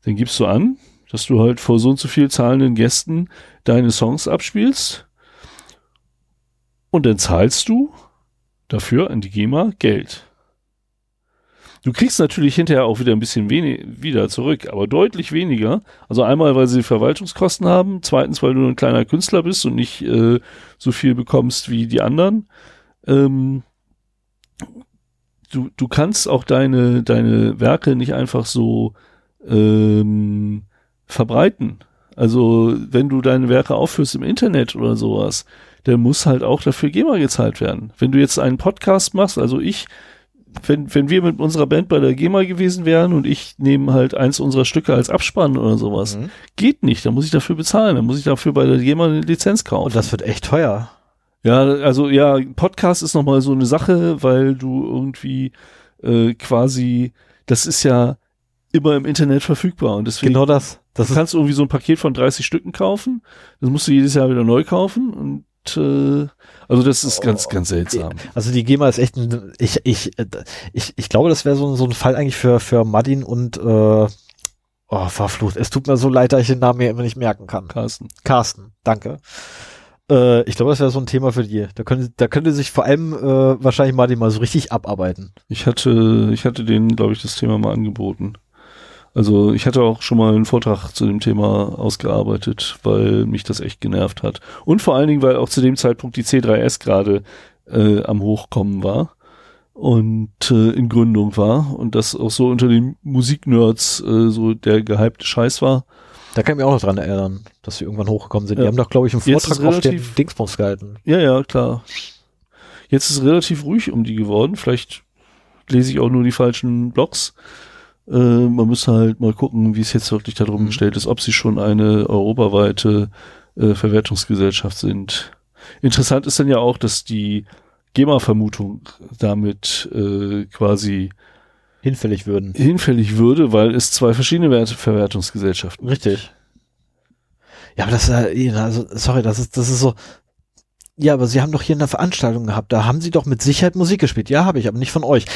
dann gibst du an, dass du halt vor so und so viel zahlenden Gästen deine Songs abspielst und dann zahlst du dafür an die GEMA Geld. Du kriegst natürlich hinterher auch wieder ein bisschen wenig wieder zurück, aber deutlich weniger. Also einmal, weil sie Verwaltungskosten haben, zweitens, weil du ein kleiner Künstler bist und nicht äh, so viel bekommst wie die anderen. Ähm, du, du kannst auch deine, deine Werke nicht einfach so ähm, verbreiten. Also wenn du deine Werke aufführst im Internet oder sowas, dann muss halt auch dafür GEMA gezahlt werden. Wenn du jetzt einen Podcast machst, also ich, wenn, wenn wir mit unserer Band bei der GEMA gewesen wären und ich nehme halt eins unserer Stücke als Abspann oder sowas, mhm. geht nicht, dann muss ich dafür bezahlen, dann muss ich dafür bei der GEMA eine Lizenz kaufen. Und das wird echt teuer. Ja, also ja, Podcast ist nochmal so eine Sache, weil du irgendwie äh, quasi, das ist ja immer im Internet verfügbar und deswegen genau das. Das kannst du irgendwie so ein Paket von 30 Stücken kaufen, das musst du jedes Jahr wieder neu kaufen und äh, also das ist ganz, oh, ganz seltsam. Also die GEMA ist echt ein, ich, ich, äh, ich, ich glaube, das wäre so, so ein Fall eigentlich für, für Martin und äh, Oh, verflucht. Es tut mir so leid, dass ich den Namen mir immer nicht merken kann. Carsten. Carsten, danke. Äh, ich glaube, das wäre so ein Thema für die. Da könnte, da könnte sich vor allem äh, wahrscheinlich Martin mal so richtig abarbeiten. Ich hatte, ich hatte denen, glaube ich, das Thema mal angeboten. Also ich hatte auch schon mal einen Vortrag zu dem Thema ausgearbeitet, weil mich das echt genervt hat. Und vor allen Dingen, weil auch zu dem Zeitpunkt die C3S gerade äh, am Hochkommen war und äh, in Gründung war und das auch so unter den Musiknerds äh, so der gehypte Scheiß war. Da kann ich mich auch noch dran erinnern, dass sie irgendwann hochgekommen sind. Ja. Die haben doch, glaube ich, einen Vortrag auf der Dingsbums gehalten. Ja, ja, klar. Jetzt ist es relativ ruhig um die geworden. Vielleicht lese ich auch nur die falschen Blogs. Äh, man müsste halt mal gucken, wie es jetzt wirklich darum mhm. gestellt ist, ob sie schon eine europaweite äh, Verwertungsgesellschaft sind. Interessant ist dann ja auch, dass die GEMA-Vermutung damit äh, quasi hinfällig würden. Hinfällig würde, weil es zwei verschiedene Wert Verwertungsgesellschaften. Richtig. Ja, aber das ist, also, sorry, das ist, das ist so. Ja, aber Sie haben doch hier eine Veranstaltung gehabt. Da haben Sie doch mit Sicherheit Musik gespielt. Ja, habe ich, aber nicht von euch.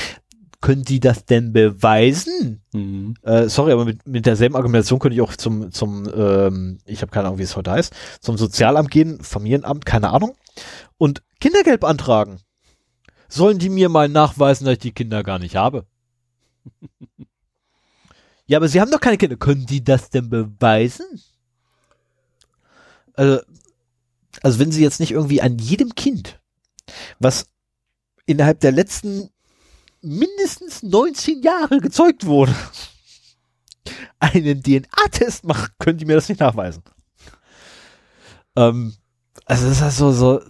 Können Sie das denn beweisen? Mhm. Äh, sorry, aber mit, mit derselben Argumentation könnte ich auch zum, zum ähm, ich habe keine Ahnung, wie es heute heißt, zum Sozialamt gehen, Familienamt, keine Ahnung, und Kindergeld beantragen. Sollen die mir mal nachweisen, dass ich die Kinder gar nicht habe? ja, aber sie haben doch keine Kinder. Können die das denn beweisen? Also, also wenn sie jetzt nicht irgendwie an jedem Kind, was innerhalb der letzten mindestens 19 Jahre gezeugt wurde, einen DNA-Test machen, können die mir das nicht nachweisen. Ähm, also das ist halt so, so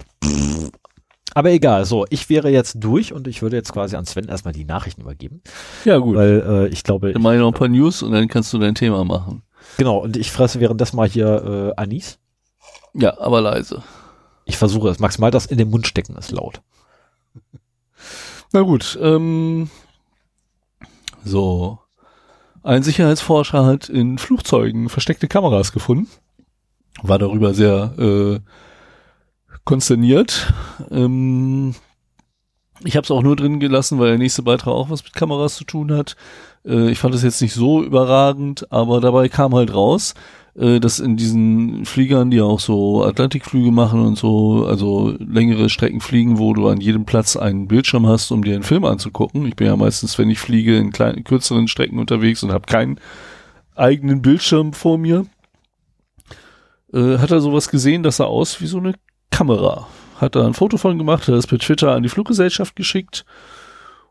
aber egal, so, ich wäre jetzt durch und ich würde jetzt quasi an Sven erstmal die Nachrichten übergeben. Ja, gut. Weil äh, ich glaube. Dann mache ich noch ein paar News und dann kannst du dein Thema machen. Genau, und ich fresse währenddessen mal hier äh, Anis. Ja, aber leise. Ich versuche es. Maximal das in den Mund stecken ist laut. Na gut, ähm, so. Ein Sicherheitsforscher hat in Flugzeugen versteckte Kameras gefunden. War darüber sehr äh, konsterniert. Ähm, ich habe es auch nur drin gelassen, weil der nächste Beitrag auch was mit Kameras zu tun hat. Äh, ich fand es jetzt nicht so überragend, aber dabei kam halt raus, äh, dass in diesen Fliegern, die auch so Atlantikflüge machen und so, also längere Strecken fliegen, wo du an jedem Platz einen Bildschirm hast, um dir einen Film anzugucken. Ich bin ja meistens, wenn ich fliege, in kleinen, kürzeren Strecken unterwegs und habe keinen eigenen Bildschirm vor mir. Äh, hat er sowas gesehen, das sah aus wie so eine Kamera. Hat da ein Foto von gemacht, hat das per Twitter an die Fluggesellschaft geschickt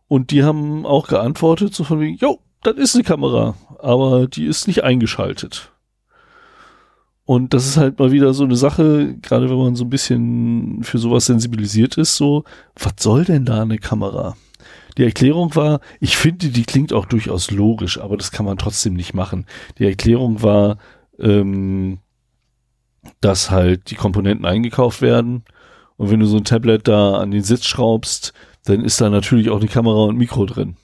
und die haben auch geantwortet, so von wegen, jo, das ist eine Kamera, aber die ist nicht eingeschaltet. Und das ist halt mal wieder so eine Sache, gerade wenn man so ein bisschen für sowas sensibilisiert ist, so, was soll denn da eine Kamera? Die Erklärung war, ich finde, die klingt auch durchaus logisch, aber das kann man trotzdem nicht machen. Die Erklärung war, ähm, dass halt die Komponenten eingekauft werden. Und wenn du so ein Tablet da an den Sitz schraubst, dann ist da natürlich auch eine Kamera und Mikro drin.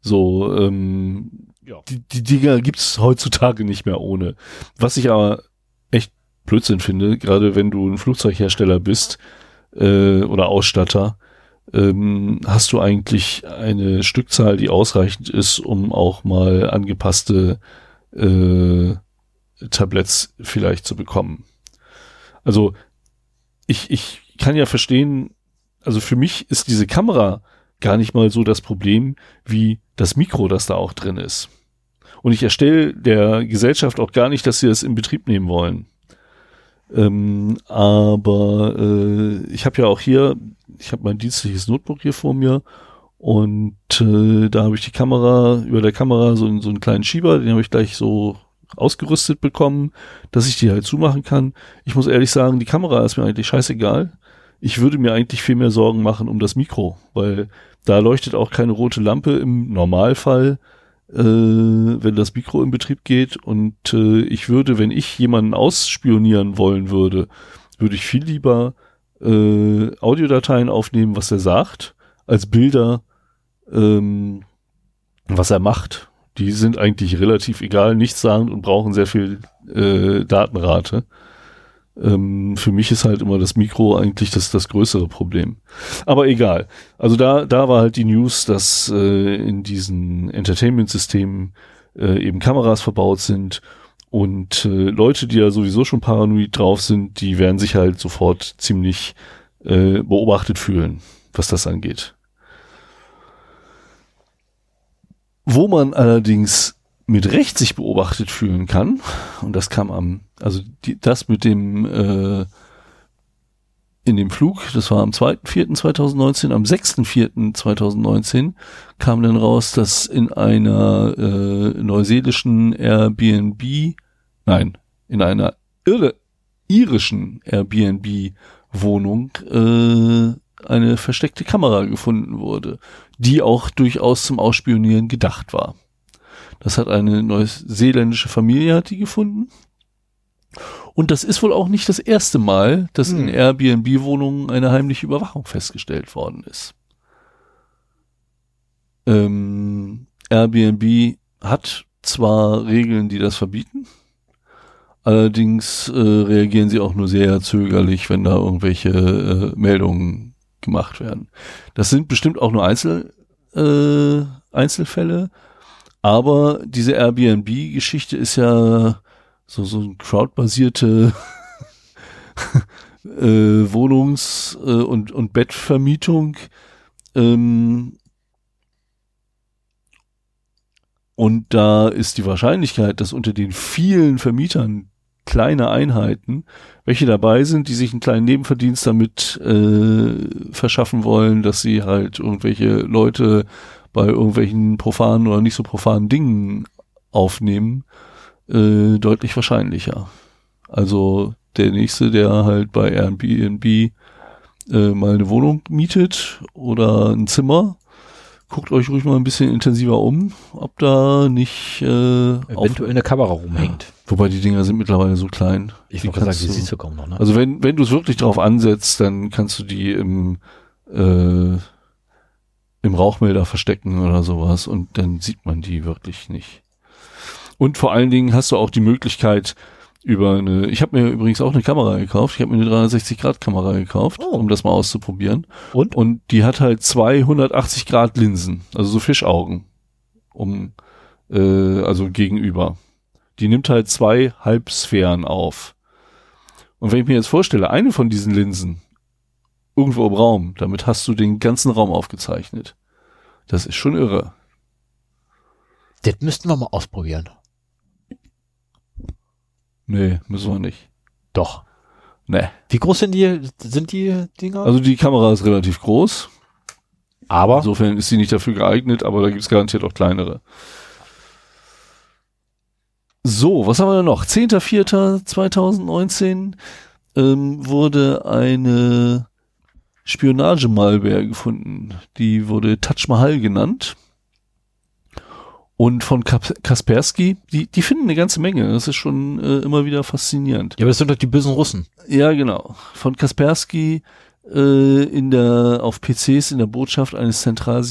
So, ähm, ja. die, die Dinger gibt's heutzutage nicht mehr ohne. Was ich aber echt Blödsinn finde, gerade wenn du ein Flugzeughersteller bist äh, oder Ausstatter, ähm, hast du eigentlich eine Stückzahl, die ausreichend ist, um auch mal angepasste äh, Tabletts vielleicht zu bekommen. Also ich, ich kann ja verstehen, also für mich ist diese Kamera gar nicht mal so das Problem wie das Mikro, das da auch drin ist. Und ich erstelle der Gesellschaft auch gar nicht, dass sie das in Betrieb nehmen wollen. Ähm, aber äh, ich habe ja auch hier, ich habe mein dienstliches Notebook hier vor mir und äh, da habe ich die Kamera, über der Kamera so, so einen kleinen Schieber, den habe ich gleich so ausgerüstet bekommen, dass ich die halt zumachen kann. Ich muss ehrlich sagen, die Kamera ist mir eigentlich scheißegal. Ich würde mir eigentlich viel mehr Sorgen machen um das Mikro, weil da leuchtet auch keine rote Lampe im Normalfall, äh, wenn das Mikro in Betrieb geht. Und äh, ich würde, wenn ich jemanden ausspionieren wollen würde, würde ich viel lieber äh, Audiodateien aufnehmen, was er sagt, als Bilder, ähm, was er macht die sind eigentlich relativ egal, nichtssagend und brauchen sehr viel äh, Datenrate. Ähm, für mich ist halt immer das Mikro eigentlich das, das größere Problem. Aber egal. Also da, da war halt die News, dass äh, in diesen Entertainment-Systemen äh, eben Kameras verbaut sind und äh, Leute, die ja sowieso schon paranoid drauf sind, die werden sich halt sofort ziemlich äh, beobachtet fühlen, was das angeht. Wo man allerdings mit Recht sich beobachtet fühlen kann, und das kam am, also die, das mit dem äh, in dem Flug, das war am 2.4.2019, am 6.4.2019 kam dann raus, dass in einer äh, neuseelischen Airbnb, nein, in einer irre, irischen Airbnb-Wohnung äh, eine versteckte Kamera gefunden wurde, die auch durchaus zum Ausspionieren gedacht war. Das hat eine neuseeländische Familie hat die gefunden. Und das ist wohl auch nicht das erste Mal, dass hm. in Airbnb-Wohnungen eine heimliche Überwachung festgestellt worden ist. Ähm, Airbnb hat zwar Regeln, die das verbieten, allerdings äh, reagieren sie auch nur sehr zögerlich, wenn da irgendwelche äh, Meldungen gemacht werden. Das sind bestimmt auch nur Einzel, äh, Einzelfälle, aber diese Airbnb-Geschichte ist ja so, so ein crowdbasierte äh, Wohnungs- äh, und, und Bettvermietung. Ähm, und da ist die Wahrscheinlichkeit, dass unter den vielen Vermietern kleine Einheiten, welche dabei sind, die sich einen kleinen Nebenverdienst damit äh, verschaffen wollen, dass sie halt irgendwelche Leute bei irgendwelchen profanen oder nicht so profanen Dingen aufnehmen, äh, deutlich wahrscheinlicher. Also der nächste, der halt bei Airbnb äh, mal eine Wohnung mietet oder ein Zimmer, guckt euch ruhig mal ein bisschen intensiver um, ob da nicht äh, eventuell eine Kamera rumhängt. Wobei die Dinger sind mittlerweile so klein. Ich wollte sagen, die siehst du kaum noch. Ne? Also wenn wenn du es wirklich drauf ansetzt, dann kannst du die im äh, im Rauchmelder verstecken oder sowas und dann sieht man die wirklich nicht. Und vor allen Dingen hast du auch die Möglichkeit, über eine, ich habe mir übrigens auch eine Kamera gekauft. Ich habe mir eine 360 Grad Kamera gekauft, oh. um das mal auszuprobieren. Und? Und die hat halt 280 Grad Linsen, also so Fischaugen, um äh, also gegenüber. Die nimmt halt zwei Halbsphären auf. Und wenn ich mir jetzt vorstelle, eine von diesen Linsen irgendwo im Raum, damit hast du den ganzen Raum aufgezeichnet. Das ist schon irre. Das müssten wir mal ausprobieren. Nee, müssen wir nicht. Doch. Nee. Wie groß sind die, sind die Dinger? Also die Kamera ist relativ groß. Aber? Insofern ist sie nicht dafür geeignet, aber da gibt es garantiert auch kleinere. So, was haben wir denn noch? 10.04.2019 ähm, wurde eine Spionage-Malware gefunden. Die wurde Touch Mahal genannt. Und von Kaspersky, die, die finden eine ganze Menge. Das ist schon äh, immer wieder faszinierend. Ja, aber das sind doch die bösen Russen. Ja, genau. Von Kaspersky äh, in der auf PCs in der Botschaft eines Zentral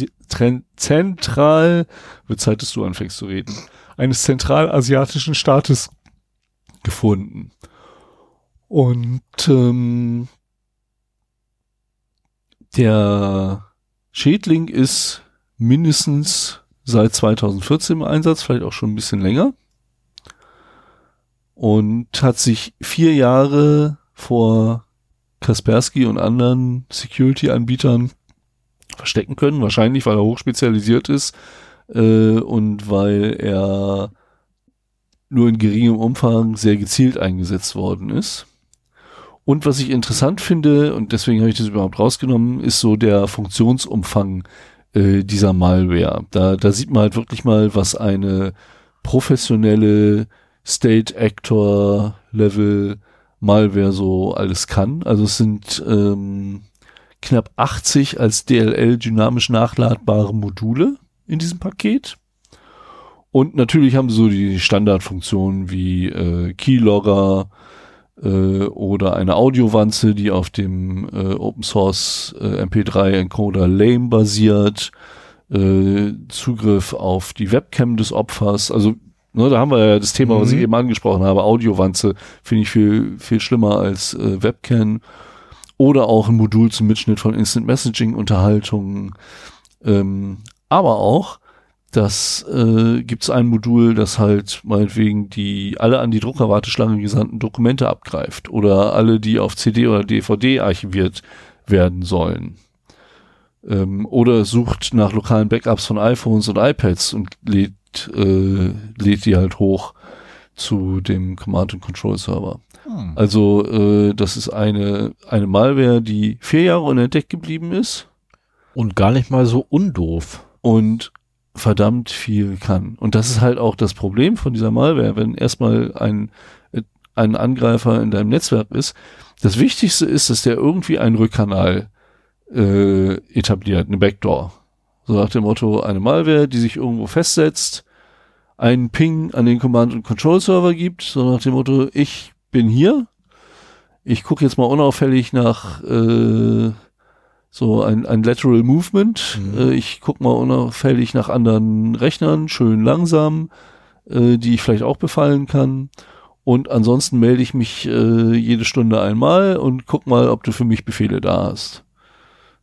Zentral wird Zeit, dass du anfängst zu reden, eines zentralasiatischen Staates gefunden. Und ähm, der Schädling ist mindestens seit 2014 im Einsatz, vielleicht auch schon ein bisschen länger. Und hat sich vier Jahre vor Kaspersky und anderen Security-Anbietern verstecken können. Wahrscheinlich, weil er hochspezialisiert ist äh, und weil er nur in geringem Umfang sehr gezielt eingesetzt worden ist. Und was ich interessant finde, und deswegen habe ich das überhaupt rausgenommen, ist so der Funktionsumfang äh, dieser Malware. Da, da sieht man halt wirklich mal, was eine professionelle State Actor Level Malware so alles kann. Also es sind ähm, knapp 80 als DLL dynamisch nachladbare Module in diesem Paket. Und natürlich haben sie so die Standardfunktionen wie äh, Keylogger äh, oder eine Audiowanze, die auf dem äh, Open Source äh, MP3 Encoder Lame basiert, äh, Zugriff auf die Webcam des Opfers. Also ne, da haben wir ja das Thema, mhm. was ich mhm. eben angesprochen habe. Audiowanze finde ich viel viel schlimmer als äh, Webcam oder auch ein Modul zum Mitschnitt von Instant Messaging Unterhaltungen. Ähm, aber auch das äh, gibt es ein Modul, das halt meinetwegen die alle an die Druckerwarteschlange gesandten Dokumente abgreift oder alle, die auf CD oder DVD archiviert werden sollen. Ähm, oder sucht nach lokalen Backups von iPhones und iPads und lädt, äh, lädt die halt hoch zu dem Command and Control Server. Hm. Also äh, das ist eine eine Malware, die vier Jahre unentdeckt geblieben ist und gar nicht mal so undoof und verdammt viel kann. Und das ist halt auch das Problem von dieser Malware, wenn erstmal ein, ein Angreifer in deinem Netzwerk ist. Das Wichtigste ist, dass der irgendwie einen Rückkanal äh, etabliert, eine Backdoor. So nach dem Motto, eine Malware, die sich irgendwo festsetzt, einen Ping an den Command- und Control-Server gibt, so nach dem Motto, ich bin hier, ich gucke jetzt mal unauffällig nach äh, so ein, ein Lateral Movement. Mhm. Äh, ich guck mal unauffällig nach anderen Rechnern, schön langsam, äh, die ich vielleicht auch befallen kann. Und ansonsten melde ich mich äh, jede Stunde einmal und guck mal, ob du für mich Befehle da hast.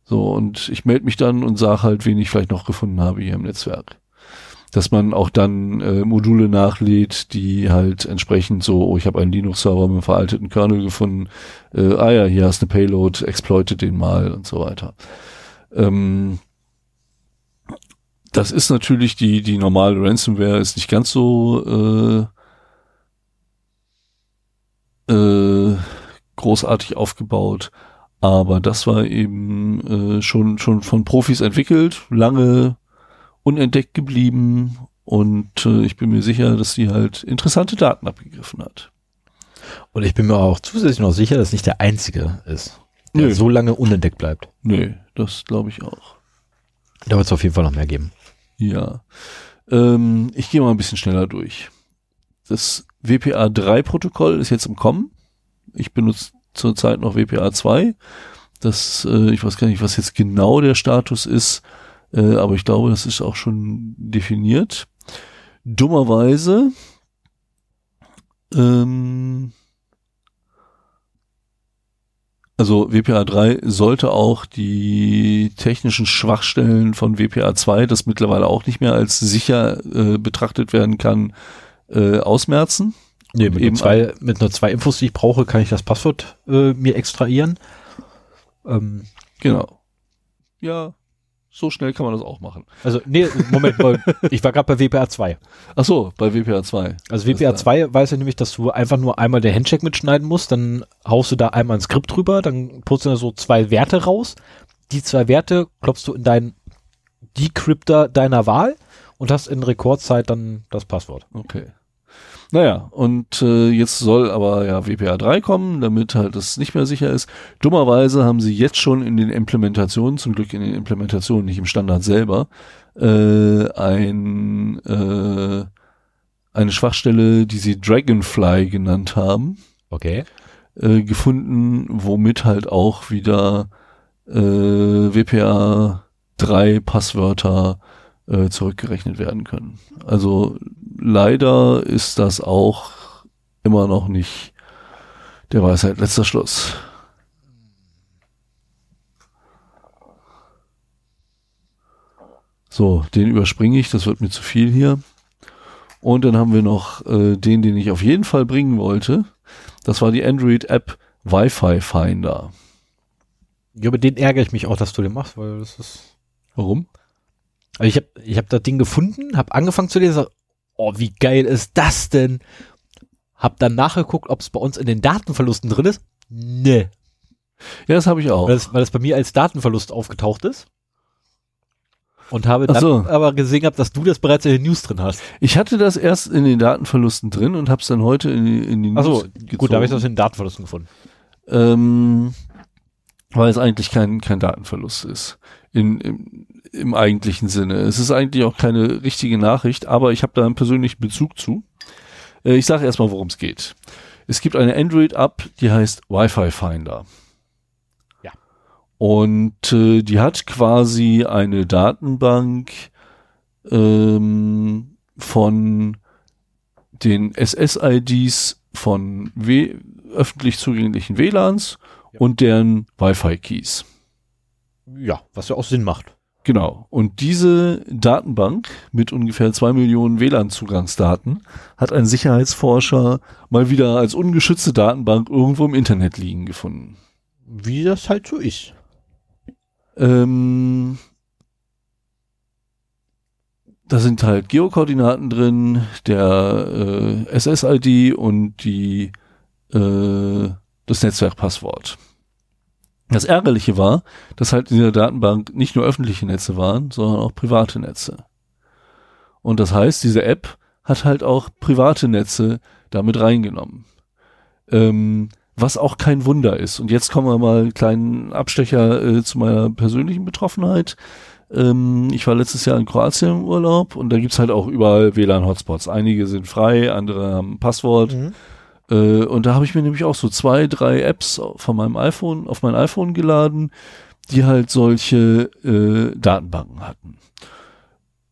So, und ich melde mich dann und sage halt, wen ich vielleicht noch gefunden habe hier im Netzwerk dass man auch dann äh, Module nachlädt, die halt entsprechend so, oh, ich habe einen Linux-Server mit einem veralteten Kernel gefunden, äh, ah ja, hier hast du eine Payload, exploite den mal und so weiter. Ähm, das ist natürlich die, die normale Ransomware ist nicht ganz so äh, äh, großartig aufgebaut, aber das war eben äh, schon, schon von Profis entwickelt, lange unentdeckt geblieben und äh, ich bin mir sicher, dass sie halt interessante Daten abgegriffen hat. Und ich bin mir auch zusätzlich noch sicher, dass nicht der einzige ist, der Nö. so lange unentdeckt bleibt. Nö, das glaube ich auch. Da wird es auf jeden Fall noch mehr geben. Ja. Ähm, ich gehe mal ein bisschen schneller durch. Das WPA 3 Protokoll ist jetzt im Kommen. Ich benutze zurzeit noch WPA 2. Das, äh, ich weiß gar nicht, was jetzt genau der Status ist. Äh, aber ich glaube, das ist auch schon definiert. Dummerweise ähm, also WPA 3 sollte auch die technischen Schwachstellen von WPA 2, das mittlerweile auch nicht mehr als sicher äh, betrachtet werden kann, äh, ausmerzen. Nee, mit, eben zwei, mit nur zwei Infos, die ich brauche, kann ich das Passwort äh, mir extrahieren. Ähm, genau. Ja, so schnell kann man das auch machen. Also, nee, Moment, ich war gerade bei WPA 2. Ach so, bei WPA 2. Also WPA 2 weiß ja nämlich, dass du einfach nur einmal der Handcheck mitschneiden musst, dann haust du da einmal ein Skript drüber, dann putzt du da so zwei Werte raus. Die zwei Werte klopfst du in deinen Decrypter deiner Wahl und hast in Rekordzeit dann das Passwort. Okay. Naja, und äh, jetzt soll aber ja WPA 3 kommen, damit halt das nicht mehr sicher ist. Dummerweise haben sie jetzt schon in den Implementationen, zum Glück in den Implementationen, nicht im Standard selber, äh, ein, äh, eine Schwachstelle, die sie Dragonfly genannt haben. Okay. Äh, gefunden, womit halt auch wieder äh, WPA 3 Passwörter äh, zurückgerechnet werden können. Also leider ist das auch immer noch nicht der Weisheit letzter Schluss. So, den überspringe ich, das wird mir zu viel hier. Und dann haben wir noch äh, den, den ich auf jeden Fall bringen wollte. Das war die Android-App Wi-Fi Finder. Ja, über den ärgere ich mich auch, dass du den machst, weil das ist Warum? Also ich habe ich hab das Ding gefunden, habe angefangen zu lesen, oh, wie geil ist das denn? Hab dann nachgeguckt, ob es bei uns in den Datenverlusten drin ist. Nee. Ja, das habe ich auch. Weil es, weil es bei mir als Datenverlust aufgetaucht ist. Und habe dann so. aber gesehen gehabt, dass du das bereits in den News drin hast. Ich hatte das erst in den Datenverlusten drin und habe es dann heute in, die- in die Achso, gezogen. gut, da habe ich das in den Datenverlusten gefunden. ähm, weil es eigentlich kein, kein Datenverlust ist. In, im, Im eigentlichen Sinne. Es ist eigentlich auch keine richtige Nachricht, aber ich habe da einen persönlichen Bezug zu. Äh, ich sage erstmal, worum es geht. Es gibt eine Android-App, die heißt Wi-Fi Finder. Ja. Und äh, die hat quasi eine Datenbank ähm, von den SS-IDs von w öffentlich zugänglichen WLANs Ja. und deren Wi-Fi-Keys. Ja, was ja auch Sinn macht. Genau. Und diese Datenbank mit ungefähr zwei Millionen WLAN-Zugangsdaten hat ein Sicherheitsforscher mal wieder als ungeschützte Datenbank irgendwo im Internet liegen gefunden. Wie das halt so ist. Ähm, da sind halt Geokoordinaten drin, der äh, SSID und die äh, das Netzwerkpasswort. Das Ärgerliche war, dass halt in dieser Datenbank nicht nur öffentliche Netze waren, sondern auch private Netze. Und das heißt, diese App hat halt auch private Netze damit reingenommen. Ähm, was auch kein Wunder ist. Und jetzt kommen wir mal einen kleinen Abstecher äh, zu meiner persönlichen Betroffenheit. Ähm, ich war letztes Jahr in Kroatien im Urlaub und da gibt's halt auch überall WLAN-Hotspots. Einige sind frei, andere haben ein Passwort. Mhm. Äh, und da habe ich mir nämlich auch so zwei, drei Apps von meinem iPhone, auf mein iPhone geladen, die halt solche äh, Datenbanken hatten.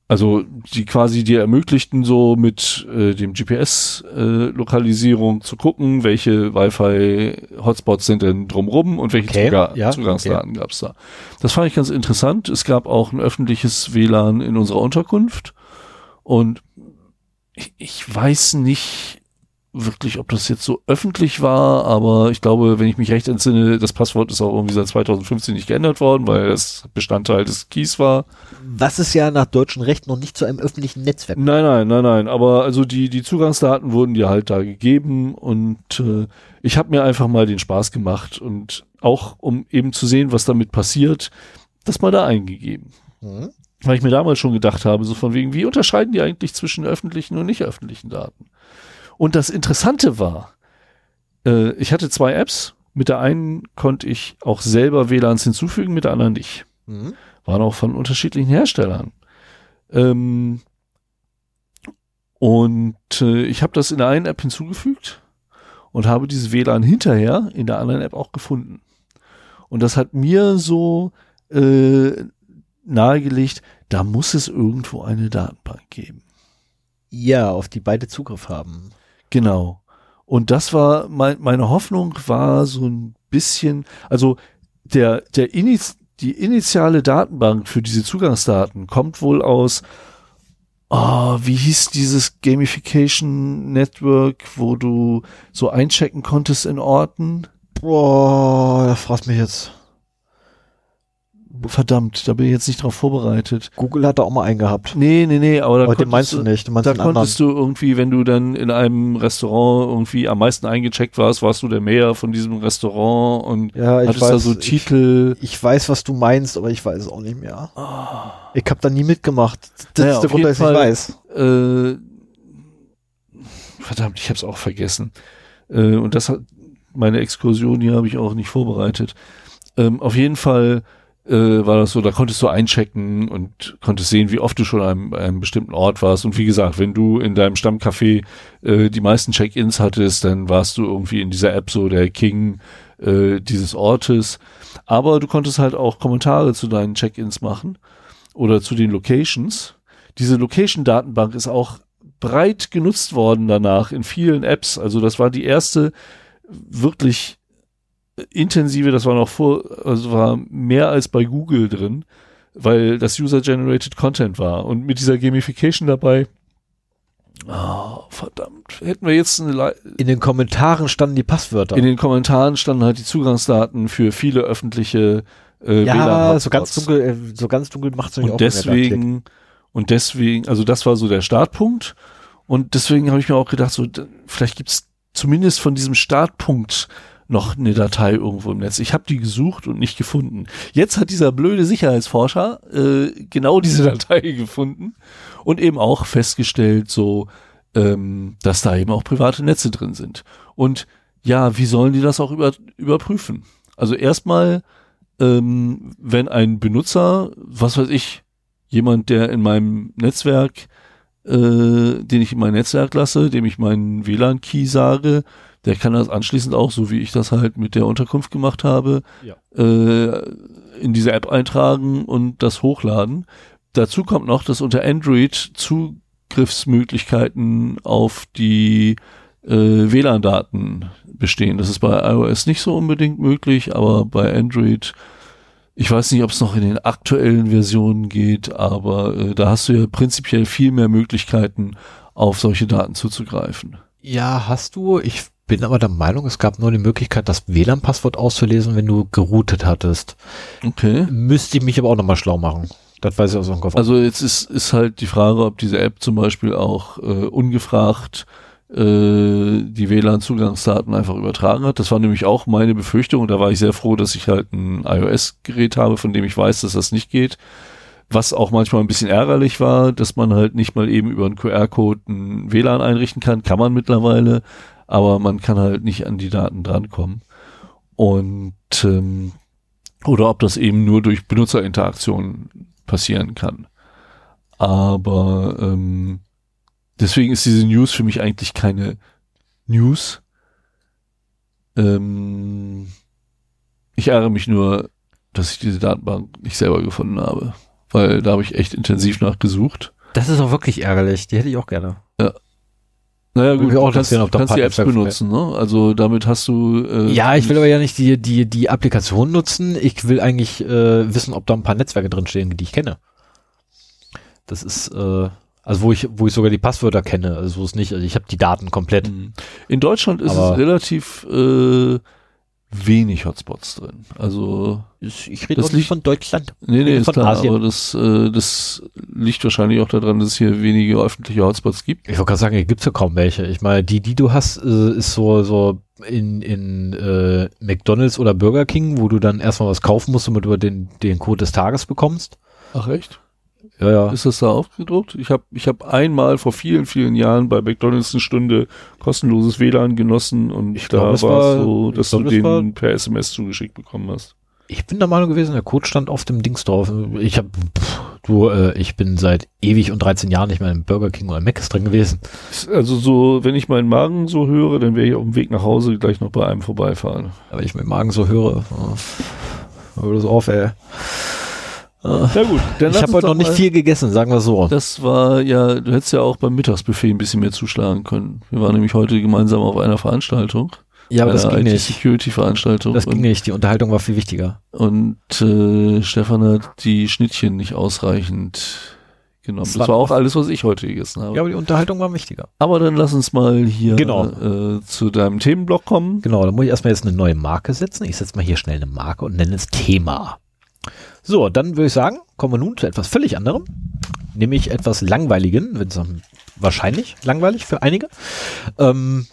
Also die quasi dir ermöglichten, so mit äh, dem GPS-Lokalisierung zu gucken, welche Wi-Fi-Hotspots sind denn drumrum und welche Okay, Zuga ja, Zugangsdaten gab's da. Das fand ich ganz interessant. Es gab auch ein öffentliches WLAN in unserer Unterkunft und ich, ich weiß nicht wirklich, ob das jetzt so öffentlich war, aber ich glaube, wenn ich mich recht entsinne, das Passwort ist auch irgendwie seit 2015 nicht geändert worden, weil es Bestandteil des Keys war. Was ist ja nach deutschem Recht noch nicht zu einem öffentlichen Netzwerk. Nein, nein, nein, nein. Aber also die, die Zugangsdaten wurden dir halt da gegeben und äh, ich habe mir einfach mal den Spaß gemacht und auch um eben zu sehen, was damit passiert, das mal da eingegeben. Mhm. Weil ich mir damals schon gedacht habe, so von wegen, wie unterscheiden die eigentlich zwischen öffentlichen und nicht öffentlichen Daten? Und das Interessante war, äh, ich hatte zwei Apps. Mit der einen konnte ich auch selber WLANs hinzufügen, mit der anderen nicht Mhm. waren auch von unterschiedlichen Herstellern. Ähm, und äh, ich habe das in der einen App hinzugefügt und habe dieses WLAN hinterher in der anderen App auch gefunden. Und das hat mir so äh, nahegelegt, da muss es irgendwo eine Datenbank geben. Ja, auf die beide Zugriff haben. Genau. Und das war mein, meine Hoffnung war so ein bisschen, also der der Iniz, die initiale Datenbank für diese Zugangsdaten kommt wohl aus Oh, wie hieß dieses Gamification Network, wo du so einchecken konntest in Orten? Boah, da fragst mich jetzt. Verdammt, da bin ich jetzt nicht drauf vorbereitet. Google hat da auch mal einen gehabt. Nee, nee, nee, aber da Aber den konntest meinst du nicht. Du meinst Da den anderen. konntest du irgendwie, wenn du dann in einem Restaurant irgendwie am meisten eingecheckt warst, warst du der Mehr von diesem Restaurant und Ja, ich hattest weiß. da so ich, Titel. ich weiß, was du meinst, aber ich weiß es auch nicht mehr. Ich habe da nie mitgemacht. Das Naja, ist der Grund, dass ich Fall. weiß. Äh, verdammt, ich hab's auch vergessen. Äh, und das hat meine Exkursion hier habe ich auch nicht vorbereitet. Ähm, auf jeden Fall äh, war das so, da konntest du einchecken und konntest sehen, wie oft du schon an einem, einem bestimmten Ort warst. Und wie gesagt, wenn du in deinem Stammcafé äh, die meisten Check-ins hattest, dann warst du irgendwie in dieser App so der King äh, dieses Ortes. Aber du konntest halt auch Kommentare zu deinen Check-ins machen oder zu den Locations. Diese Location-Datenbank ist auch breit genutzt worden danach in vielen Apps. Also das war die erste wirklich intensive, das war noch vor, also war mehr als bei Google drin, weil das User-Generated Content war. Und mit dieser Gamification dabei, oh, verdammt, hätten wir jetzt eine, Le- In den Kommentaren standen die Passwörter. in den Kommentaren standen halt die Zugangsdaten für viele öffentliche äh, ja, so ganz dunkel, äh, so ganz dunkel macht es und auch deswegen und deswegen, also das war so der Startpunkt und deswegen habe ich mir auch gedacht, so vielleicht gibt's zumindest von diesem Startpunkt noch eine Datei irgendwo im Netz. Ich habe die gesucht und nicht gefunden. Jetzt hat dieser blöde Sicherheitsforscher äh, genau diese Datei gefunden und eben auch festgestellt, so, ähm, dass da eben auch private Netze drin sind. Und ja, wie sollen die das auch über, überprüfen? Also erstmal, ähm, wenn ein Benutzer, was weiß ich, jemand, der in meinem Netzwerk, äh, den ich in mein Netzwerk lasse, dem ich meinen WLAN-Key sage, der kann das anschließend auch, so wie ich das halt mit der Unterkunft gemacht habe, ja. äh, in diese App eintragen und das hochladen. Dazu kommt noch, dass unter Android Zugriffsmöglichkeiten auf die äh, WLAN-Daten bestehen. Das ist bei iOS nicht so unbedingt möglich, aber bei Android, ich weiß nicht, ob es noch in den aktuellen Versionen geht, aber äh, da hast du ja prinzipiell viel mehr Möglichkeiten, auf solche Daten zuzugreifen. Ja, hast du. Ich bin aber der Meinung, es gab nur die Möglichkeit, das WLAN-Passwort auszulesen, wenn du geroutet hattest. Okay. Müsste ich mich aber auch nochmal schlau machen. Das weiß ich aus dem Kopf. Also jetzt ist, ist halt die Frage, ob diese App zum Beispiel auch äh, ungefragt äh, die WLAN-Zugangsdaten einfach übertragen hat. Das war nämlich auch meine Befürchtung da war ich sehr froh, dass ich halt ein iOS-Gerät habe, von dem ich weiß, dass das nicht geht. Was auch manchmal ein bisschen ärgerlich war, dass man halt nicht mal eben über einen QR-Code ein WLAN einrichten kann, kann man mittlerweile aber man kann halt nicht an die Daten drankommen. Und ähm, oder ob das eben nur durch Benutzerinteraktion passieren kann. Aber ähm, deswegen ist diese News für mich eigentlich keine News. Ähm, ich ärgere mich nur, dass ich diese Datenbank nicht selber gefunden habe, weil da habe ich echt intensiv nachgesucht. Das ist auch wirklich ärgerlich. Die hätte ich auch gerne. Ja, naja, gut, auch kannst, sehen, ob kannst die Apps benutzen, ne? Also damit hast du. Äh, ja, ich will aber ja nicht die, die, die Applikation nutzen. Ich will eigentlich äh, wissen, ob da ein paar Netzwerke drinstehen, die ich kenne. Das ist, äh, also wo ich, wo ich sogar die Passwörter kenne, also so ist nicht, also ich habe die Daten komplett. Mhm. In Deutschland ist aber es relativ äh, wenig Hotspots drin. Also ich, ich rede nicht von Deutschland. Nee, nee, ist klar, Asien. aber das, äh, das liegt wahrscheinlich auch daran, dass es hier wenige öffentliche Hotspots gibt. Ich wollte gerade sagen, hier gibt's ja kaum welche. Ich meine, die, die du hast, äh, ist so, so in, in äh, McDonalds oder Burger King, wo du dann erstmal was kaufen musst, damit du den, den Code des Tages bekommst. Ach echt? Ja, ja. Ist das da aufgedruckt? Ich habe ich hab einmal vor vielen, vielen Jahren bei McDonalds eine Stunde kostenloses WLAN genossen und ich da glaub, war es so, dass glaub, du den war, per SMS zugeschickt bekommen hast. Ich bin der Meinung gewesen, der Code stand auf dem Dings drauf. Ich habe, du, äh, ich bin seit ewig und 13 Jahren nicht mehr im Burger King oder Mac drin gewesen. Also so, wenn ich meinen Magen so höre, dann werde ich auf dem Weg nach Hause gleich noch bei einem vorbeifahren. Aber wenn ich meinen Magen so höre, oh, hör das auf, ey. Ja gut, dann ich habe heute noch nicht viel gegessen, sagen wir so. Das war ja, du hättest ja auch beim Mittagsbuffet ein bisschen mehr zuschlagen können. Wir waren nämlich heute gemeinsam auf einer Veranstaltung. Ja, aber das ging nicht. Security-Veranstaltung. Das ging nicht, die Unterhaltung war viel wichtiger. Und äh, Stefan hat die Schnittchen nicht ausreichend genommen. Das, das war auch alles, was ich heute gegessen habe. Ja, aber die Unterhaltung war wichtiger. Aber dann lass uns mal hier genau. äh, zu deinem Themenblock kommen. Genau, da muss ich erstmal jetzt eine neue Marke setzen. Ich setze mal hier schnell eine Marke und nenne es Thema. So, dann würde ich sagen, kommen wir nun zu etwas völlig anderem, nämlich etwas Langweiligen, wenn es wahrscheinlich langweilig für einige. Ähm,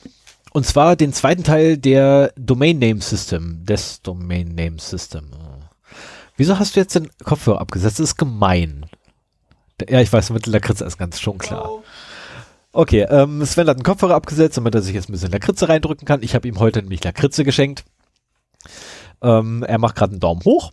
und zwar den zweiten Teil der Domain Name System, des Domain Name System. Wieso hast du jetzt den Kopfhörer abgesetzt? Das ist gemein. Ja, ich weiß, mit Lakritze ist ganz schon klar. Okay, ähm, Sven hat den Kopfhörer abgesetzt, damit er sich jetzt ein bisschen Lakritze reindrücken kann. Ich habe ihm heute nämlich Lakritze geschenkt. Ähm, er macht gerade einen Daumen hoch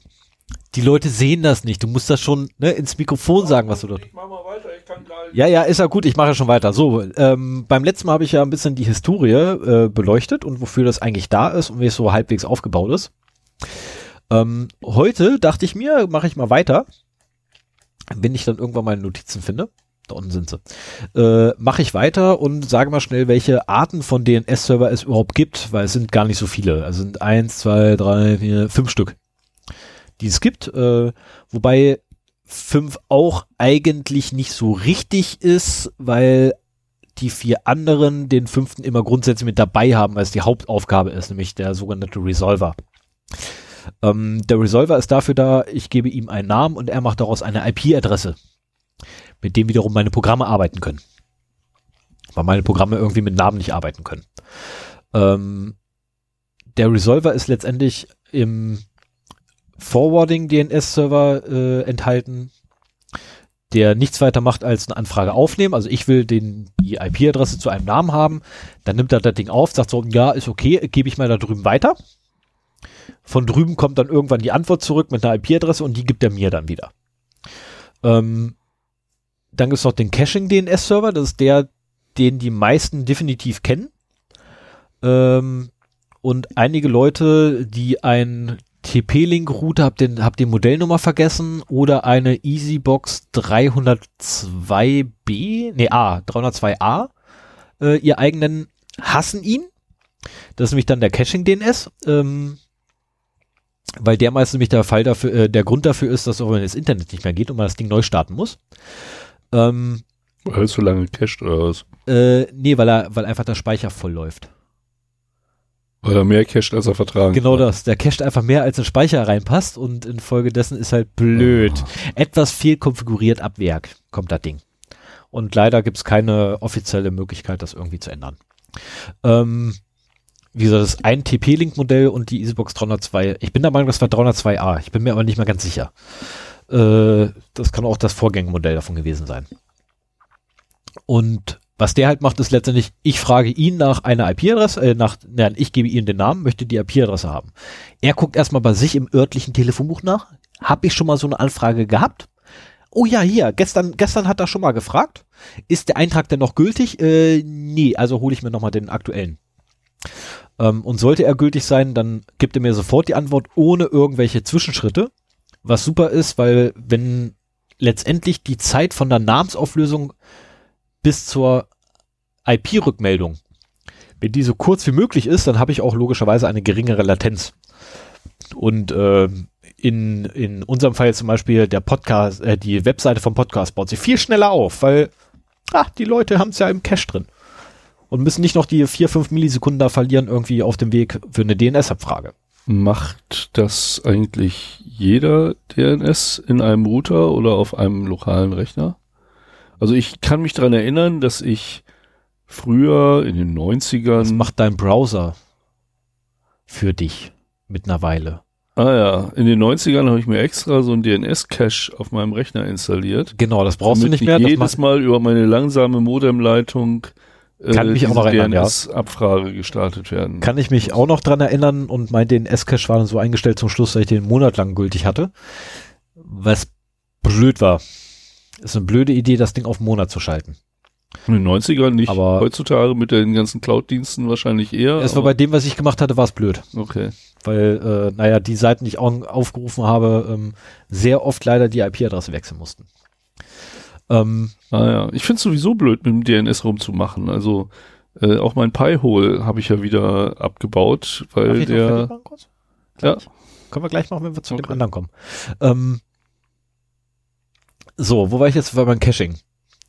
die Leute sehen das nicht. Du musst das schon ne, ins Mikrofon sagen, was du dort. Ich mach mal weiter, ich kann gleich. Ja, ja, ist ja gut, ich mache schon weiter. So, ähm, beim letzten Mal habe ich ja ein bisschen die Historie äh, beleuchtet und wofür das eigentlich da ist und wie es so halbwegs aufgebaut ist. Ähm, heute dachte ich mir, mache ich mal weiter, wenn ich dann irgendwann meine Notizen finde. Da unten sind sie. Äh, mache ich weiter und sage mal schnell, welche Arten von DNS-Server es überhaupt gibt, weil es sind gar nicht so viele. Also sind eins, zwei, drei, vier, fünf Stück die es gibt, äh, wobei fünf auch eigentlich nicht so richtig ist, weil die vier anderen den fünften immer grundsätzlich mit dabei haben, weil es die Hauptaufgabe ist, nämlich der sogenannte Resolver. Ähm, der Resolver ist dafür da, ich gebe ihm einen Namen und er macht daraus eine IP-Adresse, mit dem wiederum meine Programme arbeiten können. Weil meine Programme irgendwie mit Namen nicht arbeiten können. Ähm, der Resolver ist letztendlich im Forwarding DNS-Server äh, enthalten, der nichts weiter macht als eine Anfrage aufnehmen. Also ich will den, die IP-Adresse zu einem Namen haben. Dann nimmt er das Ding auf, sagt so, ja, ist okay, gebe ich mal da drüben weiter. Von drüben kommt dann irgendwann die Antwort zurück mit einer IP-Adresse und die gibt er mir dann wieder. Ähm, dann gibt es noch den Caching-DNS-Server, das ist der, den die meisten definitiv kennen. Ähm, und einige Leute, die ein TP-Link-Router, hab den, hab die Modellnummer vergessen, oder eine EasyBox 302B, nee, A, 302A, äh, ihr eigenen, hassen ihn. Das ist nämlich dann der Caching-DNS, ähm, weil der meistens nämlich der Fall dafür, äh, der Grund dafür ist, dass auch wenn das Internet nicht mehr geht und man das Ding neu starten muss. Ähm, weil es so lange cached oder was? Äh, nee, weil er, weil einfach der Speicher voll läuft. Weil er mehr cached, als er vertragen Genau kann. das. Der cached einfach mehr, als ein Speicher reinpasst und infolgedessen ist halt blöd. Oh. Etwas viel konfiguriert ab Werk kommt das Ding. Und leider gibt's keine offizielle Möglichkeit, das irgendwie zu ändern. Ähm, wie gesagt, das ein TP-Link-Modell und die EasyBox 302. Ich bin der Meinung, das war 302a. Ich bin mir aber nicht mehr ganz sicher. Äh, das kann auch das Vorgängermodell davon gewesen sein. Und was der halt macht, ist letztendlich, ich frage ihn nach einer IP-Adresse, äh, nach, nein, ich gebe ihm den Namen, möchte die IP-Adresse haben. Er guckt erstmal bei sich im örtlichen Telefonbuch nach. Habe ich schon mal so eine Anfrage gehabt? Oh ja, hier, gestern, gestern hat er schon mal gefragt. Ist der Eintrag denn noch gültig? Äh, nee, also hole ich mir nochmal den aktuellen. Ähm, und sollte er gültig sein, dann gibt er mir sofort die Antwort ohne irgendwelche Zwischenschritte. Was super ist, weil wenn letztendlich die Zeit von der Namensauflösung bis zur IP-Rückmeldung, wenn die so kurz wie möglich ist, dann habe ich auch logischerweise eine geringere Latenz. Und äh, in, in unserem Fall zum Beispiel der Podcast, äh, die Webseite vom Podcast baut sich viel schneller auf, weil ach, die Leute haben es ja im Cache drin und müssen nicht noch die vier, fünf Millisekunden da verlieren irgendwie auf dem Weg für eine DNS-Abfrage. Macht das eigentlich jeder DNS in einem Router oder auf einem lokalen Rechner? Also ich kann mich daran erinnern, dass ich früher in den 90ern. Das macht dein Browser für dich mittlerweile. Ah ja, in den 90ern habe ich mir extra so ein DNS-Cache auf meinem Rechner installiert. Genau, das brauchst du nicht mehr. jedes Mal über meine langsame Modemleitung kann äh, mich auch noch erinnern, DNS-Abfrage ja. gestartet werden. Kann ich mich auch noch dran erinnern und mein DNS-Cache war dann so eingestellt zum Schluss, dass ich den einen Monat lang gültig hatte. Was blöd war. Ist eine blöde Idee, das Ding auf einen Monat zu schalten. In den 90ern nicht. Aber heutzutage mit den ganzen Cloud-Diensten wahrscheinlich eher. Es war bei dem, was ich gemacht hatte, war es blöd. Okay. Weil, äh, naja, die Seiten, die ich aufgerufen habe, ähm, sehr oft leider die IP-Adresse wechseln mussten. Ähm, ah ja, ich finde es sowieso blöd, mit dem DNS rumzumachen. Also äh, auch mein Pi-Hole habe ich ja wieder abgebaut, weil der. Ja. Können wir gleich machen, wenn wir zu okay. dem anderen kommen. Ähm, so, wo war ich jetzt bei meinem Caching?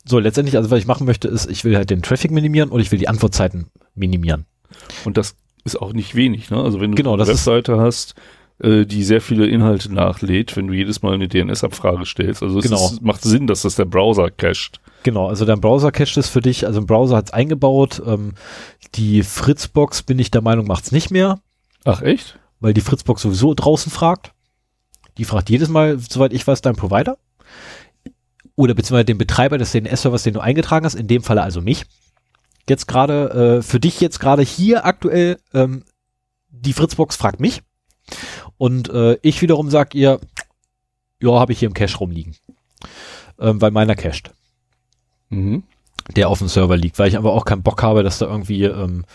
So, letztendlich, also was ich machen möchte, ist, ich will halt den Traffic minimieren und ich will die Antwortzeiten minimieren. Und das ist auch nicht wenig, ne? Also wenn du genau, eine Webseite hast, äh, die sehr viele Inhalte nachlädt, wenn du jedes Mal eine DNS-Abfrage stellst. Also es genau. ist, macht Sinn, dass das der Browser cached. Genau, also dein Browser cached ist für dich, also ein Browser hat es eingebaut. Ähm, die Fritzbox, bin ich der Meinung, macht's nicht mehr. Ach echt? Weil die Fritzbox sowieso draußen fragt. Die fragt jedes Mal, soweit ich weiß, dein Provider. Oder beziehungsweise den Betreiber des DNS-Servers, den du eingetragen hast, in dem Falle also mich. Jetzt gerade, äh, für dich jetzt gerade hier aktuell, ähm, die Fritzbox fragt mich. Und äh, ich wiederum sag ihr, ja, habe ich hier im Cache rumliegen. Ähm, weil meiner cached. Mhm. Der auf dem Server liegt, weil ich aber auch keinen Bock habe, dass da irgendwie, ähm,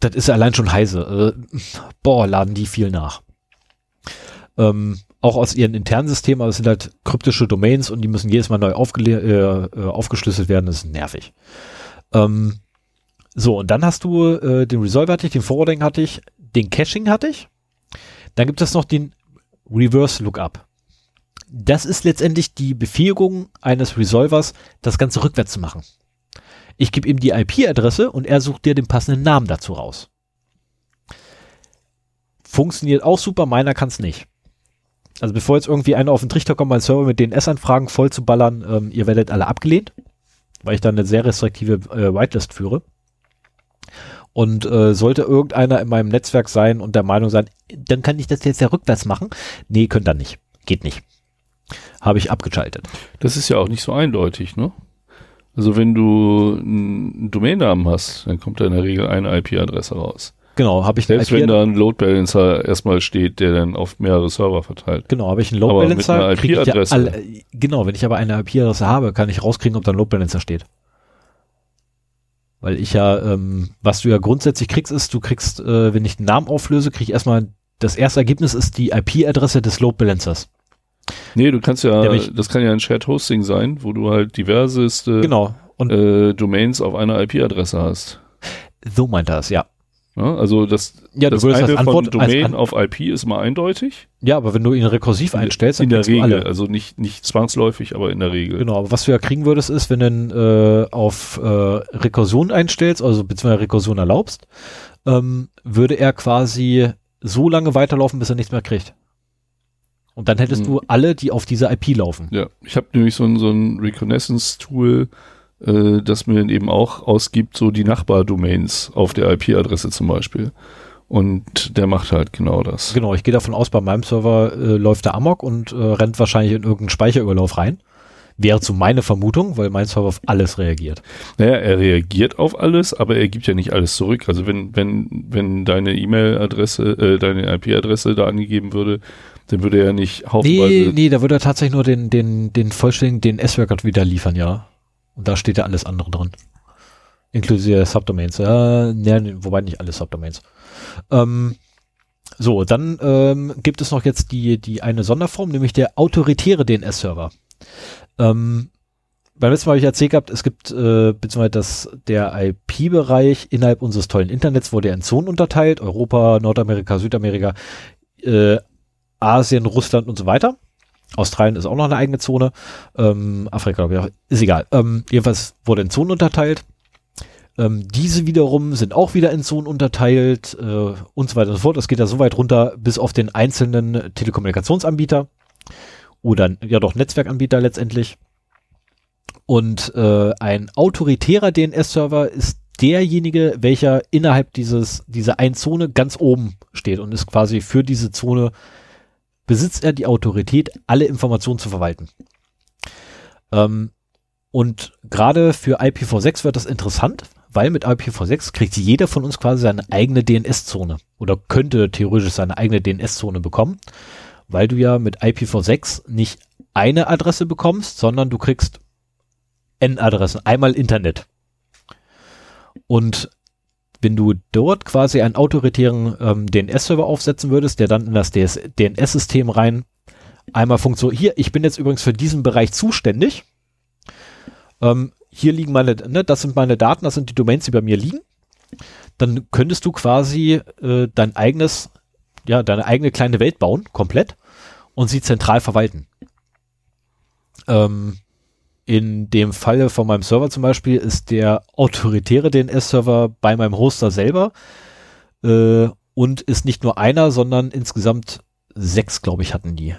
das ist allein schon heise. Äh, boah, laden die viel nach. Ähm, auch aus ihren internen Systemen, aber es sind halt kryptische Domains und die müssen jedes Mal neu äh, äh, aufgeschlüsselt werden, das ist nervig. Ähm, so, und dann hast du äh, den Resolve hatte ich, den Forwarding hatte ich, den Caching hatte ich. Dann gibt es noch den Reverse Lookup. Das ist letztendlich die Befähigung eines Resolvers, das Ganze rückwärts zu machen. Ich gebe ihm die IP-Adresse und er sucht dir den passenden Namen dazu raus. funktioniert auch super, meiner kann es nicht. Also bevor jetzt irgendwie einer auf den Trichter kommt, meinen Server mit DNS-Anfragen voll zu ballern, ähm, ihr werdet alle abgelehnt, weil ich da eine sehr restriktive äh, Whitelist führe. Und äh, sollte irgendeiner in meinem Netzwerk sein und der Meinung sein, dann kann ich das jetzt ja rückwärts machen. Nee, könnt ihr nicht. Geht nicht. Habe ich abgeschaltet. Das ist ja auch nicht so eindeutig, ne? Also wenn du einen Domainnamen hast, dann kommt da in der Regel eine IP-Adresse raus. Genau, habe ich Selbst wenn da ein Load Balancer erstmal steht, der dann auf mehrere Server verteilt. Genau, habe ich einen Load Balancer. mit einer krieg ich ja IP-Adresse. alle- genau, wenn ich aber eine IP-Adresse habe, kann ich rauskriegen, ob da ein Load Balancer steht. Weil ich ja, ähm, was du ja grundsätzlich kriegst, ist, du kriegst, äh, wenn ich den Namen auflöse, kriege ich erstmal, das erste Ergebnis ist die IP-Adresse des Load Balancers. Nee, du kannst ja, das kann ja ein Shared Hosting sein, wo du halt diverseste Genau. Und äh, Domains auf einer IP-Adresse hast. so meint er es, ja. Ja, also das, Ja, das eine von Domain An- auf IP ist mal eindeutig. Ja, aber wenn du ihn rekursiv einstellst, in der Regel, also nicht, nicht zwangsläufig, aber in der Regel. Genau, aber was du ja kriegen würdest, ist, wenn du ihn, äh, auf äh, Rekursion einstellst, also beziehungsweise Rekursion erlaubst, ähm, würde er quasi so lange weiterlaufen, bis er nichts mehr kriegt. Und dann hättest Mhm. du alle, die auf dieser IP laufen. Ja, ich habe nämlich so ein, so ein Reconnaissance-Tool, äh, das mir dann eben auch ausgibt, so die Nachbardomains auf der IP-Adresse zum Beispiel. Und der macht halt genau das. Genau, ich gehe davon aus, bei meinem Server äh, läuft der Amok und äh, rennt wahrscheinlich in irgendeinen Speicherüberlauf rein. Wäre so meine Vermutung, weil mein Server auf alles reagiert. Naja, er reagiert auf alles, aber er gibt ja nicht alles zurück. Also wenn, wenn, wenn deine E-Mail-Adresse, äh, deine IP-Adresse da angegeben würde, dann würde er nicht Nee, haufenweise. nee, da würde er tatsächlich nur den, den, den vollständigen DNS-Record wieder liefern, ja. Und da steht ja alles andere drin. Inklusive Subdomains. Ja, ne, wobei nicht alle Subdomains. Ähm, so, dann ähm, gibt es noch jetzt die, die eine Sonderform, nämlich der autoritäre DNS-Server. Ähm, beim letzten Mal habe ich erzählt gehabt, es gibt, äh, beziehungsweise das, der IP-Bereich innerhalb unseres tollen Internets wurde in Zonen unterteilt, Europa, Nordamerika, Südamerika, äh, Asien, Russland und so weiter. Australien ist auch noch eine eigene Zone. Ähm, Afrika, glaube ich, ist egal. Ähm, jedenfalls wurde in Zonen unterteilt. Ähm, diese wiederum sind auch wieder in Zonen unterteilt äh, und so weiter und so fort. Es geht ja so weit runter bis auf den einzelnen Telekommunikationsanbieter oder ja doch Netzwerkanbieter letztendlich. Und äh, ein autoritärer DNS-Server ist derjenige, welcher innerhalb dieses dieser einen Zone ganz oben steht und ist quasi für diese Zone besitzt er die Autorität, alle Informationen zu verwalten. Ähm, und gerade für IPv6 wird das interessant, weil mit IPv6 kriegt jeder von uns quasi seine eigene DNS-Zone oder könnte theoretisch seine eigene DNS-Zone bekommen, weil du ja mit IPv6 nicht eine Adresse bekommst, sondern du kriegst N-Adressen, einmal Internet. Und wenn du dort quasi einen autoritären ähm, DNS-Server aufsetzen würdest, der dann in das DNS-System rein einmal funktioniert, hier, ich bin jetzt übrigens für diesen Bereich zuständig. Ähm, hier liegen meine, ne, das sind meine Daten, das sind die Domains, die bei mir liegen. Dann könntest du quasi äh, dein eigenes, ja, deine eigene kleine Welt bauen, komplett, und sie zentral verwalten. Ähm, in dem Falle von meinem Server zum Beispiel ist der autoritäre DNS-Server bei meinem Hoster selber äh, und ist nicht nur einer, sondern insgesamt sechs, glaube ich, hatten die.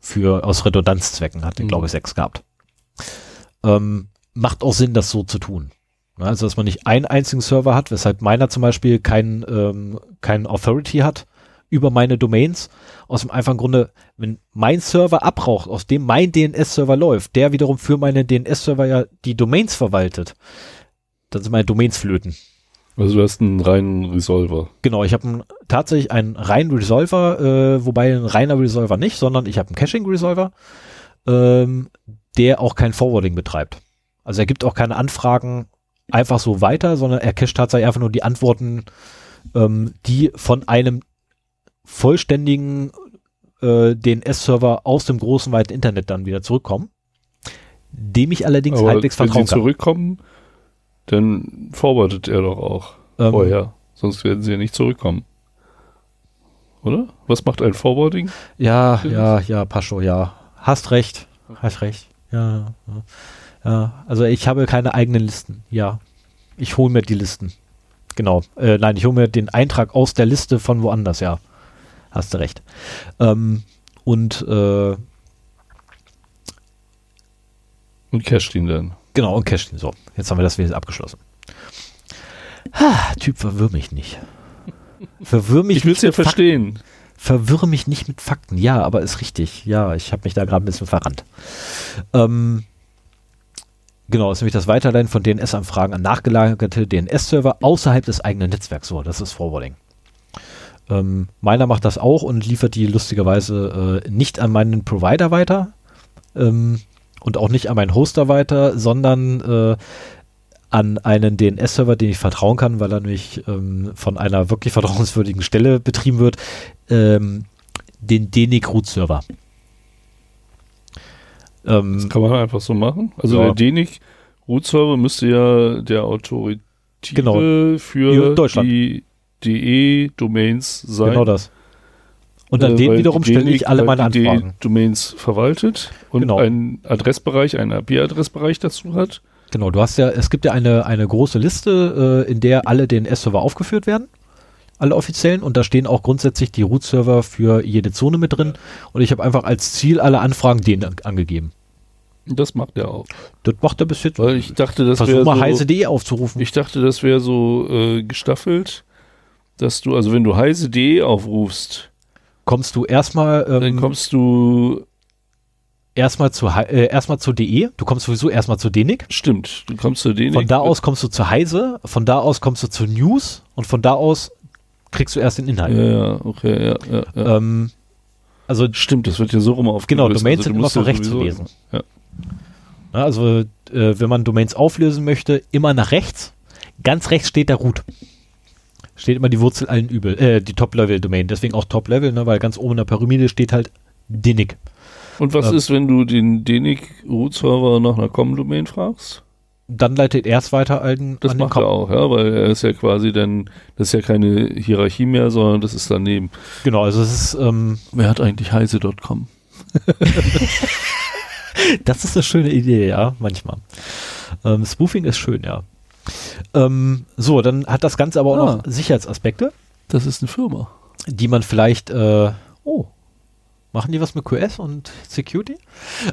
Für aus Redundanzzwecken hatten, Mhm. glaube ich, sechs gehabt. Ähm, macht auch Sinn, das so zu tun. Also, dass man nicht einen einzigen Server hat, weshalb meiner zum Beispiel kein, ähm, kein Authority hat über meine Domains. Aus dem einfachen Grunde, wenn mein Server abraucht, aus dem mein DNS-Server läuft, der wiederum für meine DNS-Server ja die Domains verwaltet, dann sind meine Domains flöten. Also du hast einen reinen Resolver. Genau, ich habe tatsächlich einen reinen Resolver, äh, wobei ein reiner Resolver nicht, sondern ich habe einen Caching-Resolver, ähm, der auch kein Forwarding betreibt. Also er gibt auch keine Anfragen einfach so weiter, sondern er cache tatsächlich einfach nur die Antworten, ähm, die von einem vollständigen äh, DNS-Server aus dem großen weiten Internet dann wieder zurückkommen, dem ich allerdings Aber halbwegs wenn sie vertrauen zurückkommen, dann forwardet er doch auch Ähm, vorher. Sonst werden sie ja nicht zurückkommen. Oder? Was macht ein Forwarding? Ja, ja, ja, Pascho, ja. Hast recht. Hast recht. Ja, ja. ja. Also ich habe keine eigenen Listen. Ja. Ich hole mir die Listen. genau. Äh, nein, ich hole mir den Eintrag aus der Liste von woanders, ja. Hast du recht. Ähm, und äh, und cache ihn dann. Genau, und cache ihn. So, jetzt haben wir das wieder abgeschlossen. Ha, typ, verwirr mich nicht. Verwirr mich Ich will es ja verstehen. Verwirre mich nicht mit Fakten. Ja, aber ist richtig. Ja, ich habe mich da gerade ein bisschen verrannt. Ähm, genau, ist nämlich das Weiterleiten von DNS-Anfragen an nachgelagerte DNS-Server außerhalb des eigenen Netzwerks. So, das ist Forwarding. Ähm, meiner macht das auch und liefert die lustigerweise äh, nicht an meinen Provider weiter ähm, und auch nicht an meinen Hoster weiter, sondern äh, an einen DNS-Server, den ich vertrauen kann, weil er nämlich ähm, von einer wirklich vertrauenswürdigen Stelle betrieben wird, ähm, den DNIC Root Server. Ähm, das kann man einfach so machen. Also ja. der DNIC Root Server müsste ja der Autoritative genau. für die DE-Domains sein. Genau das. Und an äh, den wiederum stelle ich alle meine Anfragen. Domains verwaltet und genau. einen Adressbereich, einen IP-Adressbereich dazu hat. Genau, du hast ja, es gibt ja eine, eine große Liste, äh, in der alle DNS-Server aufgeführt werden. Alle offiziellen und da stehen auch grundsätzlich die Root-Server für jede Zone mit drin. Und ich habe einfach als Ziel alle Anfragen denen angegeben. Das macht er auch. Das macht er bis jetzt. Weil ich dachte, das wäre so, heise.de aufzurufen. Ich dachte, das wäre so äh, gestaffelt, dass du, also wenn du heise.de aufrufst, kommst du erstmal. Ähm, dann kommst du erstmal zu, äh, erstmal zu DE, du kommst sowieso erstmal zu DENIC. Stimmt, du kommst zu DENIC. Von da aus kommst du zu Heise, von da aus kommst du zu News und von da aus kriegst du erst den Inhalt. Ja, ja okay, ja, ja, ja. Ähm, also Stimmt, das wird ja so rum aufgelöst. Genau, Domains also, sind immer von rechts zu lesen. Ja. Na, also, äh, wenn man Domains auflösen möchte, immer nach rechts. Ganz rechts steht der Root. Steht immer die Wurzel allen Übel, äh, die Top-Level-Domain. Deswegen auch Top-Level, ne, weil ganz oben in der Pyramide steht halt DINIC. Und was ähm, ist, wenn du den DNIC-Root-Server nach einer Com-Domain fragst? Dann leitet er es weiter an, das an macht er auch, ja, weil er ist ja quasi dann, das ist ja keine Hierarchie mehr, sondern das ist daneben. Genau, also es ist, ähm, Wer hat eigentlich heise.com? das ist eine schöne Idee, ja, manchmal. Ähm, Spoofing ist schön, ja. Ähm, so, dann hat das Ganze aber auch ah, noch Sicherheitsaspekte. Das ist eine Firma. Die man vielleicht, äh, oh, Machen die was mit QS und Security?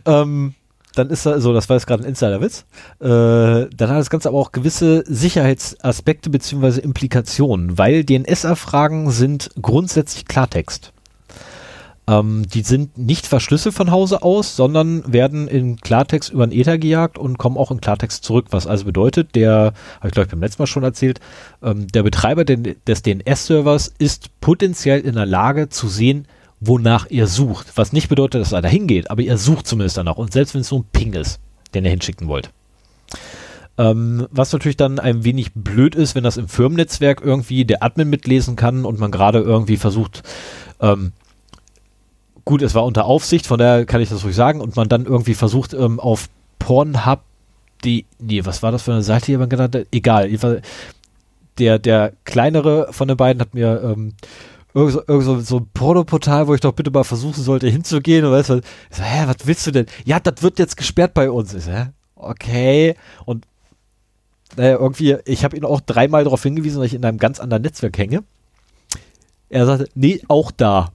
Ähm, dann ist da so, das war jetzt gerade ein Insider-Witz. Äh, dann hat das Ganze aber auch gewisse Sicherheitsaspekte beziehungsweise Implikationen, weil DNS-Abfragen sind grundsätzlich Klartext. Ähm, die sind nicht verschlüsselt von Hause aus, sondern werden in Klartext über den Ether gejagt und kommen auch in Klartext zurück, was also bedeutet, der, habe ich glaube ich beim letzten Mal schon erzählt, ähm, der Betreiber des DNS-Servers ist potenziell in der Lage zu sehen, wonach ihr sucht. Was nicht bedeutet, dass er da hingeht, aber ihr sucht zumindest danach. Und selbst wenn es so ein Ping ist, den ihr hinschicken wollt. Ähm, was natürlich dann ein wenig blöd ist, wenn das im Firmennetzwerk irgendwie der Admin mitlesen kann und man gerade irgendwie versucht, ähm, gut, es war unter Aufsicht, von daher kann ich das ruhig sagen, und man dann irgendwie versucht, ähm, auf Pornhub die, nee, was war das für eine Seite, die man genannt hat? Egal, der, der kleinere von den beiden hat mir ähm, irgend so, irgend so, so ein Pornoportal, wo ich doch bitte mal versuchen sollte hinzugehen und weißt du, so, hä, was willst du denn? Ja, das wird jetzt gesperrt bei uns. Ich so, hä? Okay. Und naja, irgendwie, ich habe ihn auch dreimal darauf hingewiesen, dass ich in einem ganz anderen Netzwerk hänge. Er sagte, nee, auch da.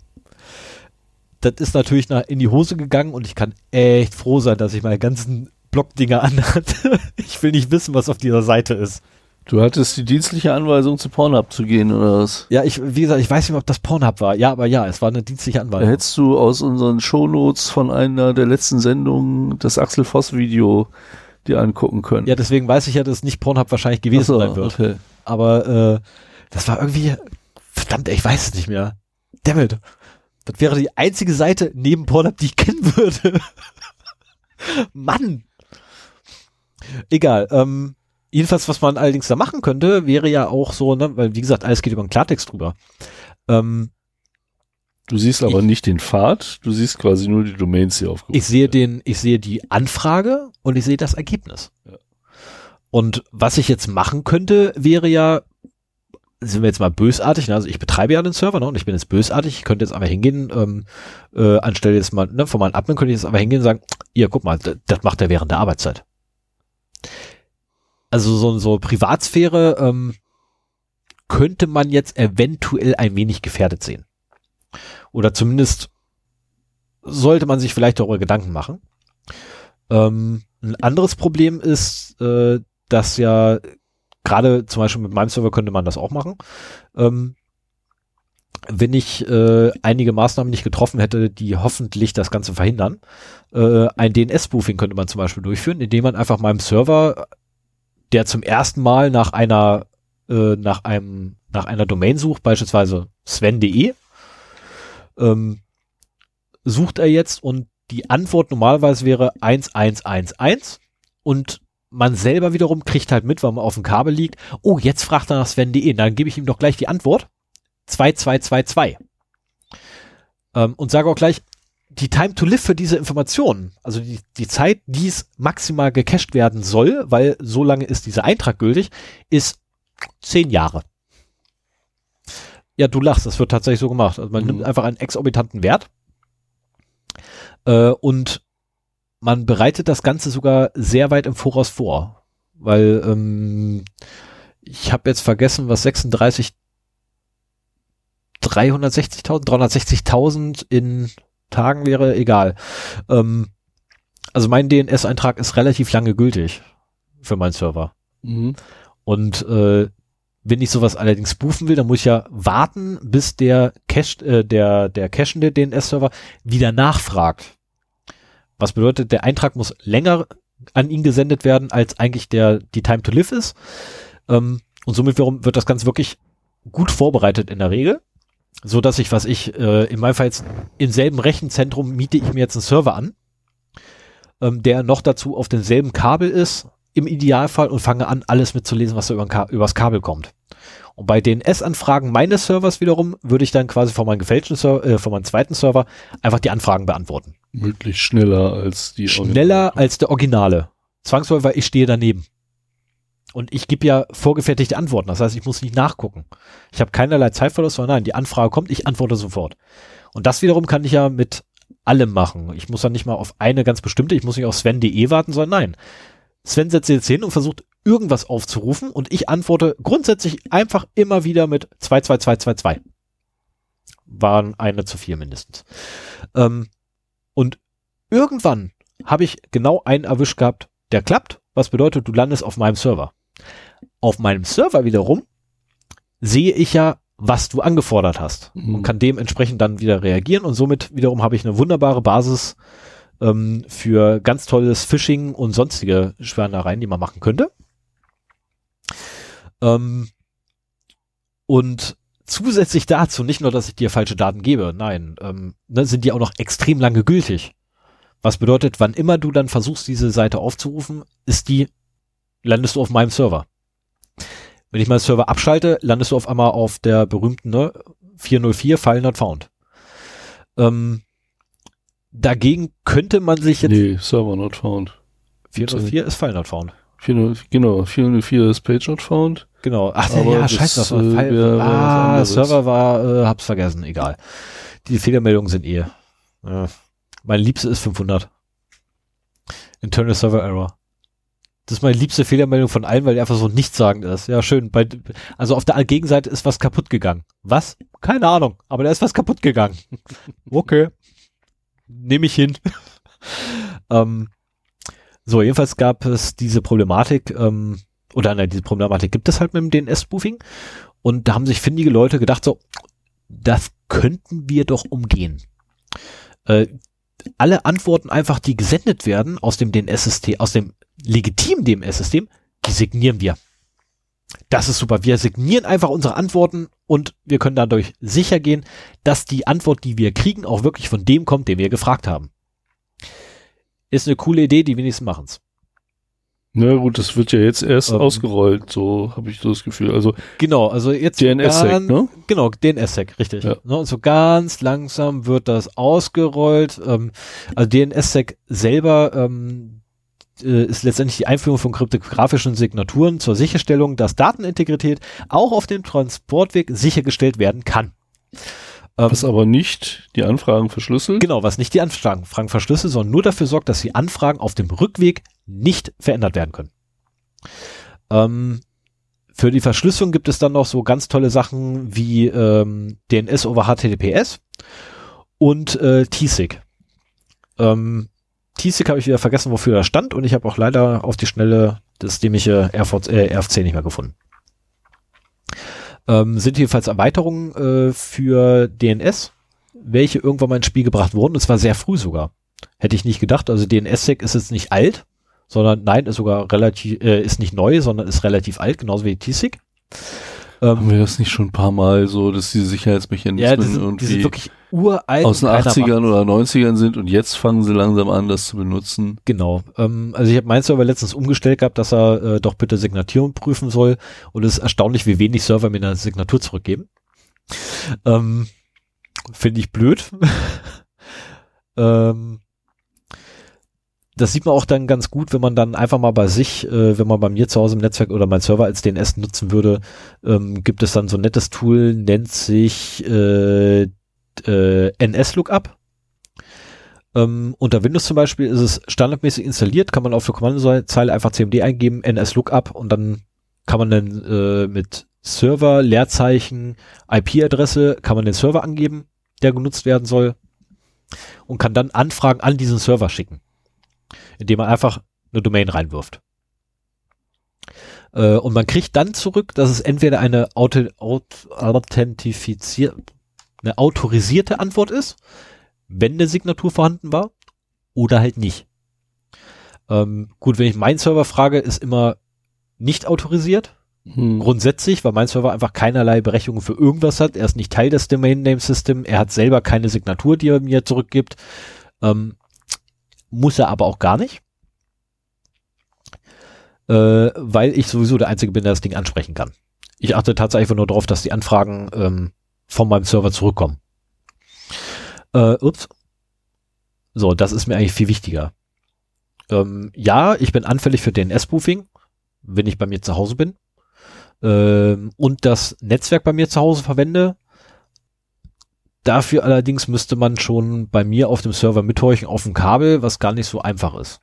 Das ist natürlich nach, in die Hose gegangen und ich kann echt froh sein, dass ich meine ganzen Blockdinger anhatte. ich will nicht wissen, was auf dieser Seite ist. Du hattest die dienstliche Anweisung zu Pornhub zu gehen, oder was? Ja, ich, wie gesagt, ich weiß nicht, ob das Pornhub war. Ja, aber ja, es war eine dienstliche Anweisung. Da hättest du aus unseren Shownotes von einer der letzten Sendungen das Axel Voss Video dir angucken können. Ja, deswegen weiß ich ja, dass es nicht Pornhub wahrscheinlich gewesen so, sein wird. Okay. Aber äh, das war irgendwie, verdammt, ich weiß es nicht mehr. Dammit. Das wäre die einzige Seite neben Pornhub, die ich kennen würde. Mann. Egal. Ähm, Jedenfalls, was man allerdings da machen könnte, wäre ja auch so, ne, weil wie gesagt, alles geht über den Klartext drüber. Ähm, du siehst aber ich, nicht den Pfad, du siehst quasi nur die Domains, die aufgerufen Ich sehe den, ich sehe die Anfrage und ich sehe das Ergebnis. Ja. Und was ich jetzt machen könnte, wäre ja, sind wir jetzt mal bösartig, ne? also ich betreibe ja den Server ne? und ich bin jetzt bösartig, ich könnte jetzt einfach hingehen, ähm, äh, anstelle jetzt mal, ne, von meinem Admin könnte ich jetzt einfach hingehen und sagen, ihr guck mal, das macht er während der Arbeitszeit also so, so Privatsphäre, ähm, könnte man jetzt eventuell ein wenig gefährdet sehen. Oder zumindest sollte man sich vielleicht darüber Gedanken machen. Ähm, ein anderes Problem ist, äh, dass ja gerade zum Beispiel mit meinem Server könnte man das auch machen. Ähm, wenn ich äh, einige Maßnahmen nicht getroffen hätte, die hoffentlich das Ganze verhindern. Äh, ein DNS-Spoofing könnte man zum Beispiel durchführen, indem man einfach meinem Server, der zum ersten Mal nach einer äh, nach einem nach einer Domain sucht, beispielsweise sven.de, ähm, sucht er jetzt und die Antwort normalerweise wäre 1111 und man selber wiederum kriegt halt mit, weil man auf dem Kabel liegt, oh, jetzt fragt er nach Sven.de, dann gebe ich ihm doch gleich die Antwort. 2222. Ähm, und sage auch gleich, die Time to Live für diese Informationen, also die, die Zeit, die es maximal gecached werden soll, weil so lange ist dieser Eintrag gültig, ist zehn Jahre. Ja, du lachst, das wird tatsächlich so gemacht. Also man mhm. nimmt einfach einen exorbitanten Wert äh, und man bereitet das Ganze sogar sehr weit im Voraus vor, weil ähm, ich habe jetzt vergessen, was 36 360.000, 360.000 in Tagen wäre, egal. Ähm, also mein DNS-Eintrag ist relativ lange gültig für meinen Server. Mhm. Und äh, wenn ich sowas allerdings spoofen will, dann muss ich ja warten, bis der Cache, äh, der, der cachende DNS-Server wieder nachfragt. Was bedeutet, der Eintrag muss länger an ihn gesendet werden, als eigentlich der, die Time to Live ist. Ähm, und somit wird das Ganze wirklich gut vorbereitet in der Regel. So dass ich, was ich, äh, in meinem Fall jetzt im selben Rechenzentrum miete ich mir jetzt einen Server an, ähm, der noch dazu auf demselben Kabel ist, im Idealfall, und fange an, alles mitzulesen, was da über übers Kabel kommt. Und bei DNS-Anfragen meines Servers wiederum würde ich dann quasi von meinem gefälschten Server, äh, von meinem zweiten Server einfach die Anfragen beantworten. Möglich schneller als die Schneller Originale. als der Originale. Zwangsläufig, weil ich stehe daneben. Und ich gebe ja vorgefertigte Antworten. Das heißt, ich muss nicht nachgucken. Ich habe keinerlei Zeitverlust, sondern nein, die Anfrage kommt, ich antworte sofort. Und das wiederum kann ich ja mit allem machen. Ich muss dann nicht mal auf eine ganz bestimmte, ich muss nicht auf sven.de warten, sondern nein. Sven setzt sich jetzt hin und versucht irgendwas aufzurufen und ich antworte grundsätzlich einfach immer wieder mit 22222. Waren eine zu viel mindestens. Ähm, und irgendwann habe ich genau einen erwischt gehabt, der klappt, was bedeutet, du landest auf meinem Server. Auf meinem Server wiederum sehe ich ja, was du angefordert hast mhm. und kann dementsprechend dann wieder reagieren und somit wiederum habe ich eine wunderbare Basis ähm, für ganz tolles Phishing und sonstige Schwärmereien, die man machen könnte. Ähm, und zusätzlich dazu, nicht nur, dass ich dir falsche Daten gebe, nein, ähm, ne, sind die auch noch extrem lange gültig. Was bedeutet, wann immer du dann versuchst, diese Seite aufzurufen, ist die, landest du auf meinem Server. Wenn ich meinen Server abschalte, landest du auf einmal auf der berühmten ne, 404 File not found. Ähm, dagegen könnte man sich jetzt. Nee, Server not found. 404 ist File not found. 404, genau, 404 ist Page not found. Genau. Ach Aber ja, scheiße, das war äh. Ah, Server war, äh, hab's vergessen, egal. Die Fehlermeldungen sind eh. Äh, mein liebste ist 500. Internal Server Error. Das ist meine liebste Fehlermeldung von allen, weil die einfach so nichtssagend ist. Ja, schön. Bei, also auf der Gegenseite ist was kaputt gegangen. Was? Keine Ahnung. Aber da ist was kaputt gegangen. okay. Nehme ich hin. ähm, so, jedenfalls gab es diese Problematik, ähm, oder nein, diese Problematik gibt es halt mit dem DNS-Spoofing. Und da haben sich findige Leute gedacht, so, das könnten wir doch umgehen. Äh, alle Antworten einfach, die gesendet werden aus dem DNS-System, aus dem legitimen DNS-System, die signieren wir. Das ist super. Wir signieren einfach unsere Antworten und wir können dadurch sicher gehen, dass die Antwort, die wir kriegen, auch wirklich von dem kommt, den wir gefragt haben. Ist eine coole Idee, die wenigsten machen's. Na gut, das wird ja jetzt erst ähm, ausgerollt, so habe ich so das Gefühl. Also genau, also jetzt DNSSEC, ne? Genau, DNSSEC, richtig. Ja. Ne, und so ganz langsam wird das ausgerollt. Ähm, also DNSSEC selber ähm, äh, ist letztendlich die Einführung von kryptografischen Signaturen zur Sicherstellung, dass Datenintegrität auch auf dem Transportweg sichergestellt werden kann. Ähm, was aber nicht die Anfragen verschlüsselt? Genau, was nicht die Anfragen verschlüsselt, sondern nur dafür sorgt, dass die Anfragen auf dem Rückweg nicht verändert werden können. Ähm, für die Verschlüsselung gibt es dann noch so ganz tolle Sachen wie ähm, DNS over HTTPS und äh, TSIG. Ähm, TSIG habe ich wieder vergessen, wofür er stand und ich habe auch leider auf die Schnelle das dämliche RVC, äh, RFC nicht mehr gefunden. Ähm, sind jedenfalls Erweiterungen äh, für DNS, welche irgendwann mal ins Spiel gebracht wurden, und zwar sehr früh sogar. Hätte ich nicht gedacht. Also DNS-Sec ist jetzt nicht alt, sondern nein, ist sogar relativ, äh, ist nicht neu, sondern ist relativ alt, genauso wie TSIG. Ähm, Haben wir das nicht schon ein paar Mal so, dass diese Sicherheitsmechanismen ja, die irgendwie die sind wirklich uralt aus den 80ern oder 90ern sind und jetzt fangen sie langsam an, das zu benutzen. Genau. Ähm, also ich habe meinen Server letztens umgestellt gehabt, dass er äh, doch bitte Signaturen prüfen soll und es ist erstaunlich, wie wenig Server mir eine Signatur zurückgeben. Ähm, Finde ich blöd. ähm, das sieht man auch dann ganz gut, wenn man dann einfach mal bei sich, äh, wenn man bei mir zu Hause im Netzwerk oder mein Server als DNS nutzen würde, ähm, gibt es dann so ein nettes Tool, nennt sich äh, äh, NS-Lookup. Ähm, unter Windows zum Beispiel ist es standardmäßig installiert, kann man auf der Kommandozeile einfach cmd eingeben, NS-Lookup und dann kann man dann äh, mit Server, Leerzeichen, IP-Adresse, kann man den Server angeben, der genutzt werden soll und kann dann Anfragen an diesen Server schicken indem man einfach eine Domain reinwirft. Äh, und man kriegt dann zurück, dass es entweder eine Auto, authentifizierte, eine autorisierte Antwort ist, wenn eine Signatur vorhanden war, oder halt nicht. Ähm, gut, wenn ich meinen Server frage, ist immer nicht autorisiert. Hm. Grundsätzlich, weil mein Server einfach keinerlei Berechtigung für irgendwas hat. Er ist nicht Teil des Domain Name System. Er hat selber keine Signatur, die er mir zurückgibt. Ähm, muss er aber auch gar nicht. Äh, weil ich sowieso der Einzige bin, der das Ding ansprechen kann. Ich achte tatsächlich nur darauf, dass die Anfragen ähm, von meinem Server zurückkommen. Äh, ups. So, das ist mir eigentlich viel wichtiger. Ähm, ja, ich bin anfällig für DNS-Spoofing, wenn ich bei mir zu Hause bin. Ähm, und das Netzwerk bei mir zu Hause verwende, Dafür allerdings müsste man schon bei mir auf dem Server mithorchen auf dem Kabel, was gar nicht so einfach ist.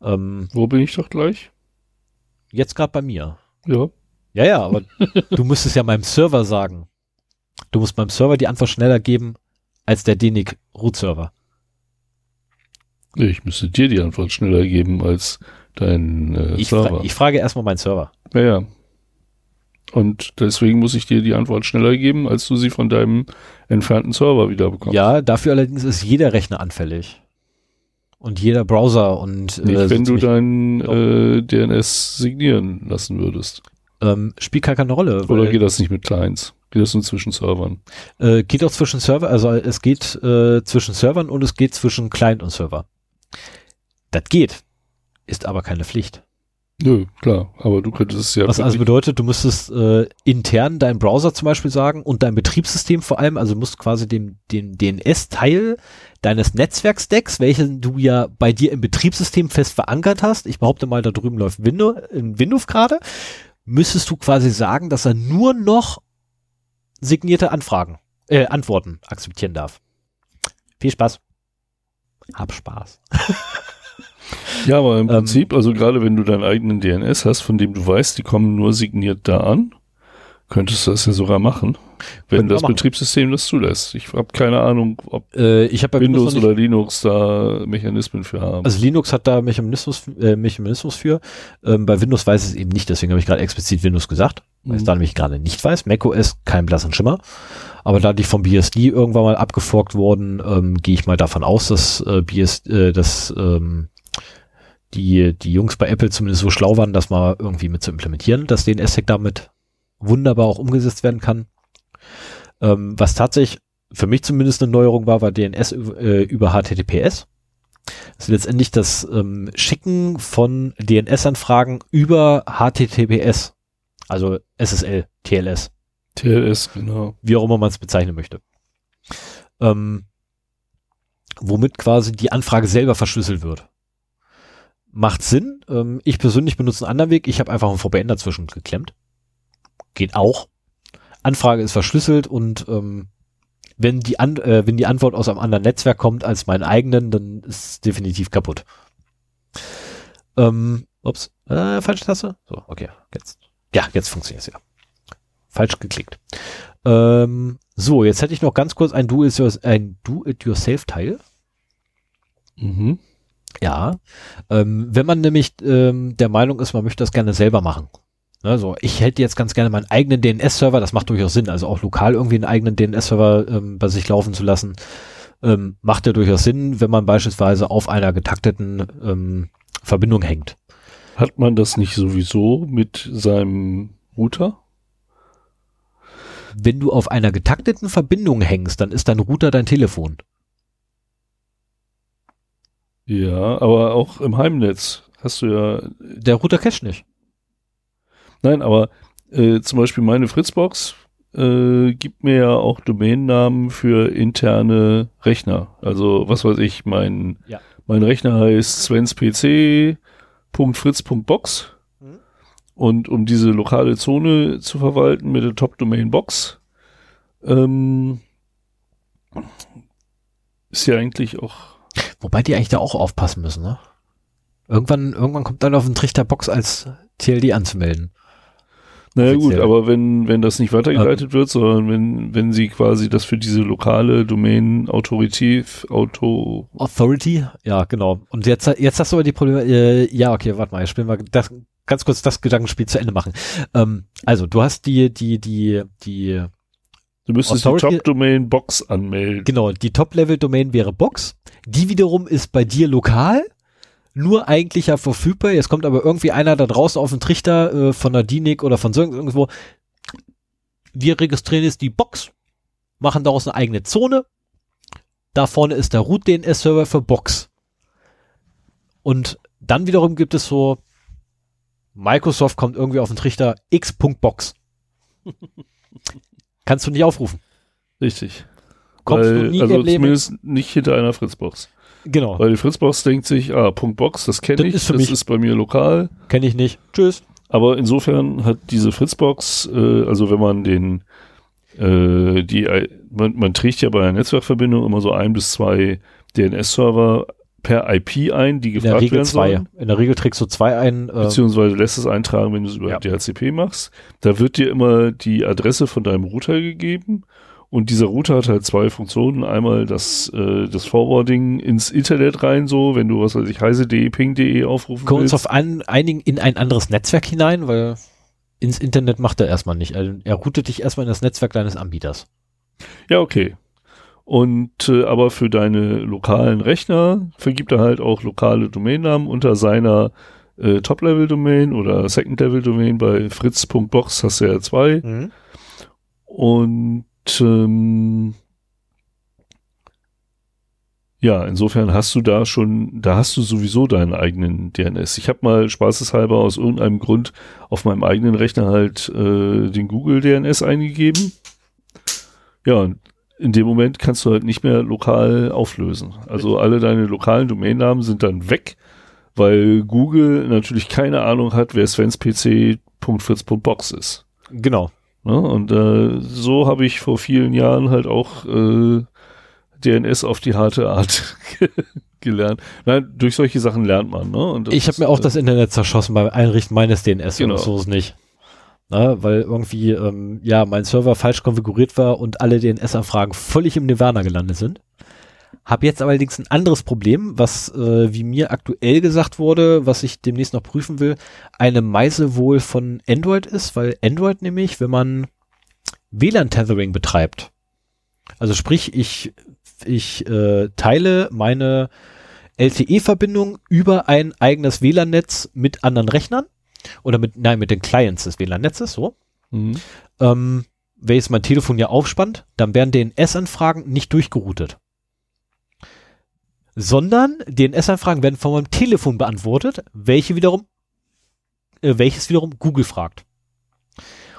Ähm, Wo bin ich doch gleich? Jetzt gerade bei mir. Ja. Ja, ja, aber du müsstest ja meinem Server sagen. Du musst meinem Server die Antwort schneller geben als der DNIC Root Server. Ich müsste dir die Antwort schneller geben als dein äh, ich Server. Fra ich frage erstmal meinen Server. Ja, ja. Und deswegen muss ich dir die Antwort schneller geben, als du sie von deinem entfernten Server wieder bekommst. Ja, dafür allerdings ist jeder Rechner anfällig. Und jeder Browser und äh, Nicht, wenn du dein äh, DNS signieren lassen würdest. Ähm, spielt gar keine Rolle. Oder geht das nicht mit Clients? Geht das nur zwischen Servern? Äh, geht auch zwischen Server, also es geht äh, zwischen Servern und es geht zwischen Client und Server. Das geht, ist aber keine Pflicht. Nö, klar, aber du könntest es ja. Was also bedeutet, du müsstest äh, intern deinen Browser zum Beispiel sagen und dein Betriebssystem vor allem, also du musst quasi den, den DNS-Teil deines Netzwerkstacks, welchen du ja bei dir im Betriebssystem fest verankert hast, ich behaupte mal, da drüben läuft Windows, in Windows gerade, müsstest du quasi sagen, dass er nur noch signierte Anfragen, äh, Antworten akzeptieren darf. Viel Spaß. Hab Spaß. Ja, aber im ähm, Prinzip, also gerade wenn du deinen eigenen DNS hast, von dem du weißt, die kommen nur signiert da an, könntest du das ja sogar machen, wenn das Betriebssystem das zulässt. Ich habe keine Ahnung, ob äh, Windows, oder Linux da Mechanismen für haben. Also Linux hat da Mechanismus, äh, Mechanismus für. Ähm, bei Windows weiß es eben nicht, deswegen habe ich gerade explizit Windows gesagt, weil mhm. es da nämlich gerade nicht weiß. macOS kein blassen Schimmer. Aber da die vom BSD irgendwann mal abgeforkt wurden, ähm, gehe ich mal davon aus, dass äh, BS, äh, dass ähm, die, die Jungs bei Apple zumindest so schlau waren, das mal irgendwie mit zu implementieren, dass den SSEC damit wunderbar auch umgesetzt werden kann. Ähm, was tatsächlich für mich zumindest eine Neuerung war, war DNS äh, über HTTPS. Das ist letztendlich das ähm, Schicken von DNS-Anfragen über HTTPS, also SSL, TLS. TLS, genau. Wie auch immer man es bezeichnen möchte. Ähm, womit quasi die Anfrage selber verschlüsselt wird macht Sinn. Ähm, ich persönlich benutze einen anderen Weg. Ich habe einfach ein VPN dazwischen geklemmt. Geht auch. Anfrage ist verschlüsselt und ähm, wenn die An äh, wenn die Antwort aus einem anderen Netzwerk kommt als meinen eigenen, dann ist es definitiv kaputt. Ähm, ups, äh, falsche Taste. So, okay, jetzt. Ja, jetzt funktioniert es ja. Falsch geklickt. Ähm, so, jetzt hätte ich noch ganz kurz ein Do-it-yourself-Teil. Mhm. Ja. Ähm, wenn man nämlich ähm, der Meinung ist, man möchte das gerne selber machen. Also ich hätte jetzt ganz gerne meinen eigenen DNS-Server, das macht durchaus Sinn, also auch lokal irgendwie einen eigenen DNS-Server ähm, bei sich laufen zu lassen, ähm, macht ja durchaus Sinn, wenn man beispielsweise auf einer getakteten ähm, Verbindung hängt. Hat man das nicht sowieso mit seinem Router? Wenn du auf einer getakteten Verbindung hängst, dann ist dein Router dein Telefon. Ja, aber auch im Heimnetz hast du ja. Der Router cache nicht. Nein, aber äh, zum Beispiel meine Fritzbox äh, gibt mir ja auch Domainnamen für interne Rechner. Also was weiß ich, mein, Ja. mein Rechner heißt svenspc.fritz.box Mhm. und um diese lokale Zone zu verwalten mit der Top-Domain Box ähm, ist ja eigentlich auch Wobei die eigentlich da auch aufpassen müssen, ne? Irgendwann, irgendwann kommt dann auf den Trichter Box als TLD anzumelden. Naja gut, aber wenn, wenn das nicht weitergeleitet wird, sondern wenn, wenn sie quasi das für diese lokale Domain autoritiv, auto, Authority? Ja, genau. Und jetzt, jetzt hast du aber die Probleme, äh, ja, okay, warte mal, jetzt spielen wir das, ganz kurz das Gedankenspiel zu Ende machen. Ähm, also, du hast die, die, die, die, du müsstest Authority- die Top-Domain Box anmelden. genau, die Top-Level-Domain wäre Box. Die wiederum ist bei dir lokal, nur eigentlich ja verfügbar. Jetzt kommt aber irgendwie einer da draußen auf den Trichter äh, von der DINIC oder von so irgendwo. Wir registrieren jetzt die Box, machen daraus eine eigene Zone. Da vorne ist der Root-DNS-Server für Box. Und dann wiederum gibt es so, Microsoft kommt irgendwie auf den Trichter x.box. Kannst du nicht aufrufen. Richtig. Kommst Weil, du nie also im Leben. zumindest nicht hinter einer Fritzbox. Genau, Weil die Fritzbox denkt sich, ah, Punkt Box, das kenne ich, ist für das mich. ist bei mir lokal. kenne ich nicht. Tschüss. Aber insofern hat diese Fritzbox, äh, also wenn man den, äh, die, man, man trägt ja bei einer Netzwerkverbindung immer so ein bis zwei DNS-Server per IP ein, die In der gefragt Regel werden zwei. sollen. In der Regel trägst du zwei ein. Äh, Beziehungsweise lässt es eintragen, wenn du es über Ja. DHCP machst. Da wird dir immer die Adresse von deinem Router gegeben. Und dieser Router hat halt zwei Funktionen. Einmal das, äh, das Forwarding ins Internet rein, so, wenn du, was weiß ich, heise.de, ping.de aufrufen uns willst. auf ein, einigen in ein anderes Netzwerk hinein, weil ins Internet macht er erstmal nicht. Also er routet dich erstmal in das Netzwerk deines Anbieters. Ja, okay. Und äh, aber für deine lokalen Rechner vergibt er halt auch lokale Domainnamen unter seiner äh, Top-Level-Domain oder Second-Level-Domain. Bei fritz.box hast du ja zwei. Und ähm, ja, insofern hast du da schon, da hast du sowieso deinen eigenen DNS. Ich habe mal spaßeshalber aus irgendeinem Grund auf meinem eigenen Rechner halt äh, den Google DNS eingegeben. Ja, und in dem Moment kannst du halt nicht mehr lokal auflösen. Also alle deine lokalen Domainnamen sind dann weg, weil Google natürlich keine Ahnung hat, wer svenspc.fritz.box ist. Genau. Ne? Und äh, so habe ich vor vielen Jahren halt auch äh, DNS auf die harte Art gelernt. Nein, durch solche Sachen lernt man. Ne? Und Ich habe mir auch äh, das Internet zerschossen beim Einrichten meines DNS Genau. oder so ist nicht. Na, weil irgendwie, ähm, ja, mein Server falsch konfiguriert war und alle DNS-Anfragen völlig im Nirvana gelandet sind. Hab jetzt allerdings ein anderes Problem, was, äh, wie mir aktuell gesagt wurde, was ich demnächst noch prüfen will, eine Meise wohl von Android ist, weil Android nämlich, wenn man WLAN-Tethering betreibt, also sprich, ich, ich äh, teile meine LTE-Verbindung über ein eigenes WLAN-Netz mit anderen Rechnern oder mit, nein, mit den Clients des WLAN-Netzes, so. mhm. Ähm, wenn jetzt mein Telefon ja aufspannt, dann werden DNS-Anfragen nicht durchgeroutet. Sondern DNS-Anfragen werden von meinem Telefon beantwortet, welche wiederum, äh, welches wiederum Google fragt.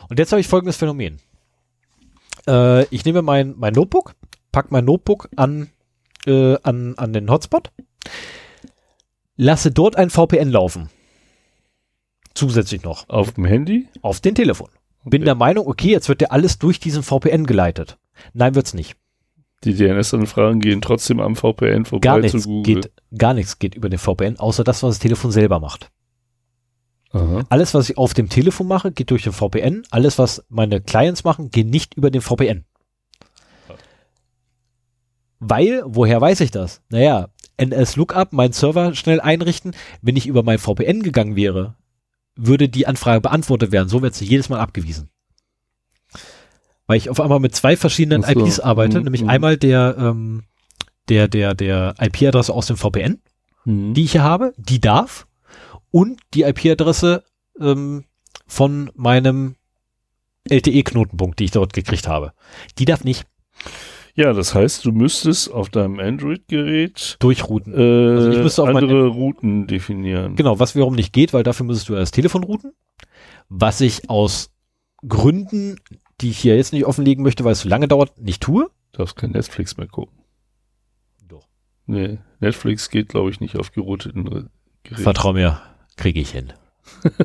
Und jetzt habe ich folgendes Phänomen. Äh, ich nehme mein, mein Notebook, pack mein Notebook an, äh, an, an den Hotspot, lasse dort ein VPN laufen. Zusätzlich noch Auf dem Handy? auf den Telefon. Bin Okay. der Meinung, okay, jetzt wird ja alles durch diesen VPN geleitet. Nein, wird's nicht. Die DNS-Anfragen gehen trotzdem am VPN vorbei gar nichts Geht, gar nichts geht über den VPN, außer das, was das Telefon selber macht. Aha. Alles, was ich auf dem Telefon mache, geht durch den VPN. Alles, was meine Clients machen, geht nicht über den VPN. Weil, woher weiß ich das? Naja, NS-Lookup, mein Server schnell einrichten. Wenn ich über mein VPN gegangen wäre, würde die Anfrage beantwortet werden. So wird sie jedes Mal abgewiesen. Weil ich auf einmal mit zwei verschiedenen so. IPs arbeite, mhm. nämlich mhm. einmal der, ähm, der, der, der IP-Adresse aus dem VPN, mhm. die ich hier habe, die darf, und die IP-Adresse ähm, von meinem LTE-Knotenpunkt, die ich dort gekriegt habe. Die darf nicht. Ja, das heißt, du müsstest auf deinem Android-Gerät durchrouten. Äh, also ich müsste andere Routen definieren. Genau, was wiederum nicht geht, weil dafür müsstest du das Telefon routen. Was ich aus Gründen, die ich hier jetzt nicht offenlegen möchte, weil es zu lange dauert, nicht tue. Du darfst kein Netflix mehr gucken. Doch. Nee, Netflix geht, glaube ich, nicht auf gerouteten Geräten. Vertrau mir, kriege ich hin.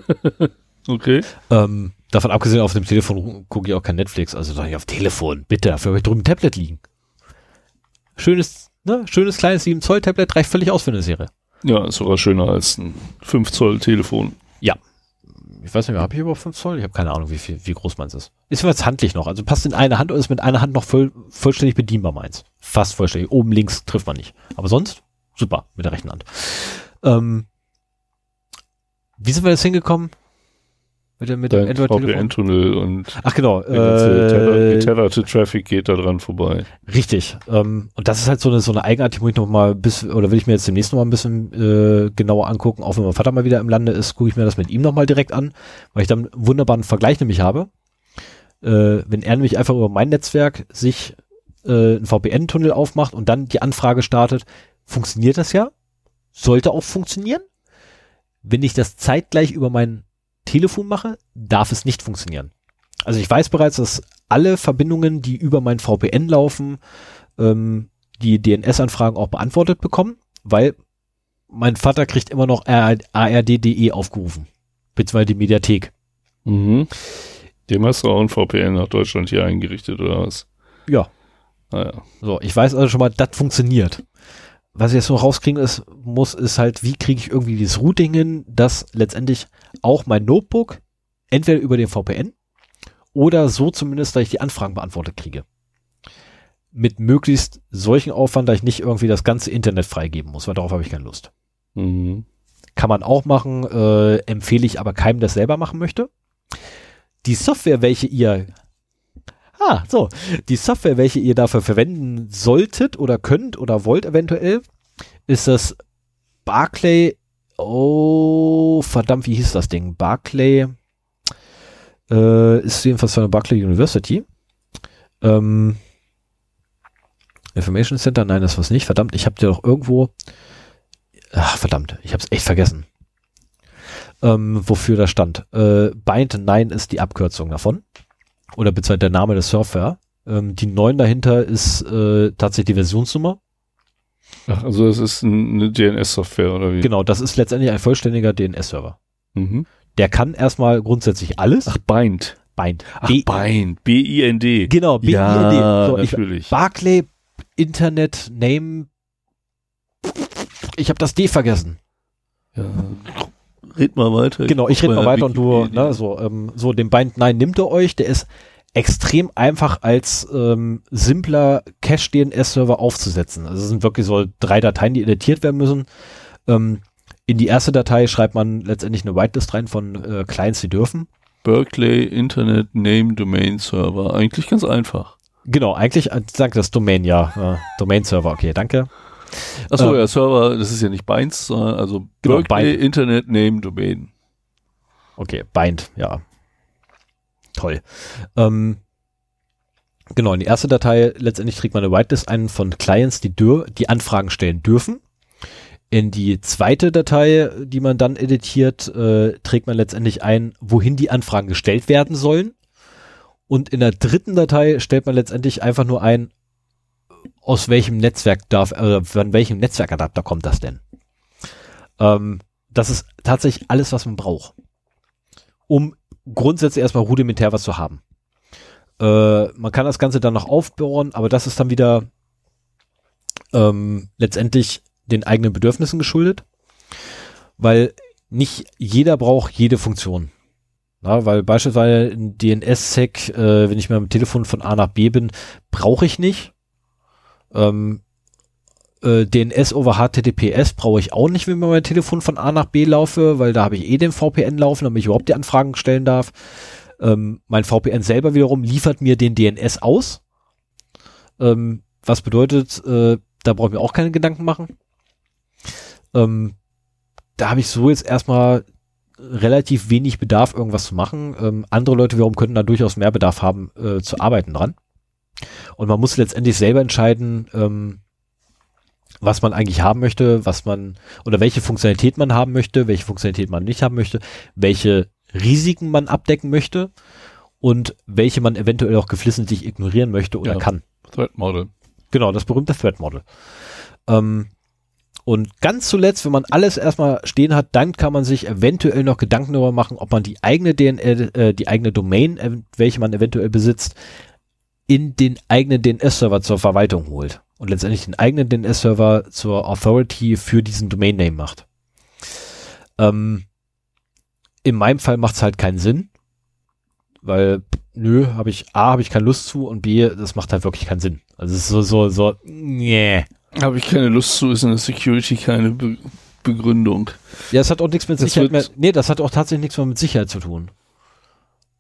okay. Ähm, Davon abgesehen, auf dem Telefon gucke ich auch kein Netflix, also sage ich auf Telefon, bitte, dafür habe ich drüben ein Tablet liegen. Schönes, ne, schönes kleines 7 Zoll Tablet reicht völlig aus für eine Serie. Ja, ist sogar schöner als ein 5 Zoll Telefon. Ja. Ich weiß nicht mehr, habe ich überhaupt 5 Zoll? Ich habe keine Ahnung, wie viel, wie groß meins ist. Ist jetzt handlich noch, also passt in eine Hand und ist mit einer Hand noch voll, vollständig bedienbar meins. Fast vollständig. Oben links trifft man nicht. Aber sonst, super, mit der rechten Hand. Ähm, wie sind wir jetzt hingekommen? Mit, dem, mit dem VPN-Tunnel und Ach genau, äh, getetherte Traffic geht da dran vorbei. Richtig. Ähm, und das ist halt so eine so eine Eigenart, die muss ich noch mal bis oder will ich mir jetzt demnächst noch mal ein bisschen äh, genauer angucken. Auch wenn mein Vater mal wieder im Lande ist, gucke ich mir das mit ihm noch mal direkt an, weil ich dann einen wunderbaren Vergleich nämlich habe. Äh, wenn er nämlich einfach über mein Netzwerk sich äh, einen VPN-Tunnel aufmacht und dann die Anfrage startet, funktioniert das ja? Sollte auch funktionieren. Wenn ich das zeitgleich über meinen Telefon mache, darf es nicht funktionieren. Also ich weiß bereits, dass alle Verbindungen, die über mein VPN laufen, ähm, die DNS-Anfragen auch beantwortet bekommen, weil mein Vater kriegt immer noch ARD.de aufgerufen, beziehungsweise die Mediathek. Mhm. Dem hast du auch ein VPN nach Deutschland hier eingerichtet, oder was? Ja. Ah, ja. So, ich weiß also schon mal, das funktioniert. Was ich jetzt noch rauskriegen ist, muss, ist halt, wie kriege ich irgendwie dieses Routing hin, dass letztendlich auch mein Notebook entweder über den VPN oder so zumindest, dass ich die Anfragen beantwortet kriege. Mit möglichst solchen Aufwand, dass ich nicht irgendwie das ganze Internet freigeben muss, weil darauf habe ich keine Lust. Mhm. Kann man auch machen, äh, empfehle ich aber keinem, der selber machen möchte. Die Software, welche ihr Ah, so. Die Software, welche ihr dafür verwenden solltet oder könnt oder wollt eventuell, ist das Barclay Oh, verdammt, wie hieß das Ding? Barclay äh, ist jedenfalls von der Barclay University. Ähm, Information Center, nein, das war's nicht. Verdammt, ich habe dir doch irgendwo. Ach, verdammt, ich habe es echt vergessen. Ähm, wofür das stand. Äh, Bind 9 ist die Abkürzung davon. Oder beziehungsweise der Name des Surfer. Ähm, die 9 dahinter ist äh, tatsächlich die Versionsnummer. Ach, also das ist eine DNS-Software oder wie? Genau, das ist letztendlich ein vollständiger DNS-Server. Mhm. Der kann erstmal grundsätzlich alles. Ach, Bind. Bind. Ach, B Bind. B-I-N-D. Genau, B-I-N-D. Ja, so, natürlich. Ich, Barclay Internet Name. Ich habe das D vergessen. Ja, red mal weiter. Genau, ich red mal weiter und du, ne, so, ähm, so den Bind, nein, nimmt er euch, der ist extrem einfach als ähm, simpler Cache-DNS-Server aufzusetzen. Also es sind wirklich so drei Dateien, die editiert werden müssen. Ähm, in die erste Datei schreibt man letztendlich eine Whitelist rein von äh, Clients, die dürfen. Berkeley Internet Name Domain Server. Eigentlich ganz einfach. Genau, eigentlich, äh, sag das Domain, ja. Äh, Domain Server, okay, danke. Achso, ähm, ja, Server, das ist ja nicht Binds, sondern also genau, Berkeley Bind. Internet Name Domain. Okay, Bind, ja. Toll. Ähm, genau, in die erste Datei letztendlich trägt man eine Whitelist ein von Clients, die, dür die Anfragen stellen dürfen. In die zweite Datei, die man dann editiert, äh, trägt man letztendlich ein, wohin die Anfragen gestellt werden sollen. Und in der dritten Datei stellt man letztendlich einfach nur ein, aus welchem Netzwerk darf, äh, von welchem Netzwerkadapter kommt das denn? Ähm, das ist tatsächlich alles, was man braucht, um grundsätzlich erstmal rudimentär was zu haben. Äh, man kann das Ganze dann noch aufbauen, aber das ist dann wieder ähm, letztendlich den eigenen Bedürfnissen geschuldet, weil nicht jeder braucht jede Funktion. Na, weil beispielsweise ein DNS-Sec, äh, wenn ich mit dem Telefon von A nach B bin, brauche ich nicht. Ähm, äh, DNS over HTTPS brauche ich auch nicht, wenn ich mein Telefon von A nach B laufe, weil da habe ich eh den VPN laufen, damit ich überhaupt die Anfragen stellen darf. Ähm, mein VPN selber wiederum liefert mir den DNS aus. Ähm, was bedeutet, äh, da brauche ich mir auch keine Gedanken machen. Ähm, da habe ich so jetzt erstmal relativ wenig Bedarf, irgendwas zu machen. Ähm, andere Leute wiederum könnten da durchaus mehr Bedarf haben, äh, zu arbeiten dran. Und man muss letztendlich selber entscheiden, ähm, was man eigentlich haben möchte, was man oder welche Funktionalität man haben möchte, welche Funktionalität man nicht haben möchte, welche Risiken man abdecken möchte und welche man eventuell auch geflissentlich ignorieren möchte oder ja, kann. Threat Model. Genau, das berühmte Threat Model. Ähm, und ganz zuletzt, wenn man alles erstmal stehen hat, dann kann man sich eventuell noch Gedanken darüber machen, ob man die eigene DNL, äh, die eigene Domain, äh, welche man eventuell besitzt, in den eigenen DNS-Server zur Verwaltung holt und letztendlich den eigenen DNS-Server zur Authority für diesen Domain-Name macht. Ähm, in meinem Fall macht es halt keinen Sinn, weil nö, habe ich A, habe ich keine Lust zu und B, das macht halt wirklich keinen Sinn. Also es ist so, so, so, nee. Habe ich keine Lust zu, ist in der Security keine Be Begründung. Ja, es hat auch nichts mit das Sicherheit mehr, nee, das hat auch tatsächlich nichts mehr mit Sicherheit zu tun.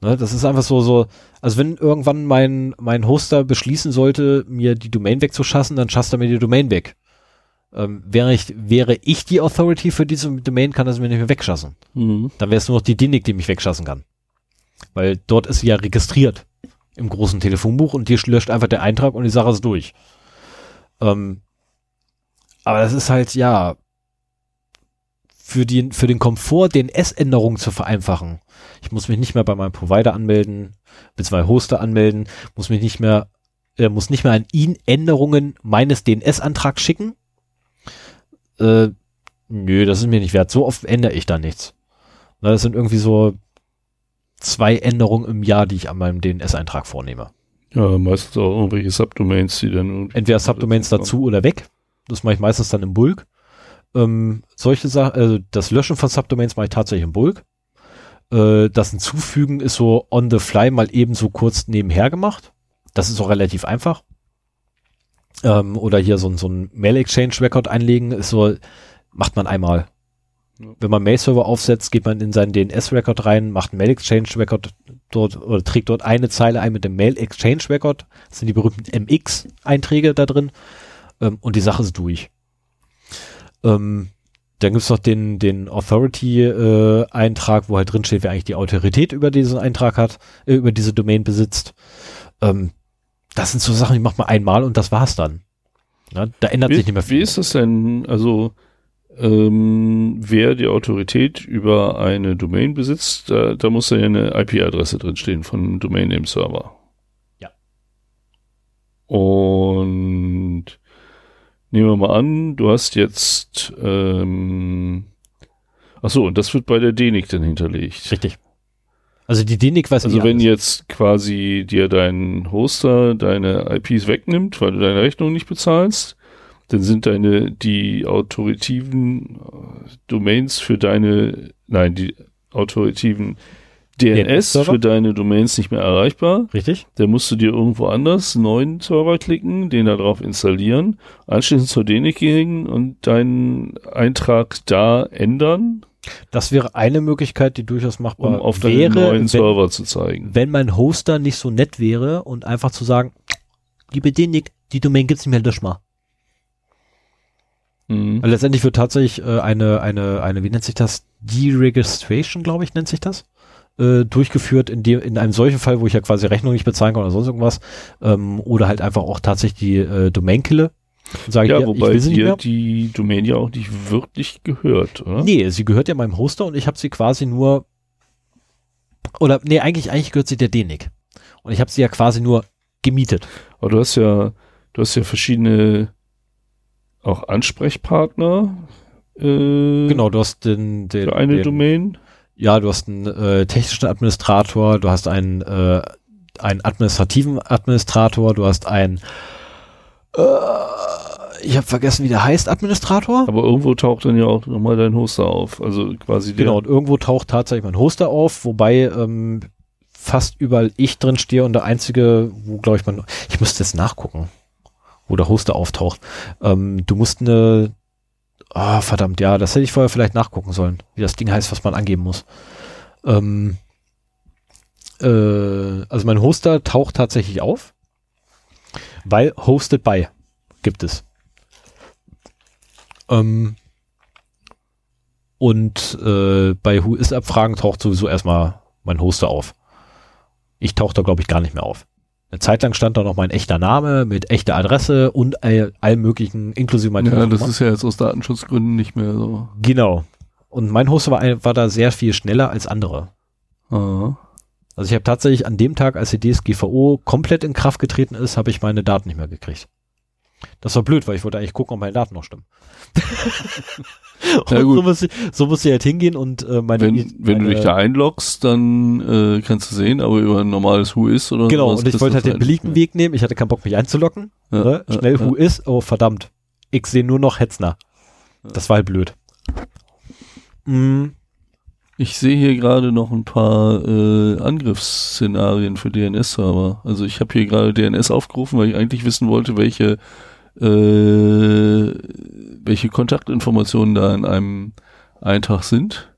Ne, das ist einfach so, so, also wenn irgendwann mein, mein Hoster beschließen sollte, mir die Domain wegzuschassen, dann schasst er mir die Domain weg. Ähm, wäre, ich, wäre ich die Authority für diese Domain, kann er sie mir nicht mehr wegschassen. Mhm. Dann wäre es nur noch die DINIC, die mich wegschassen kann. Weil dort ist sie ja registriert im großen Telefonbuch und die löscht einfach der Eintrag und die Sache ist durch. Ähm, aber das ist halt, ja, für, die, für den Komfort, den S-Änderungen zu vereinfachen. Ich muss mich nicht mehr bei meinem Provider anmelden, beziehungsweise Hoster anmelden, muss mich nicht mehr, äh, muss nicht mehr an ihn Änderungen meines DNS-Antrags schicken. Äh, nö, das ist mir nicht wert. So oft ändere ich da nichts. Na, das sind irgendwie so zwei Änderungen im Jahr, die ich an meinem DNS-Eintrag vornehme. Ja, meistens auch irgendwelche Subdomains, die dann entweder Subdomains dazu oder weg. Das mache ich meistens dann im Bulk. Ähm, solche Sachen, also das Löschen von Subdomains mache ich tatsächlich im Bulk. Äh, das Hinzufügen ist so on the fly mal eben so kurz nebenher gemacht. Das ist auch relativ einfach. Ähm, oder hier so, so ein Mail Exchange Record einlegen ist so, macht man einmal. Wenn man Mail-Server aufsetzt, geht man in seinen DNS-Record rein, macht einen Mail-Exchange-Record dort oder trägt dort eine Zeile ein mit dem Mail-Exchange-Record. Das sind die berühmten MX-Einträge da drin. Ähm, und die Sache ist durch. Ähm, dann gibt's noch den, den Authority-Eintrag, äh, wo halt drin steht, wer eigentlich die Autorität über diesen Eintrag hat, äh, über diese Domain besitzt. Ähm, das sind so Sachen, die macht man einmal und das war's dann. Ja, da ändert wie, sich nicht mehr viel. Wie ist das denn, also ähm, wer die Autorität über eine Domain besitzt, da, da muss ja eine IP-Adresse drinstehen von Domain Name Server. Ja. Und Nehmen wir mal an, du hast jetzt, ähm, ach so, und das wird bei der DENIC dann hinterlegt. Richtig. Also die DENIC weiß Also wenn jetzt quasi dir dein Hoster deine IPs wegnimmt, weil du deine Rechnung nicht bezahlst, dann sind deine, die autoritiven äh, Domains für deine, nein, die autoritiven DNS für deine Domains nicht mehr erreichbar. Richtig. Dann musst du dir irgendwo anders einen neuen Server klicken, den da drauf installieren, anschließend zur DNIC gehen und deinen Eintrag da ändern. Das wäre eine Möglichkeit, die durchaus machbar um auf wäre, neuen wenn, Server zu zeigen. Wenn mein Hoster nicht so nett wäre und einfach zu sagen, liebe DNIC, die Domain gibt's nicht mehr, lösch mal. Mhm. letztendlich wird tatsächlich äh, eine, eine, eine, wie nennt sich das? Deregistration, glaube ich, nennt sich das äh, durchgeführt in, dem, in einem solchen Fall, wo ich ja quasi Rechnung nicht bezahlen kann oder sonst irgendwas, ähm, oder halt einfach auch tatsächlich die äh, Domain kille. Sage ja, ich, wobei ich dir die Domain ja auch nicht wirklich gehört, oder? Nee, sie gehört ja meinem Hoster und ich habe sie quasi nur oder nee, eigentlich eigentlich gehört sie der DENIC. Und ich habe sie ja quasi nur gemietet. Aber du hast ja du hast ja verschiedene auch Ansprechpartner. Äh, genau, du hast den, den für eine den, Domain ja, du hast einen äh, technischen Administrator, du hast einen, äh, einen administrativen Administrator, du hast einen, äh, ich habe vergessen, wie der heißt, Administrator. Aber irgendwo taucht dann ja auch nochmal dein Hoster auf. Also quasi der. Genau, und irgendwo taucht tatsächlich mein Hoster auf, wobei ähm, fast überall ich drin stehe und der einzige, wo glaube ich man, ich müsste jetzt nachgucken, wo der Hoster auftaucht. Ähm, du musst eine, ah oh, verdammt, ja, das hätte ich vorher vielleicht nachgucken sollen, wie das Ding heißt, was man angeben muss. Ähm, äh, also mein Hoster taucht tatsächlich auf, weil hosted by gibt es. Ähm, und äh, bei Who is Abfragen taucht sowieso erstmal mein Hoster auf. Ich tauche da, glaube ich, gar nicht mehr auf. Eine Zeit lang stand da noch mein echter Name mit echter Adresse und all, allem möglichen, inklusive mein Ja, das ist ja jetzt aus Datenschutzgründen nicht mehr so. Genau. Und mein Hoster war, war da sehr viel schneller als andere. Aha. Also ich habe tatsächlich an dem Tag, als die DSGVO komplett in Kraft getreten ist, habe ich meine Daten nicht mehr gekriegt. Das war blöd, weil ich wollte eigentlich gucken, ob meine Daten noch stimmen. Ja, so muss, ich, so muss ich halt hingehen und äh, meine. Wenn, meine, wenn du dich da einloggst, dann äh, kannst du sehen, aber über ein normales Who is oder Genau, und ich wollte halt den beliebten Weg nehmen. Ich hatte keinen Bock, mich einzuloggen. Ja, ne? Schnell ja, Who is, oh verdammt. Ich sehe nur noch Hetzner. Das war halt blöd. Mhm. Ich sehe hier gerade noch ein paar äh, Angriffsszenarien für DNS-Server. Also ich habe hier gerade DNS aufgerufen, weil ich eigentlich wissen wollte, welche welche Kontaktinformationen da in einem Eintrag sind.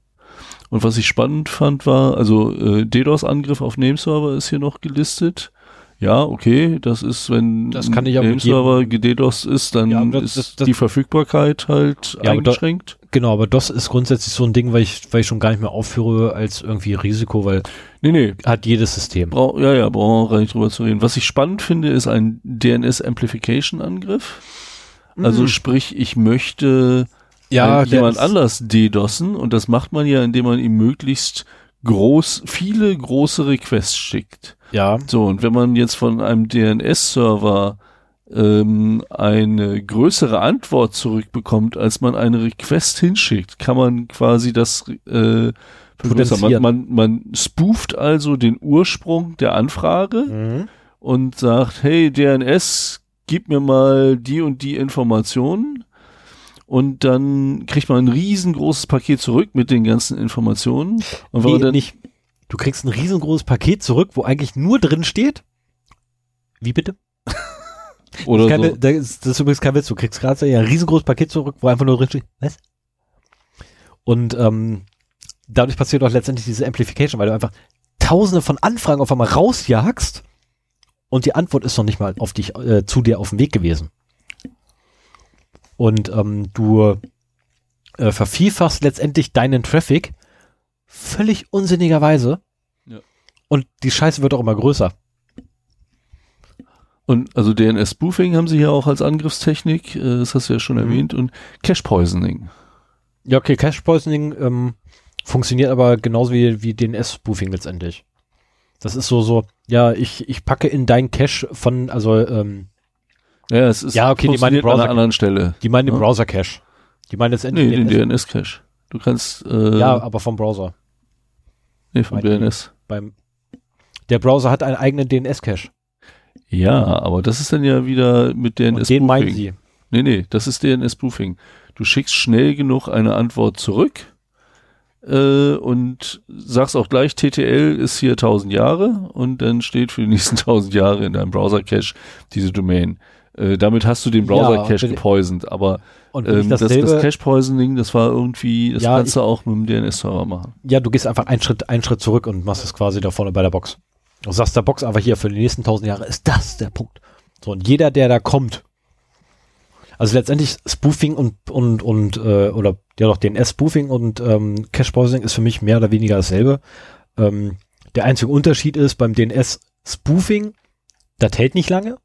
Und was ich spannend fand war, also äh, DDoS-Angriff auf Nameserver ist hier noch gelistet. Ja, okay, das ist, wenn das Nameserver gedDOS ist, dann ja, das, ist das, das, die Verfügbarkeit halt ja, eingeschränkt. Genau, aber DOS ist grundsätzlich so ein Ding, weil ich, weil ich schon gar nicht mehr aufführe als irgendwie Risiko, weil nee, nee. hat jedes System. Brau ja, ja, brauchen wir gar nicht drüber zu reden. Was ich spannend finde, ist ein DNS-Amplification-Angriff. Also mhm. sprich, ich möchte ja, jemand anders DDoSen und das macht man ja, indem man ihm möglichst groß, viele große Requests schickt. Ja. So, und wenn man jetzt von einem DNS-Server ähm, eine größere Antwort zurückbekommt, als man eine Request hinschickt, kann man quasi das äh, man, man, man spooft also den Ursprung der Anfrage mhm. und sagt, hey, DNS, gib mir mal die und die Informationen und dann kriegt man ein riesengroßes Paket zurück mit den ganzen Informationen. Und nee, dann nicht. Du kriegst ein riesengroßes Paket zurück, wo eigentlich nur drin steht. Wie bitte? Oder das, so. das, ist, das ist übrigens kein Witz. Du kriegst gerade ein riesengroßes Paket zurück, wo einfach nur drin steht. Was? Und ähm, dadurch passiert auch letztendlich diese Amplification, weil du einfach tausende von Anfragen auf einmal rausjagst und die Antwort ist noch nicht mal auf dich, äh, zu dir auf dem Weg gewesen. Und ähm, du äh, vervielfachst letztendlich deinen Traffic völlig unsinnigerweise. Ja. Und die Scheiße wird auch immer größer. Und also DNS-Spoofing haben sie hier auch als Angriffstechnik, äh, das hast du ja schon mhm. erwähnt, und Cache-Poisoning. Ja, okay, Cache-Poisoning ähm, funktioniert aber genauso wie, wie DNS-Spoofing letztendlich. Das ist so, so, ja, ich, ich packe in dein Cache von, also, ähm, ja, es ist ja, okay, die meinen Browser, an einer anderen Stelle. Die meinen den ja? Browser Cache. Die meinen letztendlich nee, den DNS Cache. Du kannst, äh, Ja, aber vom Browser. Nee, vom DNS. Beim, der Browser hat einen eigenen DNS Cache. Ja, aber das ist dann ja wieder mit DNS Und den meinen sie. Nee, nee, das ist DNS Spoofing. Du schickst schnell genug eine Antwort zurück äh, und sagst auch gleich, TTL ist hier 1000 Jahre und dann steht für die nächsten 1000 Jahre in deinem Browser-Cache diese Domain. Äh, damit hast du den Browser-Cache ja, gepoisoned, aber ähm, das, das Cache-Poisoning, das war irgendwie, das ja, kannst du auch mit dem DNS-Server machen. Ja, du gehst einfach einen Schritt, einen Schritt zurück und machst es quasi da vorne bei der Box. Du sagst der Box einfach hier, für die nächsten 1000 Jahre ist das der Punkt. So, und jeder, der da kommt, also letztendlich Spoofing und, und, und, äh, oder ja doch, DNS-Spoofing und ähm, Cache-Poisoning ist für mich mehr oder weniger dasselbe. Ähm, der einzige Unterschied ist, beim DNS-Spoofing, das hält nicht lange,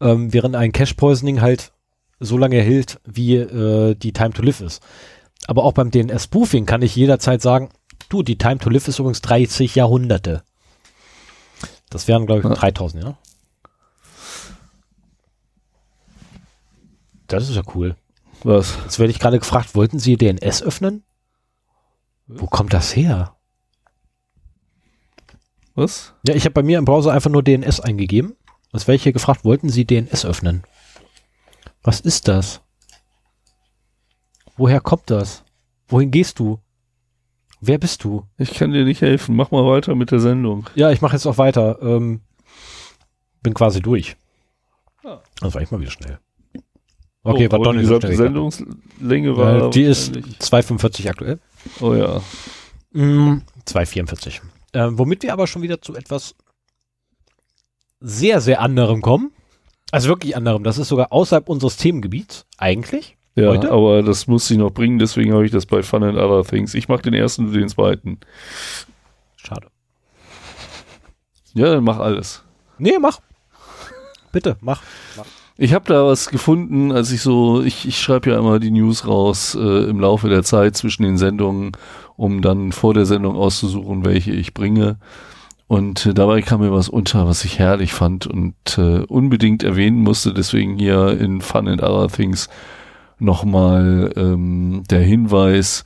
ähm, während ein Cache-Poisoning halt so lange hält, wie äh, die Time to Live ist. Aber auch beim DNS-Spoofing kann ich jederzeit sagen, du, die Time to Live ist übrigens 30 Jahrhunderte. Das wären, glaube ich, ja. 3000, ja. Das ist ja cool. Was? Jetzt werde ich gerade gefragt, wollten Sie DNS öffnen? Wo kommt das her? Was? Ja, ich habe bei mir im Browser einfach nur DNS eingegeben. Jetzt werde ich hier gefragt, wollten Sie DNS öffnen? Was ist das? Woher kommt das? Wohin gehst du? Wer bist du? Ich kann dir nicht helfen. Mach mal weiter mit der Sendung. Ja, ich mache jetzt auch weiter. Ähm, bin quasi durch. Ah. Das war ich mal wieder schnell. Okay, oh, war doch die nicht so schnell. Sendungslänge war. Äh, die ist wahrscheinlich- 2,45 aktuell. Oh ja. Mm, 2,44. Ähm, womit wir aber schon wieder zu etwas sehr, sehr anderem kommen. Also wirklich anderem. Das ist sogar außerhalb unseres Themengebiets, eigentlich. Ja, Heute? aber das muss ich noch bringen, deswegen habe ich das bei Fun and Other Things. Ich mache den ersten und den zweiten. Schade. Ja, dann mach alles. Nee, mach. Bitte, mach. Ich habe da was gefunden, als ich so, ich, ich schreibe ja immer die News raus äh, im Laufe der Zeit zwischen den Sendungen, um dann vor der Sendung auszusuchen, welche ich bringe. Und äh, dabei kam mir was unter, was ich herrlich fand und äh, unbedingt erwähnen musste. Deswegen hier in Fun and Other Things nochmal ähm, der Hinweis,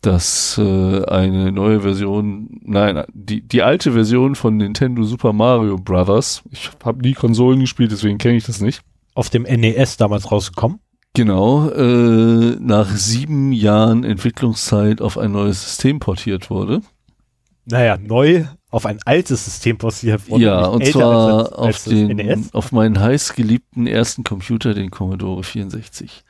dass äh, eine neue Version, nein, die, die alte Version von Nintendo Super Mario Brothers, ich habe nie Konsolen gespielt, deswegen kenne ich das nicht. Auf dem NES damals rausgekommen. Genau, äh, nach sieben Jahren Entwicklungszeit auf ein neues System portiert wurde. Naja, neu auf ein altes System passiert wurde. ja, und zwar als, als auf den, NES. auf meinen heißgeliebten ersten Computer, den Commodore 64.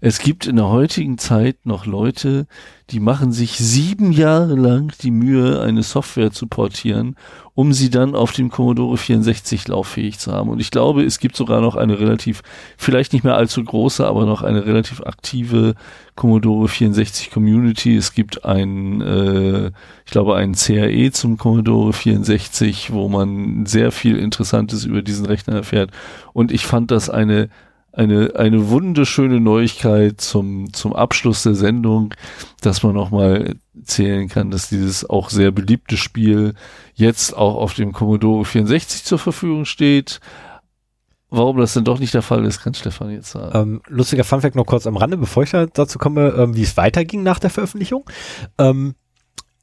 Es gibt in der heutigen Zeit noch Leute, die machen sich sieben Jahre lang die Mühe, eine Software zu portieren, um sie dann auf dem Commodore 64 lauffähig zu haben. Und ich glaube, es gibt sogar noch eine relativ, vielleicht nicht mehr allzu große, aber noch eine relativ aktive Commodore 64 Community. Es gibt ein, äh, ich glaube, ein CAE zum Commodore 64, wo man sehr viel Interessantes über diesen Rechner erfährt. Und ich fand das eine eine, eine wunderschöne Neuigkeit zum, zum Abschluss der Sendung, dass man nochmal erzählen kann, dass dieses auch sehr beliebte Spiel jetzt auch auf dem Commodore 64 zur Verfügung steht. Warum das denn doch nicht der Fall ist, kann Stefan jetzt sagen. Ähm, lustiger Funfact noch kurz am Rande, bevor ich da dazu komme, ähm, wie es weiterging nach der Veröffentlichung. Ähm,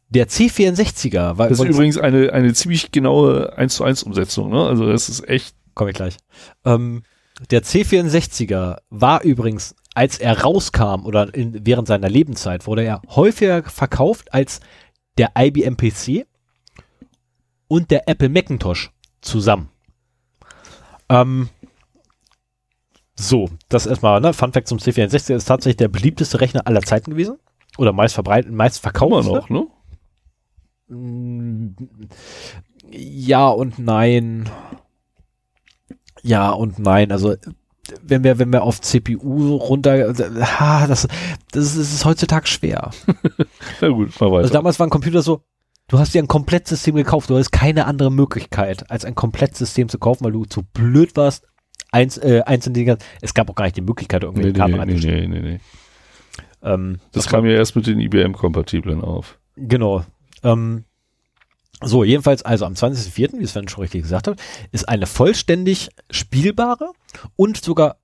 der C64er war Das ist übrigens, übrigens eine, eine ziemlich genaue 1 zu 1 Umsetzung, ne? Also das ist echt, komme ich gleich. Ähm, der C64er war übrigens, als er rauskam oder in, während seiner Lebenszeit, wurde er häufiger verkauft als der IBM PC und der Apple Macintosh zusammen. Ähm, so, das erstmal, ne? Fun Fact zum C64 ist tatsächlich der beliebteste Rechner aller Zeiten gewesen. Oder meist verbreitet, meist verkauft. immer noch, ne? Mm, Ja und nein. Ja und nein. Also wenn wir wenn wir auf CPU runter, ha, das das ist, das ist heutzutage schwer. Na gut, mal weiter. Also damals war ein Computer so, du hast dir ein Komplettsystem gekauft, du hattest keine andere Möglichkeit, als ein Komplettsystem zu kaufen, weil du zu blöd warst, eins, äh, einzelne Dinge. Es gab auch gar nicht die Möglichkeit, irgendwie nee, Kabel nee, nee, nee, nee. Ähm, Das kam ja erst mit den IBM-Kompatiblen auf. Genau. Ähm, so, jedenfalls, also am 20.04., wie Sven schon richtig gesagt hat, ist eine vollständig spielbare und sogar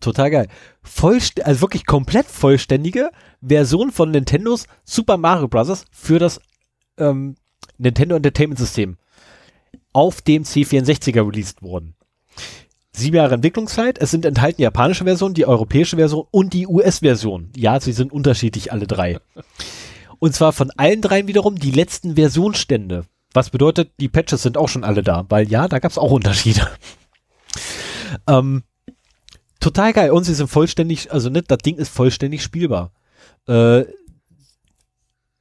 total geil, vollst also wirklich komplett vollständige Version von Nintendos Super Mario Bros. für das ähm, Nintendo Entertainment System auf dem C64er released worden. Sieben Jahre Entwicklungszeit, es sind enthalten die japanische Version, die europäische Version und die US-Version. Ja, sie sind unterschiedlich alle drei. Und zwar von allen dreien wiederum die letzten Versionsstände. Was bedeutet, die Patches sind auch schon alle da, weil ja, da gab es auch Unterschiede. ähm, total geil. Und sie sind vollständig, also ne, das Ding ist vollständig spielbar. Äh,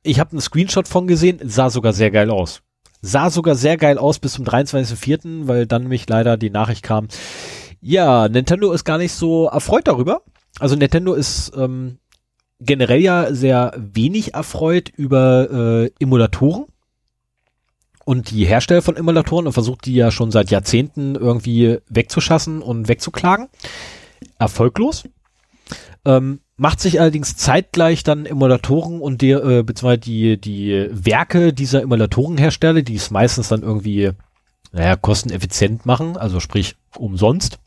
ich habe einen Screenshot von gesehen, sah sogar sehr geil aus. Sah sogar sehr geil aus bis zum 23.04., weil dann nämlich leider die Nachricht kam, ja, Nintendo ist gar nicht so erfreut darüber. Also Nintendo ist ähm, generell ja sehr wenig erfreut über äh, Emulatoren und die Hersteller von Emulatoren und versucht die ja schon seit Jahrzehnten irgendwie wegzuschassen und wegzuklagen. Erfolglos. Ähm, macht sich allerdings zeitgleich dann Emulatoren und die, äh, beziehungsweise die, die Werke dieser Emulatorenhersteller, die es meistens dann irgendwie, naja, kosteneffizient machen, also sprich umsonst,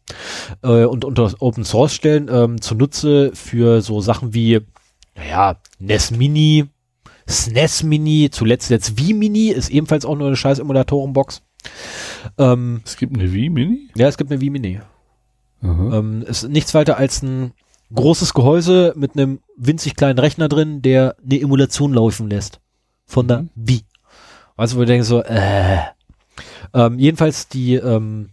äh, und unter Open Source stellen, ähm, zunutze für so Sachen wie, naja, NES Mini, SNES Mini, zuletzt jetzt Wii Mini, ist ebenfalls auch nur eine scheiß Emulatorenbox. Ähm, Es gibt eine Wii Mini? ja, es gibt eine Wii Mini. Ähm, ist nichts weiter als ein großes Gehäuse mit einem winzig kleinen Rechner drin, der eine Emulation laufen lässt. Von der Mhm. Wii. Also wo ich denke so, äh. Ähm, jedenfalls die, ähm,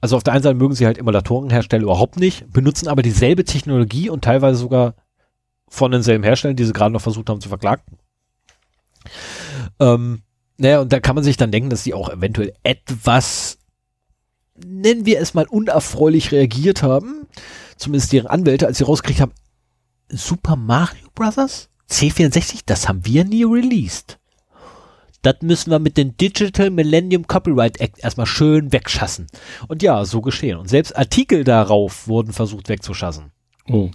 also auf der einen Seite mögen sie halt Emulatorenhersteller überhaupt nicht, benutzen aber dieselbe Technologie und teilweise sogar von denselben Herstellern, die sie gerade noch versucht haben zu verklagen. Ähm, naja, und da kann man sich dann denken, dass die auch eventuell etwas, nennen wir es mal, unerfreulich reagiert haben. Zumindest deren Anwälte, als sie rausgekriegt haben, Super Mario Brothers? C64, das haben wir nie released. Das müssen wir mit dem Digital Millennium Copyright Act erstmal schön wegschassen. Und ja, so geschehen. Und selbst Artikel darauf wurden versucht wegzuschassen. Oh.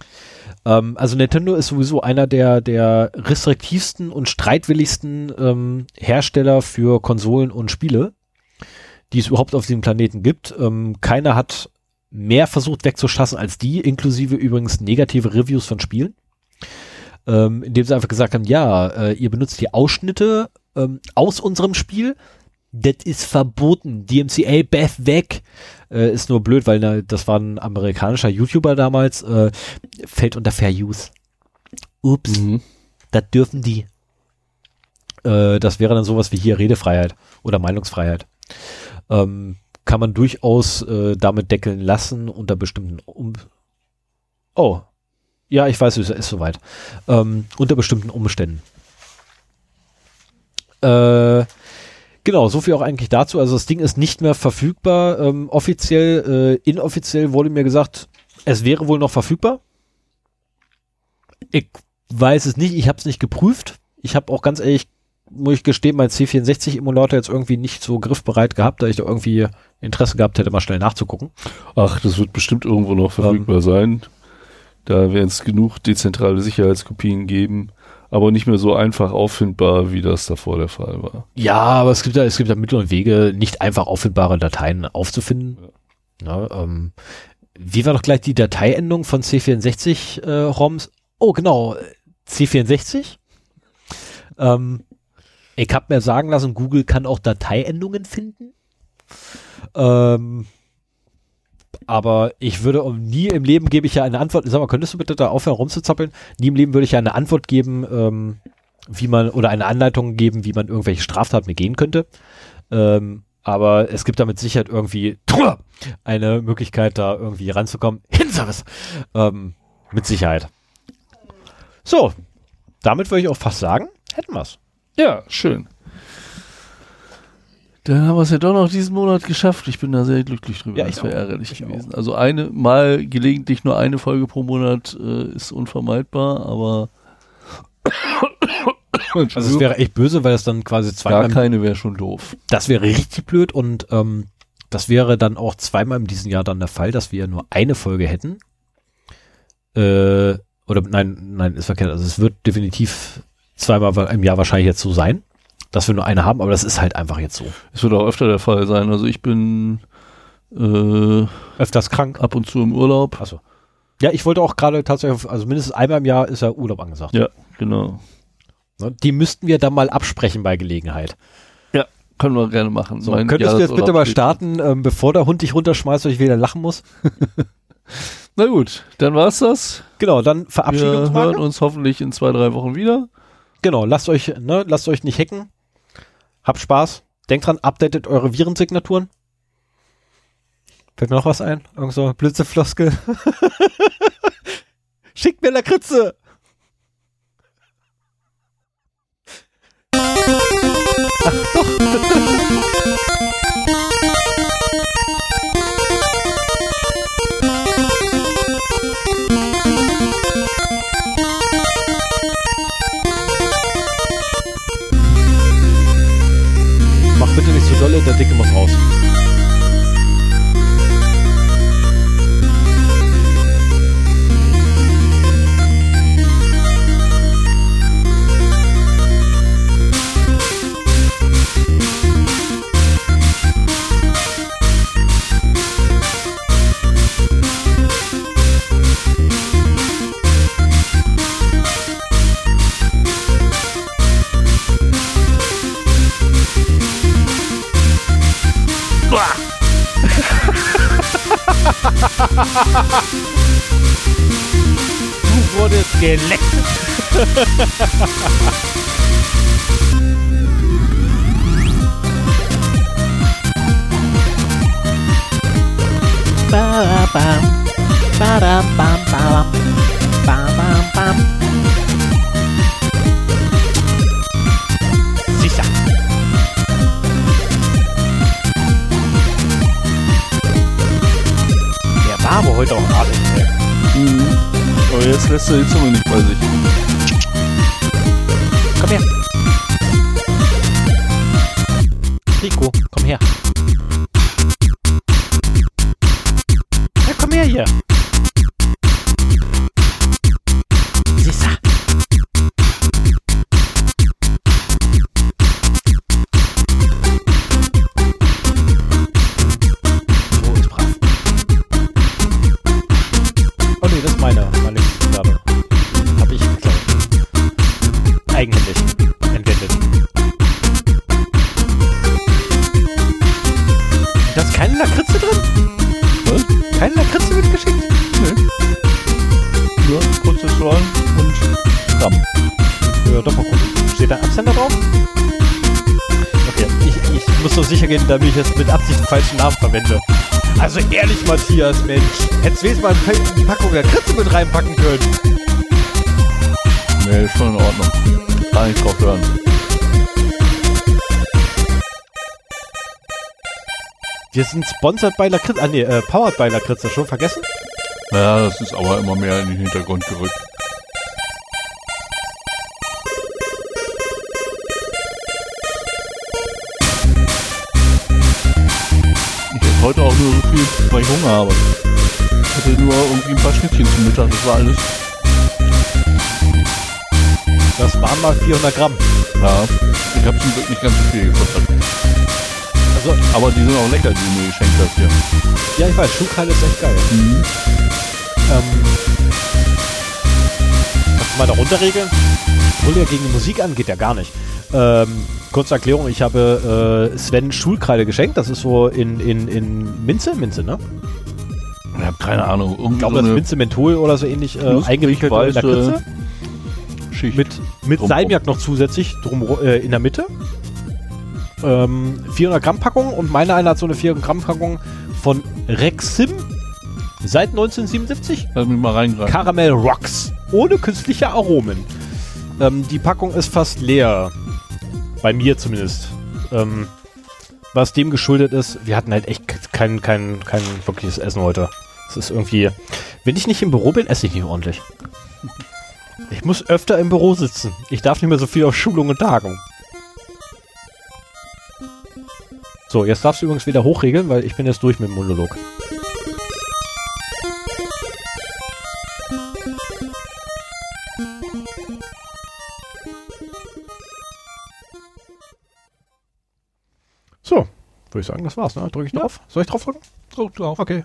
Ähm, also Nintendo ist sowieso einer der, der restriktivsten und streitwilligsten ähm, Hersteller für Konsolen und Spiele, die es überhaupt auf diesem Planeten gibt. Ähm, keiner hat mehr versucht wegzuschassen als die, inklusive übrigens negative Reviews von Spielen. Ähm, indem sie einfach gesagt haben, ja, äh, ihr benutzt die Ausschnitte ähm, aus unserem Spiel. Das ist verboten. DMCA, Beth weg. Äh, ist nur blöd, weil na, das war ein amerikanischer YouTuber damals. Äh, fällt unter Fair Use. Ups, Mhm. das dürfen die. Äh, das wäre dann sowas wie hier Redefreiheit oder Meinungsfreiheit. Ähm, kann man durchaus äh, damit deckeln lassen unter bestimmten um Oh. Ja, ich weiß, es ist soweit. Ähm, unter bestimmten Umständen. Äh, genau, so viel auch eigentlich dazu. Also das Ding ist nicht mehr verfügbar. Ähm, offiziell, äh, inoffiziell wurde mir gesagt, es wäre wohl noch verfügbar. Ich weiß es nicht, ich habe es nicht geprüft. Ich habe auch ganz ehrlich, muss ich gestehen, mein C64-Emulator jetzt irgendwie nicht so griffbereit gehabt, da ich da irgendwie Interesse gehabt hätte, mal schnell nachzugucken. Ach, das wird bestimmt irgendwo noch verfügbar sein. Da werden es genug dezentrale Sicherheitskopien geben, aber nicht mehr so einfach auffindbar, wie das davor der Fall war. Ja, aber es gibt da, es gibt da Mittel und Wege, nicht einfach auffindbare Dateien aufzufinden. Ja, ähm, wie war doch gleich die Dateiendung von C64 äh, ROMs? Oh, genau, C64. Ähm, ich habe mir sagen lassen, Google kann auch Dateiendungen finden. Ähm, aber ich würde nie im Leben gebe ich ja eine Antwort. Sag mal, könntest du bitte da aufhören rumzuzappeln? Nie im Leben würde ich ja eine Antwort geben, ähm, wie man oder eine Anleitung geben, wie man irgendwelche Straftaten begehen könnte. Ähm, aber es gibt da mit Sicherheit irgendwie eine Möglichkeit, da irgendwie ranzukommen. Hinservice! Ähm, mit Sicherheit. So, damit würde ich auch fast sagen, hätten wir's. Ja, schön. Dann haben wir es ja doch noch diesen Monat geschafft. Ich bin da sehr glücklich drüber. Ja, ich das wäre auch. ärgerlich Ich gewesen. Also eine mal gelegentlich nur eine Folge pro Monat äh, ist unvermeidbar, aber Also es wäre echt böse, weil es dann quasi gar zweimal, keine wäre schon doof. das wäre richtig blöd und ähm, das wäre dann auch zweimal in diesem Jahr dann der Fall, dass wir nur eine Folge hätten. Äh, oder nein, nein, ist verkehrt. Also es wird definitiv zweimal im Jahr wahrscheinlich jetzt so sein, dass wir nur eine haben, aber das ist halt einfach jetzt so. Es wird auch öfter der Fall sein. Also ich bin äh, Öfters krank. ab und zu im Urlaub. Achso. Ja, ich wollte auch gerade tatsächlich, auf- also mindestens einmal im Jahr ist ja Urlaub angesagt. Ja, genau. Ne? Die müssten wir dann mal absprechen bei Gelegenheit. Können wir gerne machen. So, Mein könntest du jetzt bitte mal starten, ähm, bevor der Hund dich runterschmeißt und ich wieder lachen muss? Na gut, dann war's das. Genau, dann Wir Verabschiedungsmarke. hören uns hoffentlich in zwei, drei Wochen wieder. Genau, lasst euch, ne, lasst euch nicht hacken. Habt Spaß. Denkt dran, updatet eure Virensignaturen. Fällt mir noch was ein? Irgend so Blitzefloskel. Schickt mir Lakritze! Mach Dicke muss raus. du wurdest geleckt. ba bam ba dam bam bam heute auch ey. Mhm. Aber jetzt lässt er die Zunge nicht bei sich. Komm her. Rico, komm her. Matthias, Mensch. Hättest du mal eine Packung Lakritze mit reinpacken können. Nee, ist schon in Ordnung. Kann ich drauf hören. Wir sind sponsored bei Lakritze. Ah, nee, äh, powered bei Lakritze. Schon vergessen? Ja, das ist aber immer mehr in den Hintergrund gerückt. Habe. Ich hatte nur irgendwie ein paar Schnittchen zum Mittag, das war alles. Das waren mal 400 Gramm. Ja, ich habe zum Glück nicht ganz so viel gefuttert. Also, Aber die sind auch lecker, die du mir geschenkt hast hier. ja, ich weiß, Schuhkeil ist echt geil. Mhm. Ähm, kannst du mal da runterregeln? Obwohl ja gegen die Musik an, geht ja gar nicht. Ähm, kurze Erklärung, ich habe äh, Sven Schulkreide geschenkt. Das ist so in, in, in Minze, Minze, ne? Ich habe keine Ahnung. Ich glaube, so das ist Minze Menthol oder so ähnlich äh, eingewickelt in der Kritze. Schicht. Mit, mit Drumrum. Salmiak noch zusätzlich drum, äh, in der Mitte. Ähm, 400 Gramm Packung und meine eine hat so eine 400 Gramm Packung von Rexim seit 1977. Lass mich mal reingreifen. Caramel Rocks. Ohne künstliche Aromen. Ähm, die Packung ist fast leer. Bei mir zumindest. Ähm, was dem geschuldet ist, wir hatten halt echt kein, kein, kein wirkliches Essen heute. Es ist irgendwie. Wenn ich nicht im Büro bin, esse ich nicht ordentlich. Ich muss öfter im Büro sitzen. Ich darf nicht mehr so viel auf Schulung und Tagung. So, jetzt darfst du übrigens wieder hochregeln, weil ich bin jetzt durch mit dem Monolog. So, würde ich sagen, das war's, ne? Drücke ich Ja. drauf? Soll ich drauf drücken? Drück drauf. Okay.